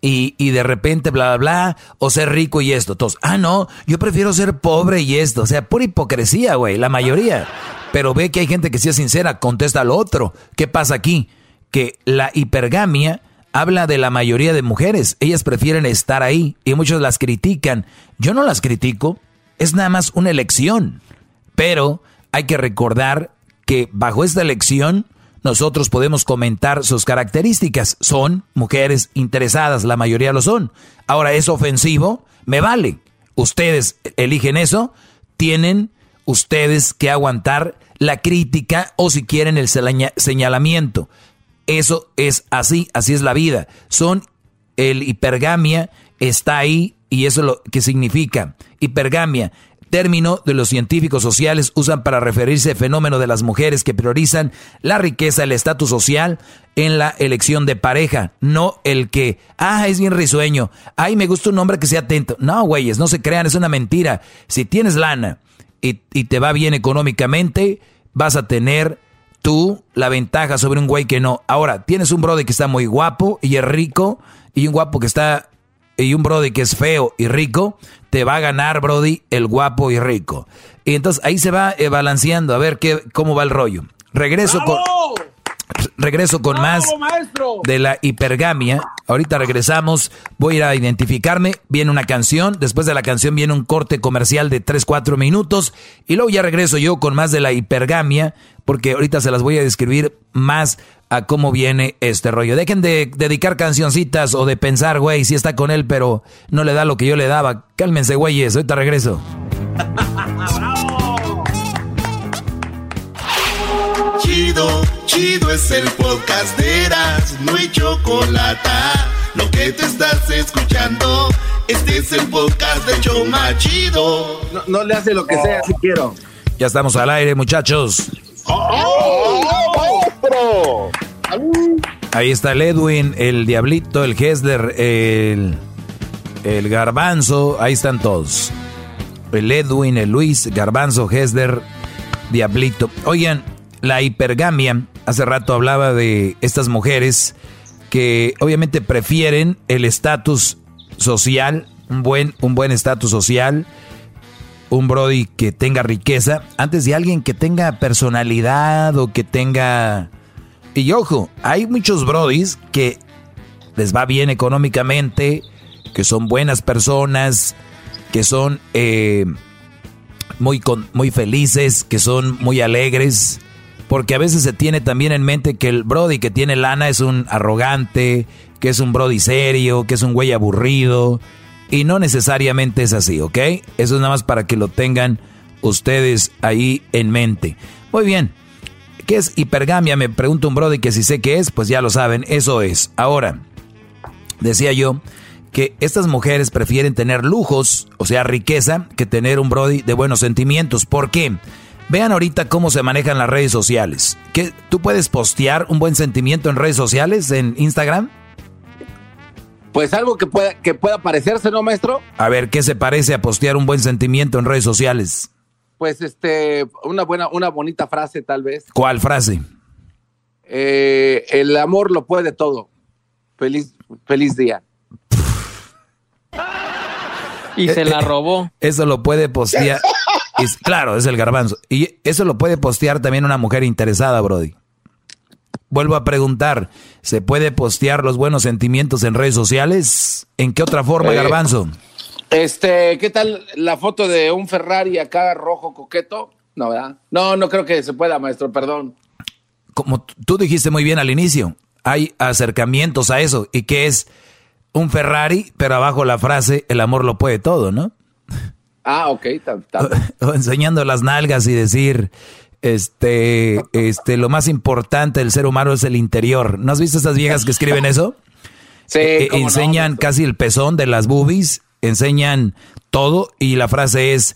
y, y, de repente bla, bla, bla, o ser rico y esto. Todos, ah, no, yo prefiero ser pobre y esto. O sea, pura hipocresía, güey, la mayoría. Pero ve que hay gente que sea sincera, contesta al otro. ¿Qué pasa aquí? Que la hipergamia habla de la mayoría de mujeres. Ellas prefieren estar ahí y muchos las critican. Yo no las critico, es nada más una elección. Pero hay que recordar que bajo esta elección nosotros podemos comentar sus características. Son mujeres interesadas, la mayoría lo son. Ahora, ¿es ofensivo? Me vale. Ustedes eligen eso, tienen ustedes que aguantar la crítica o si quieren el señalamiento. Eso es así, así es la vida. Son el hipergamia está ahí y eso es lo que significa. Hipergamia, término de los científicos sociales usan para referirse al fenómeno de las mujeres que priorizan la riqueza, el estatus social en la elección de pareja, no el que, ah, es bien risueño, ay, me gusta un hombre que sea atento. No, güeyes, no se crean, es una mentira. Si tienes lana y, y te va bien económicamente, vas a tener tú la ventaja sobre un güey que no. Ahora, tienes un brother que está muy guapo y es rico y un guapo que está y un brody que es feo y rico, te va a ganar, brody, el guapo y rico. Y entonces ahí se va eh, balanceando a ver qué, cómo va el rollo. Regreso con regreso con más de la hipergamia. Ahorita regresamos. Voy a ir a identificarme. Viene una canción. Después de la canción viene un corte comercial de 3-4 minutos. Y luego ya regreso yo con más de la hipergamia. Porque ahorita se las voy a describir más a cómo viene este rollo. Dejen de dedicar cancioncitas o de pensar, güey, si está con él, pero no le da lo que yo le daba. Cálmense, güeyes. Ahorita regreso. Chido, es el podcast de Eras, no hay chocolate. Lo que te estás escuchando, este es el podcast de Choma Chido. No, le hace lo que sea, si quiero. Ya estamos al aire, muchachos. Ahí está el Edwin, el Diablito, el Hesler, el, el Garbanzo, ahí están todos. El Edwin, el Luis, Garbanzo, Hesler, Diablito. Oigan, la hipergamia, hace rato hablaba de estas mujeres que obviamente prefieren el estatus social, un buen un buen estatus social, un brody que tenga riqueza, antes de alguien que tenga personalidad o que tenga... Y ojo, hay muchos brodis que les va bien económicamente, que son buenas personas, que son eh, muy, muy felices, que son muy alegres, porque a veces se tiene también en mente que el Brody que tiene lana es un arrogante, que es un Brody serio, que es un güey aburrido. Y no necesariamente es así, ¿ok? Eso es nada más para que lo tengan ustedes ahí en mente. Muy bien. ¿Qué es hipergamia? Me pregunta un Brody que si sé qué es, pues ya lo saben, eso es. Ahora, decía yo que estas mujeres prefieren tener lujos, o sea, riqueza, que tener un Brody de buenos sentimientos. ¿Por qué? Vean ahorita cómo se manejan las redes sociales. ¿Qué, ¿Tú puedes postear un buen sentimiento en redes sociales, en Instagram? Pues algo que pueda, que pueda parecerse, ¿no, maestro? A ver, ¿qué se parece a postear un buen sentimiento en redes sociales? Pues este, una buena, una bonita frase tal vez. ¿Cuál frase? Eh, el amor lo puede todo. Feliz, feliz día. Y se la robó. Eso lo puede postear. claro, es el garbanzo. Y eso lo puede postear también una mujer interesada, Brody. Vuelvo a preguntar, ¿se puede postear los buenos sentimientos en redes sociales? ¿En qué otra forma, eh, garbanzo? Este, ¿qué tal la foto de un Ferrari acá rojo coqueto? No, ¿verdad? No, no creo que se pueda, maestro, perdón. Como tú dijiste muy bien al inicio, hay acercamientos a eso. ¿Y qué es un Ferrari, pero abajo la frase, el amor lo puede todo, ¿no? Ah, ok. O, enseñando las nalgas y decir, este, este, lo más importante del ser humano es el interior. ¿No has visto esas viejas que escriben eso? Sí. Eh, enseñan casi el pezón de las boobies, enseñan todo y la frase es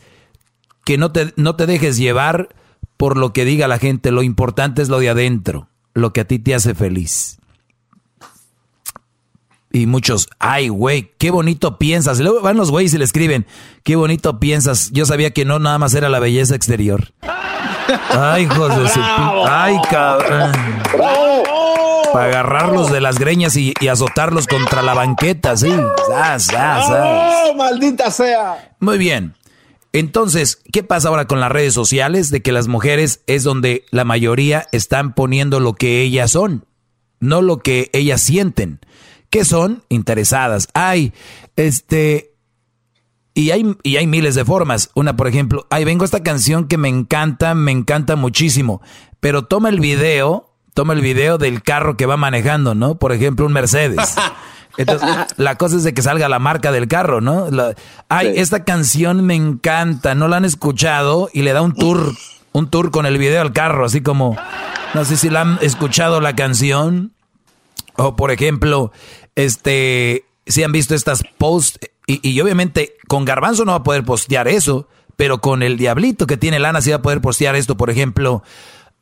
que no te, no te dejes llevar por lo que diga la gente, lo importante es lo de adentro, lo que a ti te hace feliz. Y muchos, ay, güey, qué bonito piensas. Y luego van los güeyes y le escriben, qué bonito piensas. Yo sabía que no nada más era la belleza exterior. Ay, hijos de su... Ay, cabrón. Para agarrarlos de las greñas y, azotarlos contra la banqueta, sí. maldita sea! Muy bien. Entonces, ¿qué pasa ahora con las redes sociales? De que las mujeres es donde la mayoría están poniendo lo que ellas son, no lo que ellas sienten que son interesadas. Hay, este, y hay, y hay miles de formas. Una, por ejemplo, ahí vengo esta canción que me encanta, me encanta muchísimo, pero toma el video toma el video del carro que va manejando, ¿no? Por ejemplo, un Mercedes. Entonces, la cosa es de que salga la marca del carro, ¿no? ay, esta canción me encanta, no la han escuchado y le da un tour, un tour con el video al carro, así como, no sé si la han escuchado la canción. O por ejemplo, este, si han visto estas posts, y, y obviamente con Garbanzo no va a poder postear eso, pero con el diablito que tiene lana sí va a poder postear esto, por ejemplo,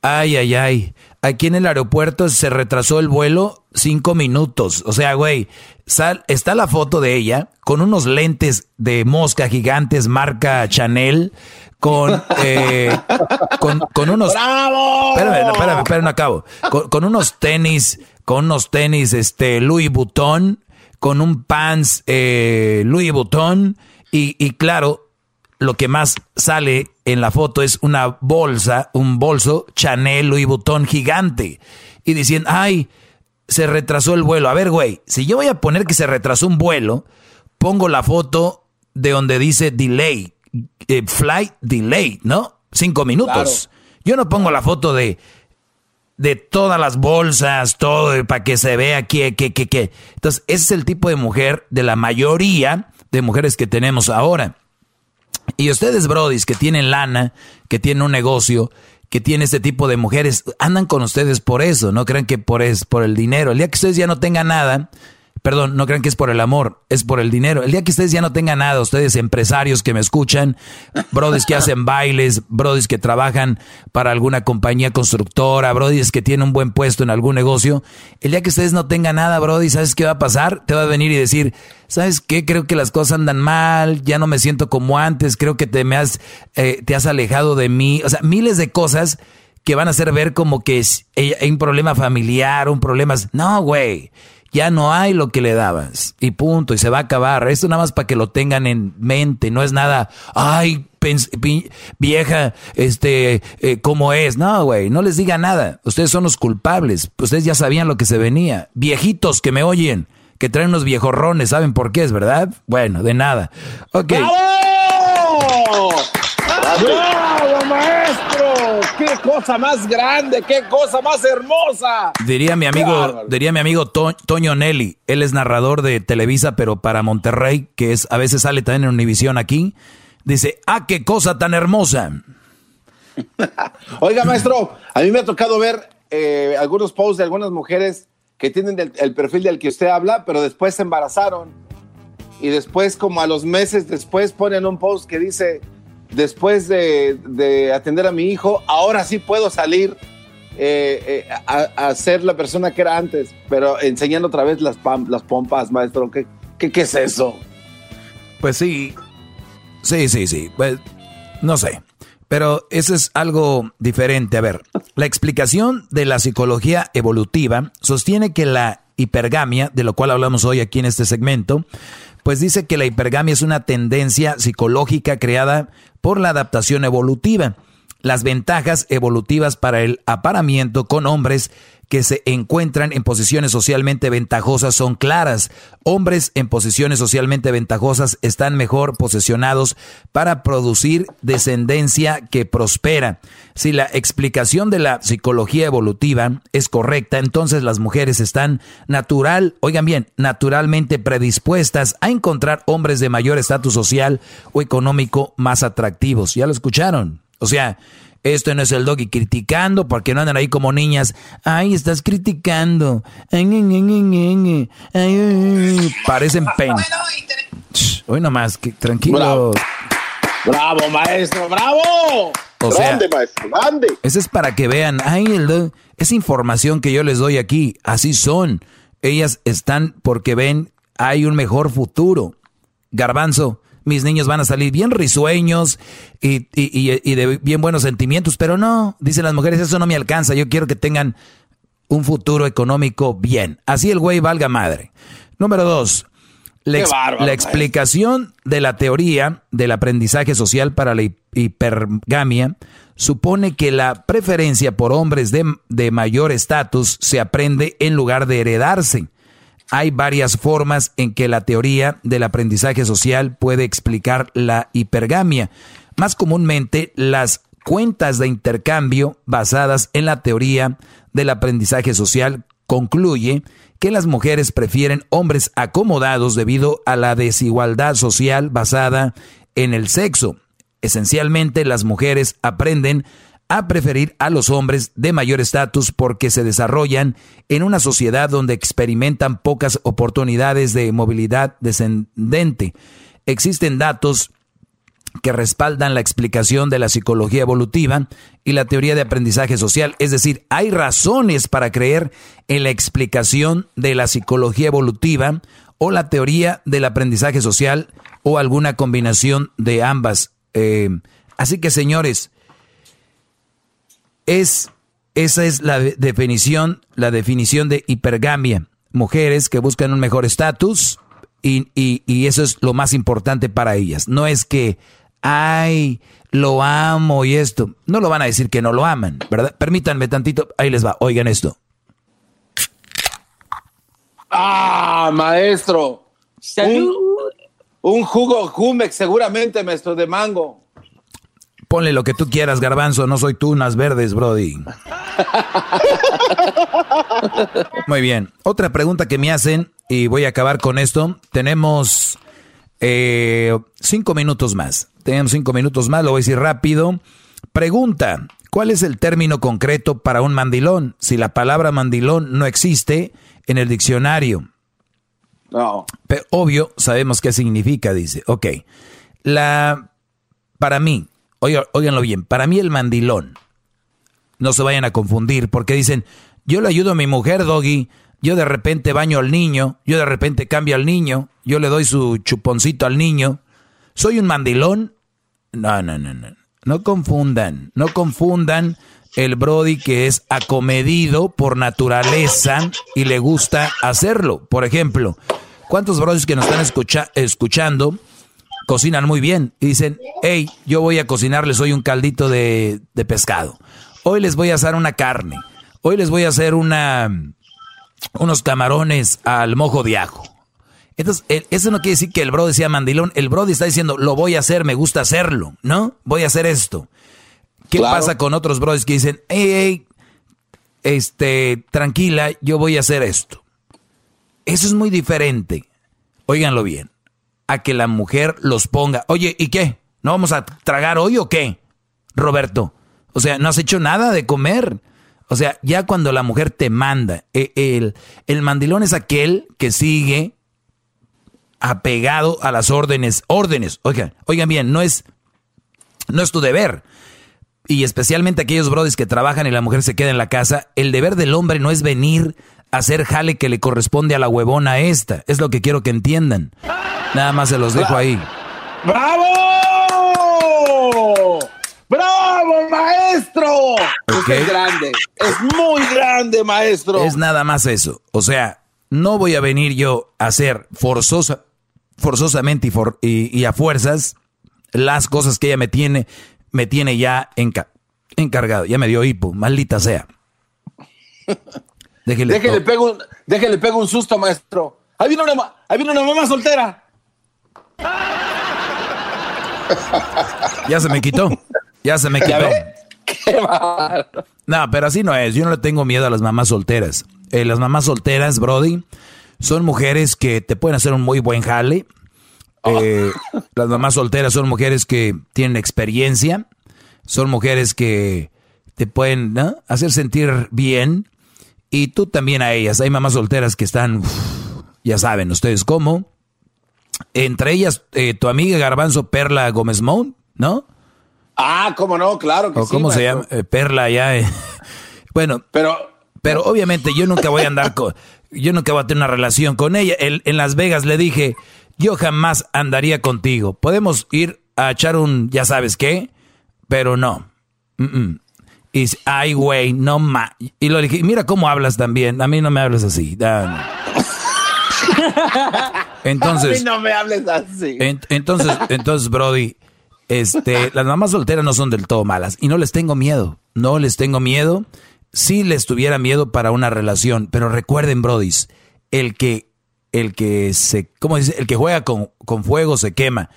ay, ay, ay, aquí en el aeropuerto se retrasó el vuelo cinco minutos. O sea, güey, está la foto de ella con unos lentes de mosca gigantes marca Chanel. Con, eh, con, unos. ¡Bravo! Espérame, espérame, espérame, no acabo. Con, unos tenis, con unos tenis, este, Louis Vuitton, con un pants, eh, Louis Vuitton, y, y claro, lo que más sale en la foto es una bolsa, un bolso Chanel Louis Vuitton gigante. Y diciendo, ay, se retrasó el vuelo. A ver, güey, si yo voy a poner que se retrasó un vuelo, pongo la foto de donde dice delay, eh, flight delay, ¿no? Cinco minutos. Yo no pongo la foto de de todas las bolsas, todo, para que se vea que, que, que, que. Entonces, ese es el tipo de mujer de la mayoría de mujeres que tenemos ahora. Y ustedes, brodis, que tienen lana, que tienen un negocio, que tienen este tipo de mujeres, andan con ustedes por eso, no crean que por, es, por el dinero. El día que ustedes ya no tengan nada, Perdón, no crean que es por el amor, es por el dinero. El día que ustedes ya no tengan nada, ustedes empresarios que me escuchan, brodis que hacen bailes, brodis que trabajan para alguna compañía constructora, brodis que tienen un buen puesto en algún negocio, el día que ustedes no tengan nada, brodis, ¿sabes qué va a pasar? Te va a venir y decir, ¿sabes qué? Creo que las cosas andan mal, ya no me siento como antes, creo que te me has, eh, te has alejado de mí. O sea, miles de cosas que van a hacer ver como que hay un problema familiar, un problema... No, güey ya no hay lo que le dabas. Y punto, y se va a acabar. Esto nada más para que lo tengan en mente, no es nada, ay, vieja, este, eh, ¿cómo es? No, güey, no les diga nada. Ustedes son los culpables. Ustedes ya sabían lo que se venía. Viejitos que me oyen, que traen unos viejorrones, ¿saben por qué es, verdad? Bueno, de nada. Ok. ¡Bravo, maestro! ¡Qué cosa más grande! ¡Qué cosa más hermosa! Diría mi amigo, diría mi amigo Toño Nelly. Él es narrador de Televisa, pero para Monterrey, que es a veces sale también en Univisión aquí. Dice, ¡ah, qué cosa tan hermosa! Oiga, maestro, a mí me ha tocado ver eh, algunos posts de algunas mujeres que tienen el, el perfil del que usted habla, pero después se embarazaron. Y después, como a los meses después, ponen un post que dice después de, atender a mi hijo, ahora sí puedo salir eh, eh, a, ser la persona que era antes, pero enseñando otra vez las, las pompas, maestro. ¿Qué, ¿Qué, es eso? Pues sí, sí, sí, sí. Pues no sé. Pero eso es algo diferente. A ver, la explicación de la psicología evolutiva sostiene que la hipergamia, de lo cual hablamos hoy aquí en este segmento, pues dice que la hipergamia es una tendencia psicológica creada por la adaptación evolutiva. Las ventajas evolutivas para el aparamiento con hombres que se encuentran en posiciones socialmente ventajosas son claras. Hombres en posiciones socialmente ventajosas están mejor posicionados para producir descendencia que prospera. Si la explicación de la psicología evolutiva es correcta, entonces las mujeres están natural, oigan bien, naturalmente predispuestas a encontrar hombres de mayor estatus social o económico más atractivos. ¿Ya lo escucharon? O sea, esto no es el doggy criticando porque no andan ahí como niñas. Ay, estás criticando. Parecen pen. Hoy nomás, que, tranquilo. Bravo. maestro, bravo. grande, maestro, grande. Ese es para que vean, ay, el, esa información que yo les doy aquí, así son. Ellas están porque ven, hay un mejor futuro. Garbanzo, mis niños van a salir bien risueños y, de bien buenos sentimientos, pero no, dicen las mujeres, eso no me alcanza, yo quiero que tengan un futuro económico bien. Así el güey valga madre. Número dos, la, la explicación de la teoría del aprendizaje social para la hipergamia supone que la preferencia por hombres de, de mayor estatus se aprende en lugar de heredarse hay varias formas en que la teoría del aprendizaje social puede explicar la hipergamia. Más comúnmente, las cuentas de intercambio basadas en la teoría del aprendizaje social concluye que las mujeres prefieren hombres acomodados debido a la desigualdad social basada en el sexo. Esencialmente, las mujeres aprenden a preferir a los hombres de mayor estatus porque se desarrollan en una sociedad donde experimentan pocas oportunidades de movilidad descendente. Existen datos que respaldan la explicación de la psicología evolutiva y la teoría de aprendizaje social. Es decir, hay razones para creer en la explicación de la psicología evolutiva o la teoría del aprendizaje social o alguna combinación de ambas. Eh, así que, señores, es, esa es la definición, la definición de hipergamia. Mujeres que buscan un mejor estatus y, y eso es lo más importante para ellas. No es que ay, lo amo y esto. No lo van a decir que no lo aman, ¿verdad? Permítanme tantito, ahí les va, oigan esto. Ah, maestro. Un, un, jugo Jumex, seguramente, maestro, de mango. Ponle lo que tú quieras, garbanzo, no soy tú, unas verdes, Brody. Muy bien. Otra pregunta que me hacen, y voy a acabar con esto. Tenemos eh, cinco minutos más. Tenemos cinco minutos más, lo voy a decir rápido. Pregunta, ¿cuál es el término concreto para un mandilón? Si la palabra mandilón no existe en el diccionario. No. Pero obvio, sabemos qué significa, dice. Ok. La, para mí, óiganlo bien, para mí el mandilón, no se vayan a confundir, porque dicen, yo le ayudo a mi mujer, Doggy, yo de repente baño al niño, yo de repente cambio al niño, yo le doy su chuponcito al niño. ¿Soy un mandilón? No, no, no, no. No confundan, no confundan el Brody que es acomedido por naturaleza y le gusta hacerlo. Por ejemplo, ¿cuántos Brodis que nos están escuchando cocinan muy bien y dicen, hey, yo voy a cocinarles hoy un caldito de, de pescado. Hoy les voy a hacer una carne. Hoy les voy a hacer una unos camarones al mojo de ajo. Entonces, eso no quiere decir que el Brody sea mandilón. El Brody está diciendo, lo voy a hacer, me gusta hacerlo, ¿no? Voy a hacer esto. ¿Qué pasa con otros Brodis que dicen, hey, hey, este, tranquila, yo voy a hacer esto? Eso es muy diferente, óiganlo bien, a que la mujer los ponga, oye, ¿y qué? ¿No vamos a tragar hoy o qué? Roberto, o sea, no has hecho nada de comer. O sea, ya cuando la mujer te manda, e, el, el mandilón es aquel que sigue apegado a las órdenes, órdenes. Oigan, oigan bien, no es, no es tu deber. Y especialmente aquellos brodis que trabajan y la mujer se queda en la casa, el deber del hombre no es venir hacer jale que le corresponde a la huevona esta. Es lo que quiero que entiendan. Nada más se los dejo ahí. ¡Bravo! ¡Bravo, maestro! Es grande, es muy grande, maestro. Es nada más eso. O sea, no voy a venir yo a hacer forzosa, forzosamente y, a fuerzas las cosas que ella me tiene, me tiene ya encargado. Ya me dio hipo, maldita sea. Déjele, déjele, pego déjele pego un susto, maestro. Ahí viene una, ahí viene una mamá soltera. Ya se me quitó. Ya se me quitó. no, pero así no es. Yo no le tengo miedo a las mamás solteras. Eh, las mamás solteras, Brody, son mujeres que te pueden hacer un muy buen jale. Eh, las mamás solteras son mujeres que tienen experiencia. Son mujeres que te pueden hacer sentir bien. Y tú también a ellas. Hay mamás solteras que están, ya saben ustedes cómo. Entre ellas, eh, tu amiga Garbanzo Perla Gómez Mount, ¿no? Ah, cómo no, claro que o ¿Cómo se llama? Eh, Perla ya. Eh. Bueno, pero, pero obviamente yo nunca voy a andar con, yo nunca voy a tener una relación con ella. en Las Vegas le dije, yo jamás andaría contigo. Podemos ir a echar un, ya sabes qué, pero no. Y ay, güey, no más. Y lo dije, mira cómo hablas también. A mí no me hables así. Entonces. A mí no me hables así. entonces, entonces, Brody, este, las mamás solteras no son del todo malas y no les tengo miedo, no les tengo miedo. Si les tuviera miedo para una relación, pero recuerden, brodis, el que, el que se, ¿cómo dice? El que juega con, con fuego se quema.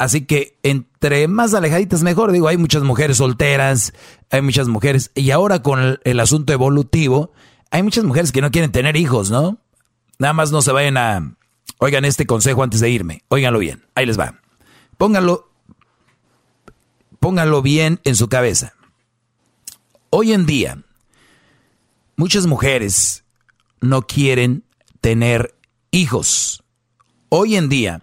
Así que entre más alejaditas mejor. Digo, hay muchas mujeres solteras, hay muchas mujeres. Y ahora con el, asunto evolutivo, hay muchas mujeres que no quieren tener hijos, ¿no? Nada más no se vayan a... Oigan este consejo antes de irme. Óiganlo bien. Ahí les va. Pónganlo, pónganlo bien en su cabeza. Hoy en día, muchas mujeres no quieren tener hijos. Hoy en día,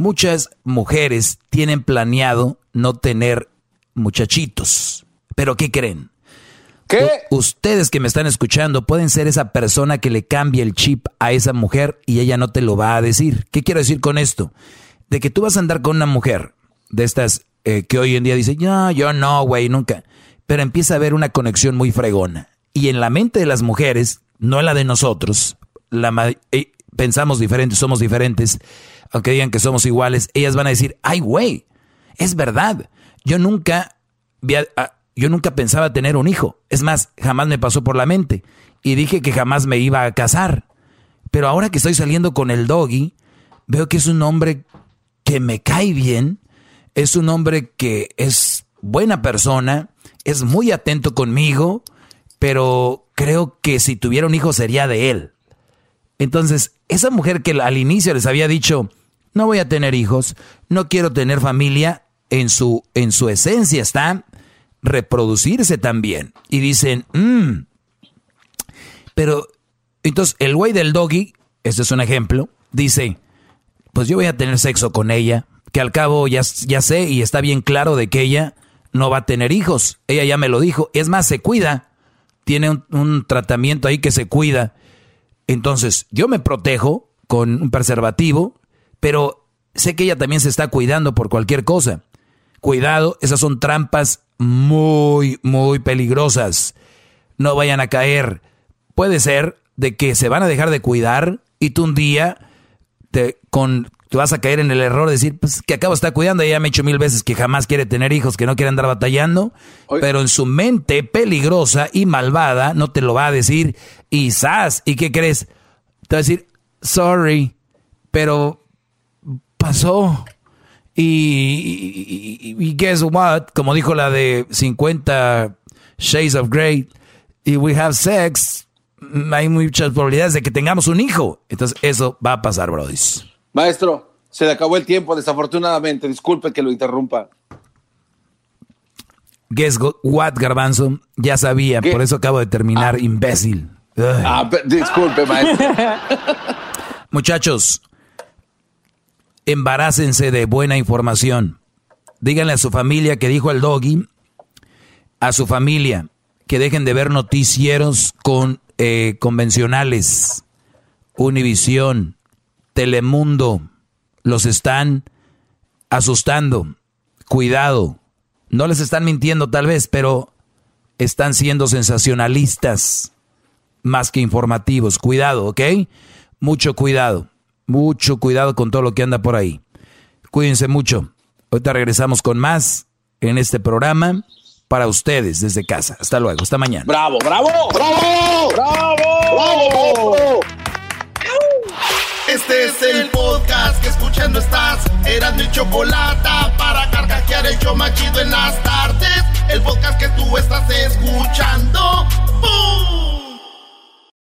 muchas mujeres tienen planeado no tener muchachitos. Pero ¿qué creen? ¿Qué? ustedes que me están escuchando pueden ser esa persona que le cambie el chip a esa mujer y ella no te lo va a decir. ¿Qué quiero decir con esto? De que tú vas a andar con una mujer de estas eh, que hoy en día dice, no, yo no, güey, nunca. Pero empieza a haber una conexión muy fregona. Y en la mente de las mujeres, no en la de nosotros, la, eh, pensamos diferentes, somos diferentes aunque digan que somos iguales, ellas van a decir, ay, güey, es verdad. Yo nunca, yo nunca pensaba tener un hijo. Es más, jamás me pasó por la mente. Y dije que jamás me iba a casar. Pero ahora que estoy saliendo con el doggy, veo que es un hombre que me cae bien. Es un hombre que es buena persona, es muy atento conmigo, pero creo que si tuviera un hijo sería de él. Entonces, esa mujer que al inicio les había dicho, no voy a tener hijos, no quiero tener familia, en su, en su esencia está reproducirse también. Y dicen, mmm, pero entonces el güey del doggy, este es un ejemplo, dice, pues yo voy a tener sexo con ella, que al cabo ya, ya sé y está bien claro de que ella no va a tener hijos. Ella ya me lo dijo. Es más, se cuida. Tiene un, un tratamiento ahí que se cuida. Entonces, yo me protejo con un preservativo pero sé que ella también se está cuidando por cualquier cosa. Cuidado, esas son trampas muy, muy peligrosas. No vayan a caer. Puede ser de que se van a dejar de cuidar y tú un día te, con, te vas a caer en el error de decir, pues que acabo de estar cuidando, ella me ha dicho mil veces que jamás quiere tener hijos, que no quiere andar batallando, pero en su mente peligrosa y malvada no te lo va a decir y sas, ¿y qué crees? Te va a decir, sorry, pero pasó. Y, y, guess what? Como dijo la de 50 Shades of Grey, y we have sex, hay muchas probabilidades de que tengamos un hijo. Entonces, eso va a pasar, Brody. Maestro, se le acabó el tiempo, desafortunadamente. Disculpe que lo interrumpa. Guess what, Garbanzo? Ya sabía, por eso acabo de terminar, ah. imbécil. Ah, disculpe, maestro. Muchachos, embarácense de buena información. Díganle a su familia que dijo el doggy, a su familia que dejen de ver noticieros con, eh, convencionales, Univisión, Telemundo, los están asustando. Cuidado, no les están mintiendo tal vez, pero están siendo sensacionalistas más que informativos. Cuidado, ¿ok? Mucho cuidado. Mucho cuidado con todo lo que anda por ahí. Cuídense mucho. Ahorita regresamos con más en este programa para ustedes desde casa. Hasta luego, hasta mañana. Bravo, bravo, bravo, bravo, bravo. Este es el podcast que escuchando estás. Eran mi chocolate para carcajear el yo machido en las tardes. El podcast que tú estás escuchando.